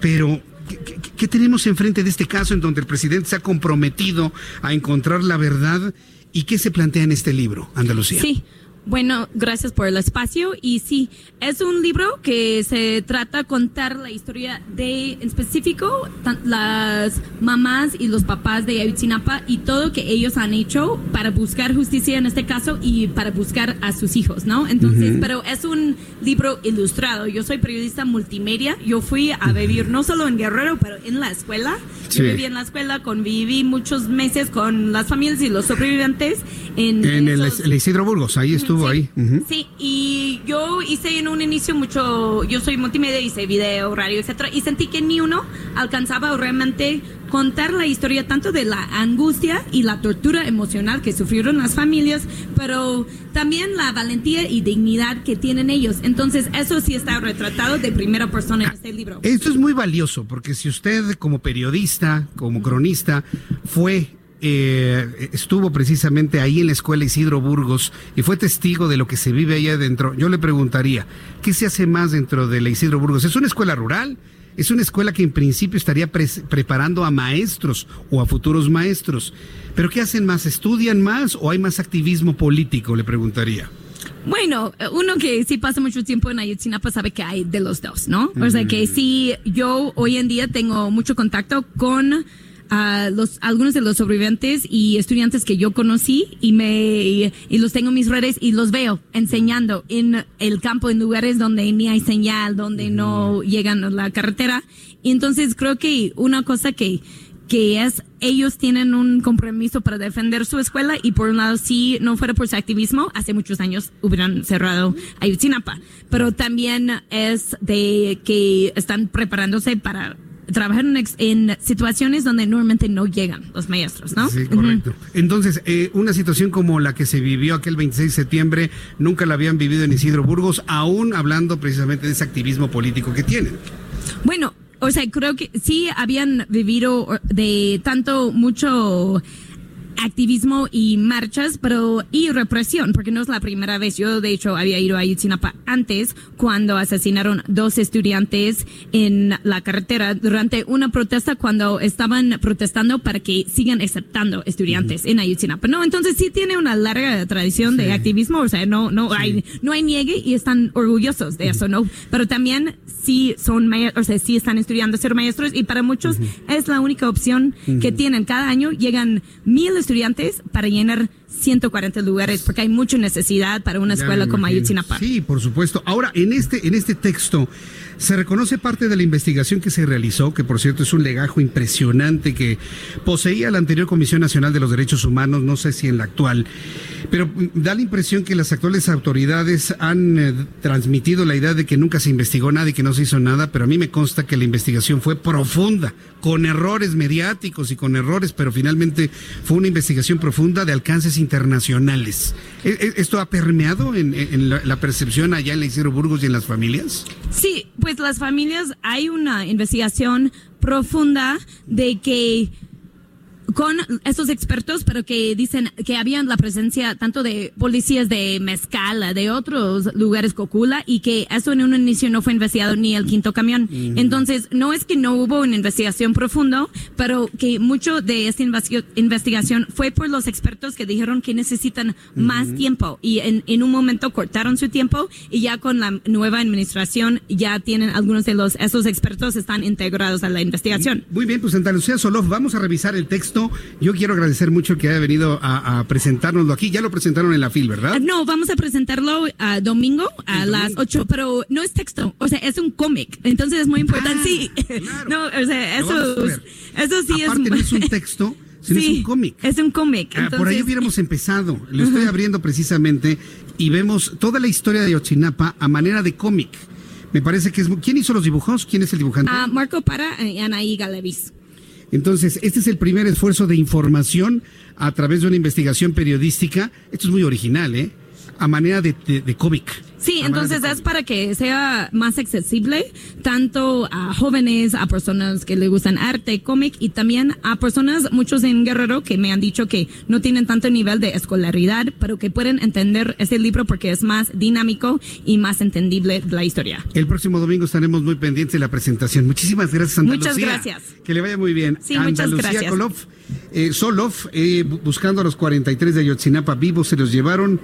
pero ¿qué, qué- qué tenemos enfrente de este caso en donde el presidente se ha comprometido a encontrar la verdad? ¿Y qué se plantea en este libro, Andalucía? Sí. Bueno, gracias por el espacio. Y sí, es un libro que se trata de contar la historia de, en específico, las mamás y los papás de Ayotzinapa y todo lo que ellos han hecho para buscar justicia en este caso y para buscar a sus hijos, ¿no? Entonces, pero es un libro ilustrado. Yo soy periodista multimedia. Yo fui a vivir no solo en Guerrero, pero en la escuela. Sí. Yo viví en la escuela, conviví muchos meses con las familias y los sobrevivientes en, En el, esos- el Isidro Burgos, ahí estuvo ahí. Ujú. Sí, y yo hice en un inicio mucho, yo soy multimedia, hice video, radio, etcétera, y sentí que ni uno alcanzaba realmente contar la historia tanto de la angustia y la tortura emocional que sufrieron las familias, pero también la valentía y dignidad que tienen ellos. Entonces, eso sí está retratado de primera persona en este libro. Esto es muy valioso porque si usted como periodista, como cronista, fue, eh, estuvo precisamente ahí en la escuela Isidro Burgos y fue testigo de lo que se vive ahí adentro, yo le preguntaría, ¿qué se hace más dentro de la Isidro Burgos? ¿Es una escuela rural? Es una escuela que en principio estaría preparando a maestros o a futuros maestros. ¿Pero qué hacen más? ¿Estudian más o hay más activismo político? Le preguntaría. Bueno, uno que sí pasa mucho tiempo en Ayotzinapa sabe que hay de los dos, ¿no? O sea que sí, yo hoy en día tengo mucho contacto con ah, los algunos de los sobrevivientes y estudiantes que yo conocí y me y, y los tengo en mis redes y los veo enseñando en el campo en lugares donde ni hay señal, donde no llegan a la carretera. Y entonces creo que una cosa que que es ellos tienen un compromiso para defender su escuela y por un lado si no fuera por su activismo hace muchos años hubieran cerrado Ayotzinapa pero también es de que están preparándose para trabajar en, en situaciones donde normalmente no llegan los maestros ¿no? Sí, correcto. Entonces, eh, una situación como la que se vivió aquel 26 de septiembre, nunca la habían vivido en Isidro Burgos, aún hablando precisamente de ese activismo político que tienen. Bueno, o sea, creo que sí habían vivido de tanto mucho activismo y marchas, pero y represión, porque no es la primera vez. Yo, de hecho, había ido a Ayotzinapa antes, cuando asesinaron dos estudiantes en la carretera durante una protesta cuando estaban protestando para que sigan aceptando estudiantes en Ayotzinapa. No, entonces sí tiene una larga tradición de activismo, o sea, no, no hay, no hay niegue y están orgullosos de eso, ¿no? Pero también sí son, o sea, sí están estudiando ser maestros y para muchos es la única opción que tienen. Cada año llegan mil estudiantes para llenar 140 lugares porque hay mucha necesidad para una escuela como. Ayotzinapa. Sí, por supuesto. Ahora, en este, en este texto se reconoce parte de la investigación que se realizó, que por cierto es un legajo impresionante que poseía la anterior Comisión Nacional de los Derechos Humanos, no sé si en la actual, pero mm, da la impresión que las actuales autoridades han eh, transmitido la idea de que nunca se investigó nada y que no se hizo nada, pero a mí me consta que la investigación fue profunda, con errores mediáticos y con errores, pero finalmente fue una investigación profunda de alcances internacionales. ¿E- e- ¿Esto ha permeado en, en la, percepción allá en la Burgos y en las familias? Sí, pues las familias, hay una investigación profunda de que con estos expertos, pero que dicen que habían la presencia tanto de policías de Mezcala, de otros lugares Cocula, y que eso en un inicio no fue investigado ni el quinto camión. Entonces, no es que no hubo una investigación profunda, pero que mucho de esta investigación fue por los expertos que dijeron que necesitan más tiempo y en, en un momento cortaron su tiempo y ya con la nueva administración ya tienen algunos de los, esos expertos están integrados a la investigación. Muy bien, pues Santa Lucía Solov, vamos a revisar el texto. Yo quiero agradecer mucho que haya venido a, a presentárnoslo aquí. Ya lo presentaron en la FIL, ¿verdad? Ah, No, vamos a presentarlo a domingo a las 8, pero no es texto, o sea, es un cómic, entonces es muy importante. sí, no, o sea, eso, eso sí Aparte, es. no es un texto, sino es Sí, un cómic. Es un cómic. Ah, por ahí hubiéramos empezado. Lo estoy abriendo precisamente y vemos toda la historia de Ayotzinapa a manera de cómic. Me parece que es. ¿Quién hizo los dibujos? ¿Quién es el dibujante? Ah, Marco Para y Anaí Galevis. Entonces, este es el primer esfuerzo de información a través de una investigación periodística. Esto es muy original, ¿eh? A manera de, de- de cómic. Sí, A entonces es para que sea más accesible tanto a jóvenes, a personas que le gustan arte, cómic y también a personas, muchos en Guerrero, que me han dicho que no tienen tanto nivel de escolaridad, pero que pueden entender este libro porque es más dinámico y más entendible la historia. El próximo domingo estaremos muy pendientes de la presentación. Muchísimas gracias, Santa Muchas gracias. Que le vaya muy bien. Sí, muchas gracias. Eh, Solov, eh, bu- buscando a los 43 de Ayotzinapa vivos, se los llevaron,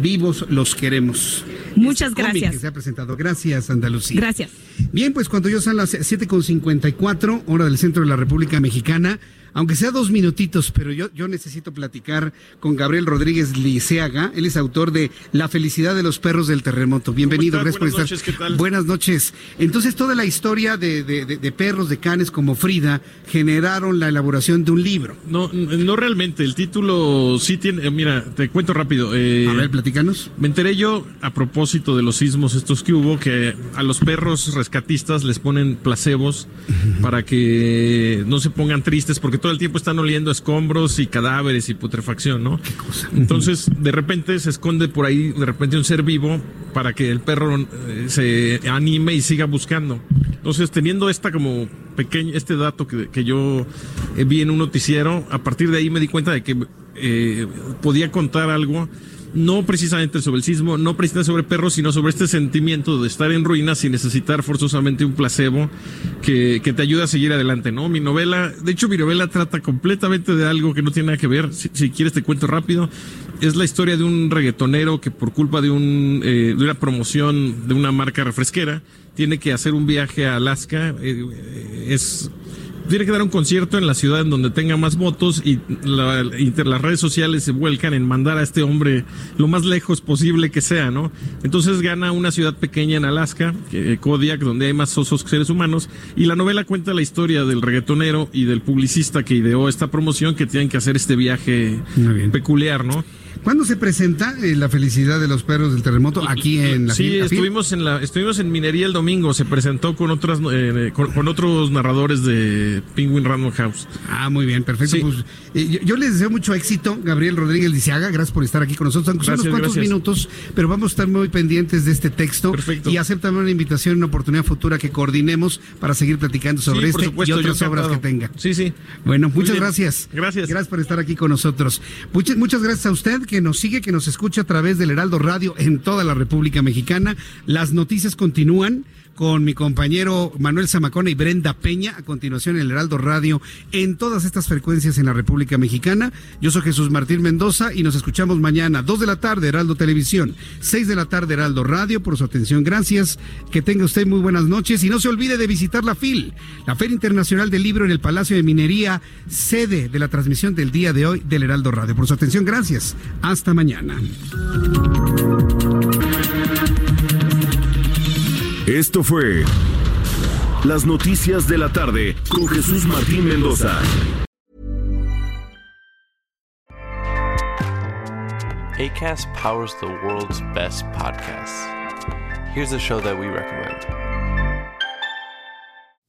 vivos los queremos. Muchas Este gracias. que se ha presentado. Gracias, Andalucía. Gracias. Bien, pues cuando ya son las 7.54, hora del centro de la República Mexicana, aunque sea dos minutitos, pero yo, yo necesito platicar con Gabriel Rodríguez Liceaga. Él es autor de La felicidad de los perros del terremoto. Bienvenido, gracias por Buenas estar. noches, ¿qué tal? Buenas noches. Entonces, toda la historia de, de- de- de perros, de canes como Frida, generaron la elaboración de un libro. No, no realmente. El título sí tiene. eh, Mira, te cuento rápido. a ver, platícanos. Me enteré yo a propósito de los sismos estos que hubo que a los perros rescatistas les ponen placebos para que no se pongan tristes porque todo el tiempo están oliendo escombros y cadáveres y putrefacción, ¿no? Entonces, de repente se esconde por ahí, de repente un ser vivo para que el perro eh, se anime y siga buscando. Entonces, teniendo esta como pequeño, este dato que, que yo eh, vi en un noticiero, a partir de ahí me di cuenta de que eh, podía contar algo, no precisamente sobre el sismo, no precisamente sobre perros, sino sobre este sentimiento de estar en ruinas y necesitar forzosamente un placebo que, que te ayude a seguir adelante, ¿no? Mi novela, de hecho mi novela trata completamente de algo que no tiene nada que ver, si, si quieres te cuento rápido, es la historia de un reggaetonero que por culpa de, un, eh, de una promoción de una marca refresquera, tiene que hacer un viaje a Alaska, eh, eh, es tiene que dar un concierto en la ciudad en donde tenga más votos y la- las redes sociales se vuelcan en mandar a este hombre lo más lejos posible que sea, ¿no? Entonces gana una ciudad pequeña en Alaska, que- Kodiak, donde hay más osos que seres humanos, y la novela cuenta la historia del reggaetonero y del publicista que ideó esta promoción que tienen que hacer este viaje peculiar, ¿no? ¿Cuándo se presenta eh, la felicidad de los perros del terremoto aquí en la Sí, estuvimos en la estuvimos en minería el domingo. Se presentó con otras eh, con, con otros narradores de Penguin Random House. Ah, muy bien, perfecto. Pues, eh, yo, yo les deseo mucho éxito, Gabriel Rodríguez Lisiaga. Gracias por estar aquí con nosotros. Aunque son unos cuantos gracias. minutos, pero vamos a estar muy pendientes de este texto. Y aceptan una invitación, una oportunidad futura que coordinemos para seguir platicando sobre Sí, este supuesto, y otras obras que tenga. Sí, sí. Bueno, muchas gracias. Gracias. Gracias por estar aquí con nosotros. Muchas, muchas gracias a usted que nos sigue, que nos escucha a través del Heraldo Radio en toda la República Mexicana. Las noticias continúan con mi compañero Manuel Zamacona y Brenda Peña a continuación el Heraldo Radio en todas estas frecuencias en la República Mexicana. Yo soy Jesús Martín Mendoza y nos escuchamos mañana, 2 de la tarde, Heraldo Televisión, 6 de la tarde, Heraldo Radio, por su atención. Gracias. Que tenga usted muy buenas noches y no se olvide de visitar la FIL, la Feria Internacional del Libro en el Palacio de Minería, sede de la transmisión del día de hoy del Heraldo Radio. Por su atención, gracias. Hasta mañana. Esto fue Las Noticias de la Tarde con Jesús Martín Mendoza. ACAST powers the world's best podcasts. Here's a show that we recommend.